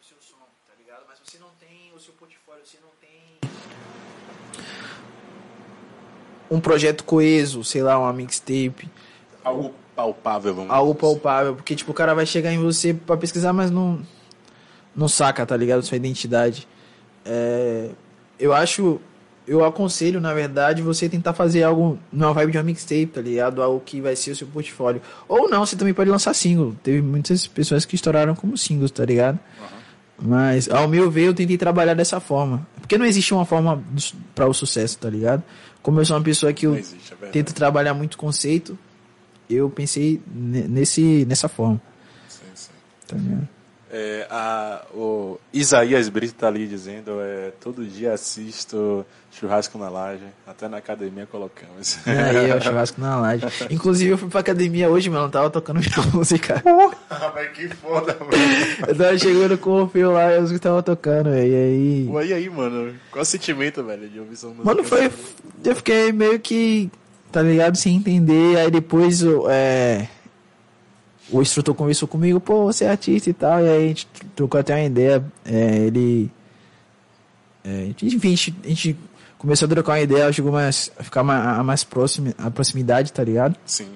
Um projeto coeso, sei lá, uma mixtape, Algo palpável, vamos algo dizer assim. palpável. Porque, tipo, o cara vai chegar em você pra pesquisar, mas não. Não saca, tá ligado? Sua identidade. É, eu acho. Eu aconselho, na verdade, você tentar fazer algo numa vibe de uma mixtape, tá ligado? Algo que vai ser o seu portfólio. Ou não, você também pode lançar single. Teve muitas pessoas que estouraram como singles, tá ligado? Mas, ao meu ver, eu tentei trabalhar dessa forma. Porque não existe uma forma para o sucesso, tá ligado? Como eu sou uma pessoa que eu existe, é tento trabalhar muito conceito, eu pensei ne- nesse, nessa forma, Sim, sim. tá ligado? É, a, o Isaías Brito tá ali dizendo, é, todo dia assisto churrasco na laje, até na academia colocamos. Aí, ó, churrasco na laje. Inclusive, eu fui pra academia hoje, mano, tava tocando minha música. Ah, mas que foda, mano. Eu tava chegando com o fio lá e eu tava tocando, velho. E aí. Pô, e aí, mano? Qual o sentimento, velho, de ouvir sua música? Mano, foi. Eu fiquei meio que. Tá ligado? Sem entender. Aí depois o- é, o instrutor conversou comigo, pô, você é artista e tal. E aí a gente trocou até uma ideia. É, ele. é, enfim, a gente, a gente começou a trocar uma ideia, chegou mais, a ficar mais, a mais próximo, a proximidade, tá ligado? Sim.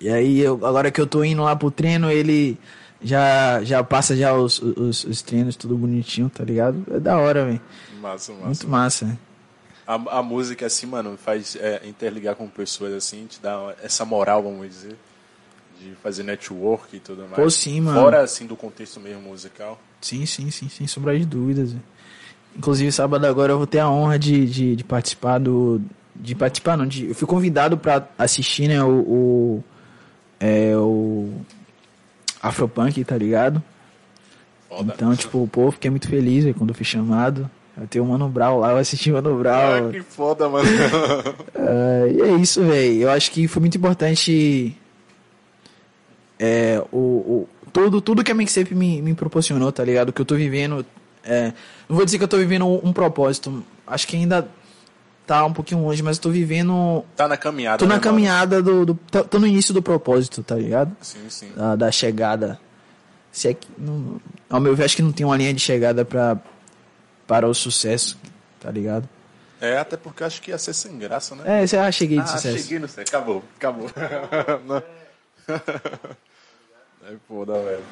E aí, eu, agora que eu tô indo lá pro treino, ele já, já passa já os, os, os treinos tudo bonitinho, tá ligado? É da hora, velho. Massa, massa. Muito massa, né? A, a música, assim, mano, faz é, interligar com pessoas, assim, te dá essa moral, vamos dizer, de fazer network e tudo mais. Pô, sim, mano. Fora, assim, do contexto mesmo musical. Sim, sim, sim, sem sombra de dúvidas. Inclusive, sábado agora eu vou ter a honra de, de, de participar do. De participar, não. De, eu fui convidado pra assistir, né? O. o é o. Afropunk, tá ligado? Foda. Então, tipo, pô, fiquei muito feliz velho, quando eu fui chamado. Eu tenho o Mano Brown lá, eu assisti o Mano Brown. Ah, que foda, mano. Ah, e é isso, velho. Eu acho que foi muito importante é, o, o, tudo, tudo que a Mixtape me, me proporcionou, tá ligado? Que eu tô vivendo. é, não vou dizer que eu tô vivendo um, um propósito. Acho que ainda tá um pouquinho longe, mas eu tô vivendo. tá na caminhada, Tô né, na mano? caminhada do. do tô, tô no início do propósito, tá ligado? Sim, sim. Da, da chegada. Se é que, não, ao meu ver, acho que não tem uma linha de chegada pra, para o sucesso, tá ligado? É, até porque eu acho que ia ser sem graça, né? É, você ah, cheguei de ah, sucesso. cheguei no céu. Acabou, acabou. É foda, velho.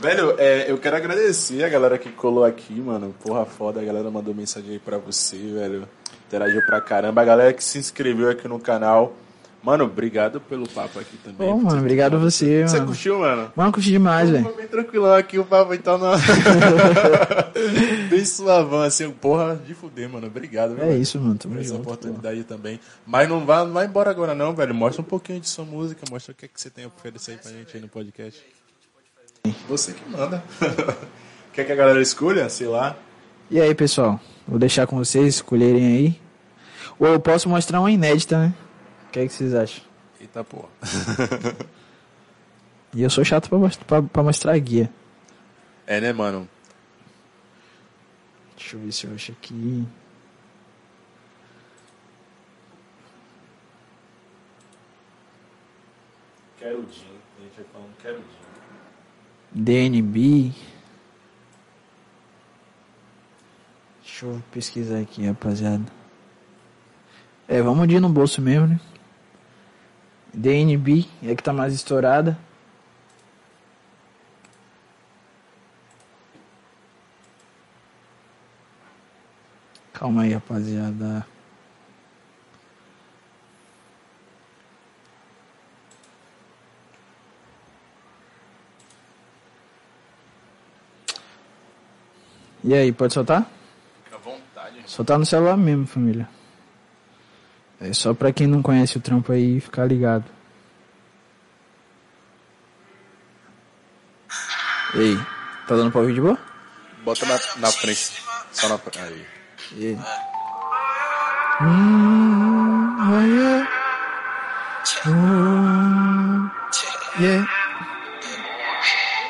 Velho, é, eu quero agradecer a galera que colou aqui, mano. Porra foda, a galera mandou mensagem aí pra você, velho. Interagiu pra caramba. A galera que se inscreveu aqui no canal. Mano, obrigado pelo papo aqui também. Pô, mano, obrigado a você, Você mano. curtiu, mano? Mano, curti demais, velho. Foi bem tranquilão aqui o papo, então não. bem suavão, assim, porra, de fuder, mano. Obrigado, viu, É velho, isso, mano. Tamo essa junto. pô. oportunidade também. Mas não vá, não vai embora agora, não, velho. Mostra um pouquinho de sua música, mostra o que, é que você tem a oferecer aí pra gente aí no podcast. Você que manda. Quer que a galera escolha? Sei lá. E aí, pessoal? Vou deixar com vocês escolherem aí. Ou eu posso mostrar uma inédita, né? O que, é que vocês acham? Eita porra. E eu sou chato pra, pra, pra mostrar a guia. É, né, mano? Deixa eu ver se eu acho aqui. Quero o Jim. A gente vai falando quero o Jim. DNB. Deixa eu pesquisar aqui, rapaziada. É, vamos de no bolso mesmo, né? DNB é que tá mais estourada. Calma aí, rapaziada. E aí, pode soltar? Fica à vontade. Soltar no celular mesmo, família. É só pra quem não conhece o trampo aí ficar ligado. E aí, tá dando pra ouvir de boa? Bota na, na frente. Só na frente. Aí. E aí? Hum, oh yeah. Hum, yeah.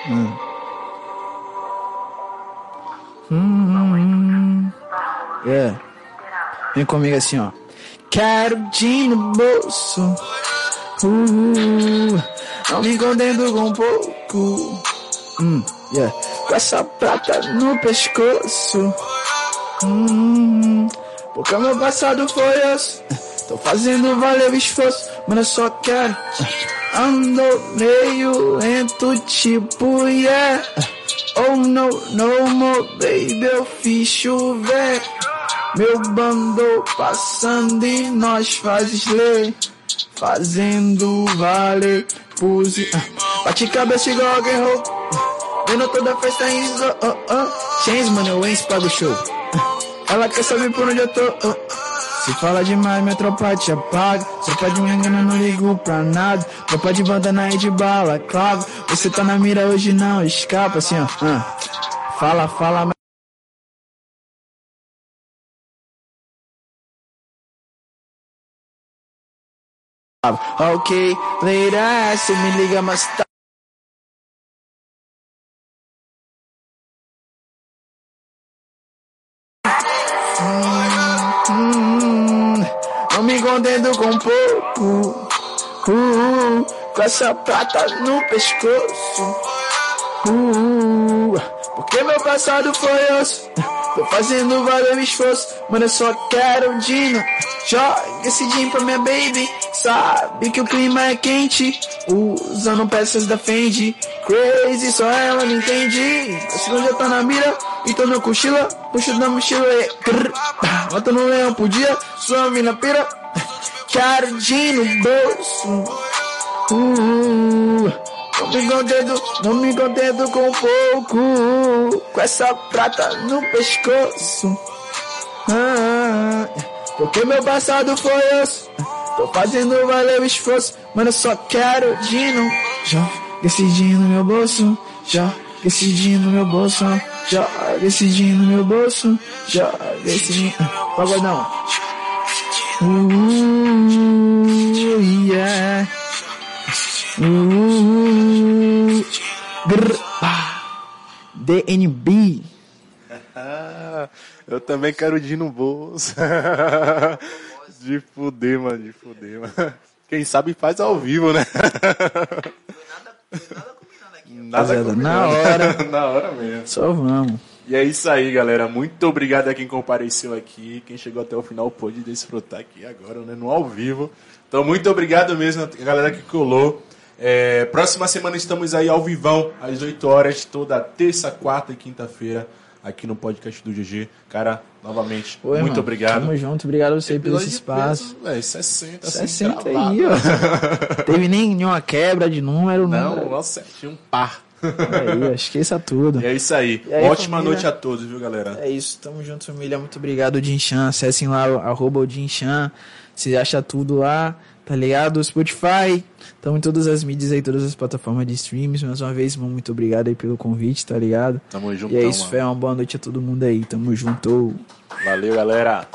Hum, yeah. Vem comigo assim, ó. Quero dinheiro no bolso. Uh, não me contento com pouco. Hum, yeah. Com essa prata no pescoço. Hum, porque meu passado foi osso. Tô fazendo valer o esforço, mas eu só quero. Ando meio lento, tipo, yeah. Oh no, no more, baby, eu fiz chover. Meu bando passando e nós fazes ler. Fazendo valer, puse. ah, Bate cabeça igual alguém roubou. Vendo toda festa em zo- oh, oh. Chains, mano, eu encho pago show. Ela quer saber por onde eu tô. oh. Se fala demais, minha tropa te apaga. Tropa de me engana, não ligo pra nada. Tropa de bandana e de bala, claro. Você tá na mira hoje, não escapa assim, ó. ah. Fala, fala, Ok, later, cê me liga mais tarde. Hum, não me contento com pouco. Uh, com essa prata no pescoço. Uh, porque meu passado foi osso. Tô fazendo vários esforços, mano, eu só quero um dino. Joga esse din pra minha baby. Sabe que o clima é quente. Usando peças da Fendi. Crazy, só ela não entende. A segunda já tá na mira. Então não cochila. Puxa da mochila e. grrr, Bota no leão por dia. Sua mina pira. Quero din no bolso. Uh, não me contento, não me contento com pouco. Com essa prata no pescoço. Ah, porque meu passado foi osso. Tô fazendo valer o esforço, mano, eu só quero dino. Esse dinho no meu bolso. Esse dinho no meu bolso. Esse dinho no meu bolso. Esse dinho. Pagodão. Uh, yeah. Uh, grr. DNB. Eu também quero ir no bolso. de fuder, mano, de fuder, mano. Quem sabe faz ao vivo, né? Nada Rapaziada, combinado. na hora. na hora mesmo. Só vamos. E é isso aí, galera. Muito obrigado a quem compareceu aqui. Quem chegou até o final pôde desfrutar aqui agora, né? No ao vivo. Então, muito obrigado mesmo a galera que colou. É, próxima semana estamos aí ao vivão, às 8 horas, toda terça, quarta e quinta-feira, aqui no podcast do GG. Cara, novamente, Oi, muito mano. obrigado. Tamo junto, obrigado a você pelo esse espaço. peso, véi, 60, assim, 60 gravado. aí, ó. Teve nem nenhuma quebra de número, Não, não. nossa, tinha um par. Aí, esqueça tudo. E é isso aí. Aí, Ótima família? noite a todos, viu, galera? É isso, tamo junto, família. Muito obrigado, Dinchan. Acessem lá, arroba o Dinchan. Você acha tudo lá, tá ligado? Spotify. Tamo em todas as mídias aí, todas as plataformas de streams. Mais uma vez, muito obrigado aí pelo convite, tá ligado? Tamo junto, E é isso, mano. fé. Uma boa noite a todo mundo aí. Tamo junto. Valeu, galera.